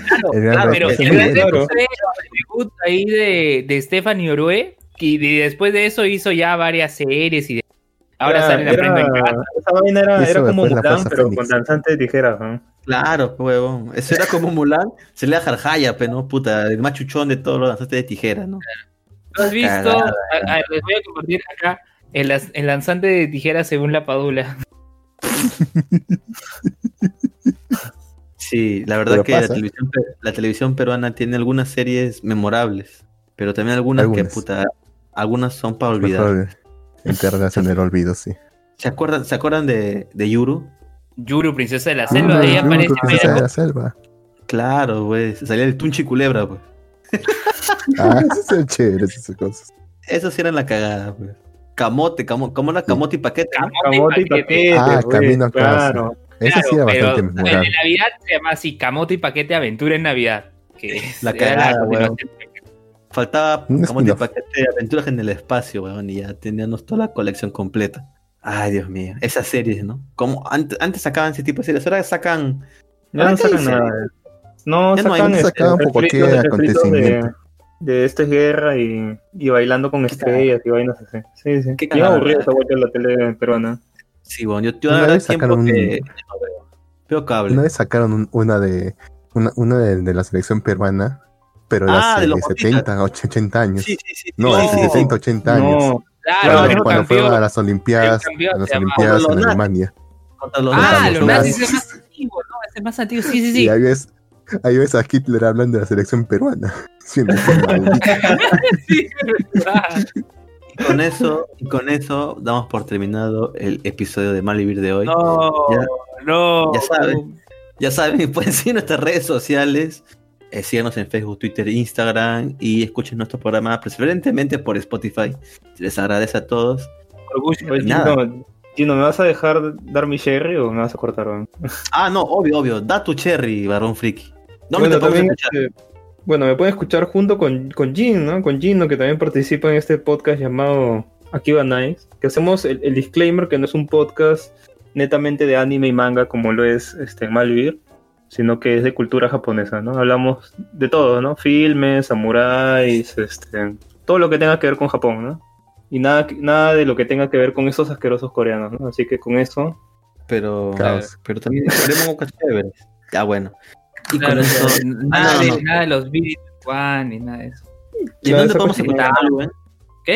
Claro, El gran claro, reto, pero el gran reto fue el debut ahí de, de Stephanie Orue y, de- después de eso hizo ya varias series y de- ahora Era- sale la Prenda en casa. Esa vaina era, como Mulan, pero Fénix. con danzante de tijeras. ¿no? Claro, huevón. Eso era como Mulan. Se le da Jarjaya, pero no, puta. El más chuchón de todos los Danzantes de Tijera, ¿no? ¿Tú has visto? Cagada. A- a- les voy a compartir acá el, el lanzante de tijeras según la Padula. *laughs* Sí, la verdad Pero que la televisión, pe- la televisión peruana tiene algunas series memorables, pero también algunas, Algunas. que, puta, algunas son para olvidar. Mejor enterrarlas en el olvido, sí. ¿Se acuerdan, ¿se acuerdan de, de Yuru? Yuru, Princesa de la Selva, ahí Yuru, aparece. princesa de la selva. Claro, güey. Salía el Tunchi Culebra, pues. *laughs* Ah, eso son chéveres esas cosas. Eso sí era la cagada, pues. Camote, camo, como era camote y paquete. ¿no? Camote y paquete, Ah, güey, camino a claro. Eso sí era bastante memorable. de Navidad se llama así, Camote y Paquete Aventura en Navidad. Que La cagada, continuación. Faltaba camote y paquete de aventuras en el espacio, weón. Y ya teníamos toda la colección completa. Ay, Dios mío. Esas series, ¿no? Como antes, antes sacaban ese tipo de series, ahora sacan. No ¿Ahora qué sacan nada. No Ya no hay, sacan, no este, sacaban por de, acontecimiento. De esta guerra y, y bailando con estrellas y vainas así. Sí, sí. Qué aburrido esa vuelta de la tele peruana. Sí, bueno, yo, yo la verdad tiempo un- que no veo. Veo cable. Una vez sacaron un- una de una, una de, de la selección peruana, pero de Ah, hace de los 70, 80 años. Sí, sí, sí. No, sí, hace sí. 70, 80 años. No, Claro, Cuando, cuando fueron campeón- a las Olimpiadas, campeón a las Olimpiadas en. Alemania. Ah, los nazis es más antiguo, ¿no? Es el más antiguo. Sí, sí, sí. Y ahí ves, ahí ves a Hitler hablando de la selección peruana. Siendo un maldito. Sí. Y con eso, y con eso damos por terminado el episodio de Malvivir de hoy. No, Ya- no. ya saben. Ya saben, *laughs* pueden seguir nuestras redes sociales, eh, síganos en Facebook, Twitter, Instagram y escuchen nuestro programa preferentemente por Spotify. Les agradece a todos. Oye, Nada. ¿me vas a dejar dar mi sherry o me vas a cortar? Ah, no, obvio, obvio. Da tu cherry, varón friki. ¿Dónde bueno, te también, escuchar? bueno, me pueden escuchar junto con, con Gin, ¿no? Con Gino, que también participa en este podcast llamado Akiba Nice, que hacemos el, el disclaimer que no es un podcast netamente de anime y manga como lo es este, Malvivir, sino que es de cultura japonesa, ¿no? Hablamos de todo, ¿no? Filmes, samuráis, este, todo lo que tenga que ver con Japón, ¿no? Y nada, nada de lo que tenga que ver con esos asquerosos coreanos, ¿no? Así que con eso, Pero, pero también haremos cosas chéveres. Ya, bueno. Y Claro, con eso. nada, Ah, no, de, no. nada de los beats, Juan, ni nada de eso. ¿Y dónde podemos cosa- escuchar a Luen? ¿Qué?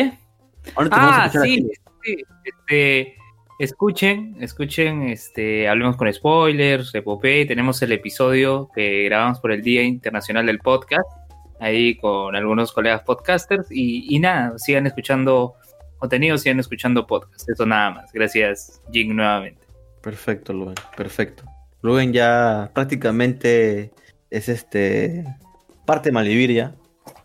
¿Dónde te podemos Ah, escuchar sí, sí. Este, escuchen, escuchen, este, hablemos con spoilers, Epopey, tenemos el episodio que grabamos por el Día Internacional del Podcast, ahí con algunos colegas podcasters, y, y nada, sigan escuchando contenido, sigan escuchando podcast, eso nada más. Gracias, Jing, nuevamente. Perfecto, Luen. Perfecto. Luen ya prácticamente es este parte de Maliviria.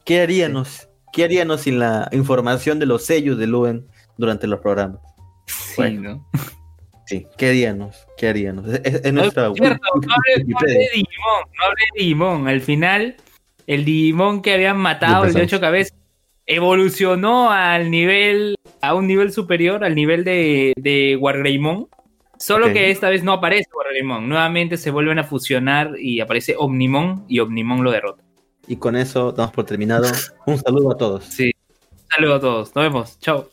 ¿Qué haríamos? ¿Qué haríamos sin la información de los sellos de Luen durante los programas? Sí, Bueno. ¿no? *laughs* Sí, ¿qué haríamos? ¿Qué haríamos? Es, es- es No, nuestra por cierto, no hablé, no hablé de Digimon, no hablé de Digimon. Al final, el Digimon que habían matado, el de ocho cabezas, evolucionó al nivel, a un nivel superior, al nivel de, de Wargreymon. Solo que esta vez no aparece Wargreymon. Nuevamente se vuelven a fusionar y aparece Omnimon y Omnimon lo derrota. Y con eso damos por terminado. Un saludo a todos. Sí. Saludos a todos. Nos vemos. Chao.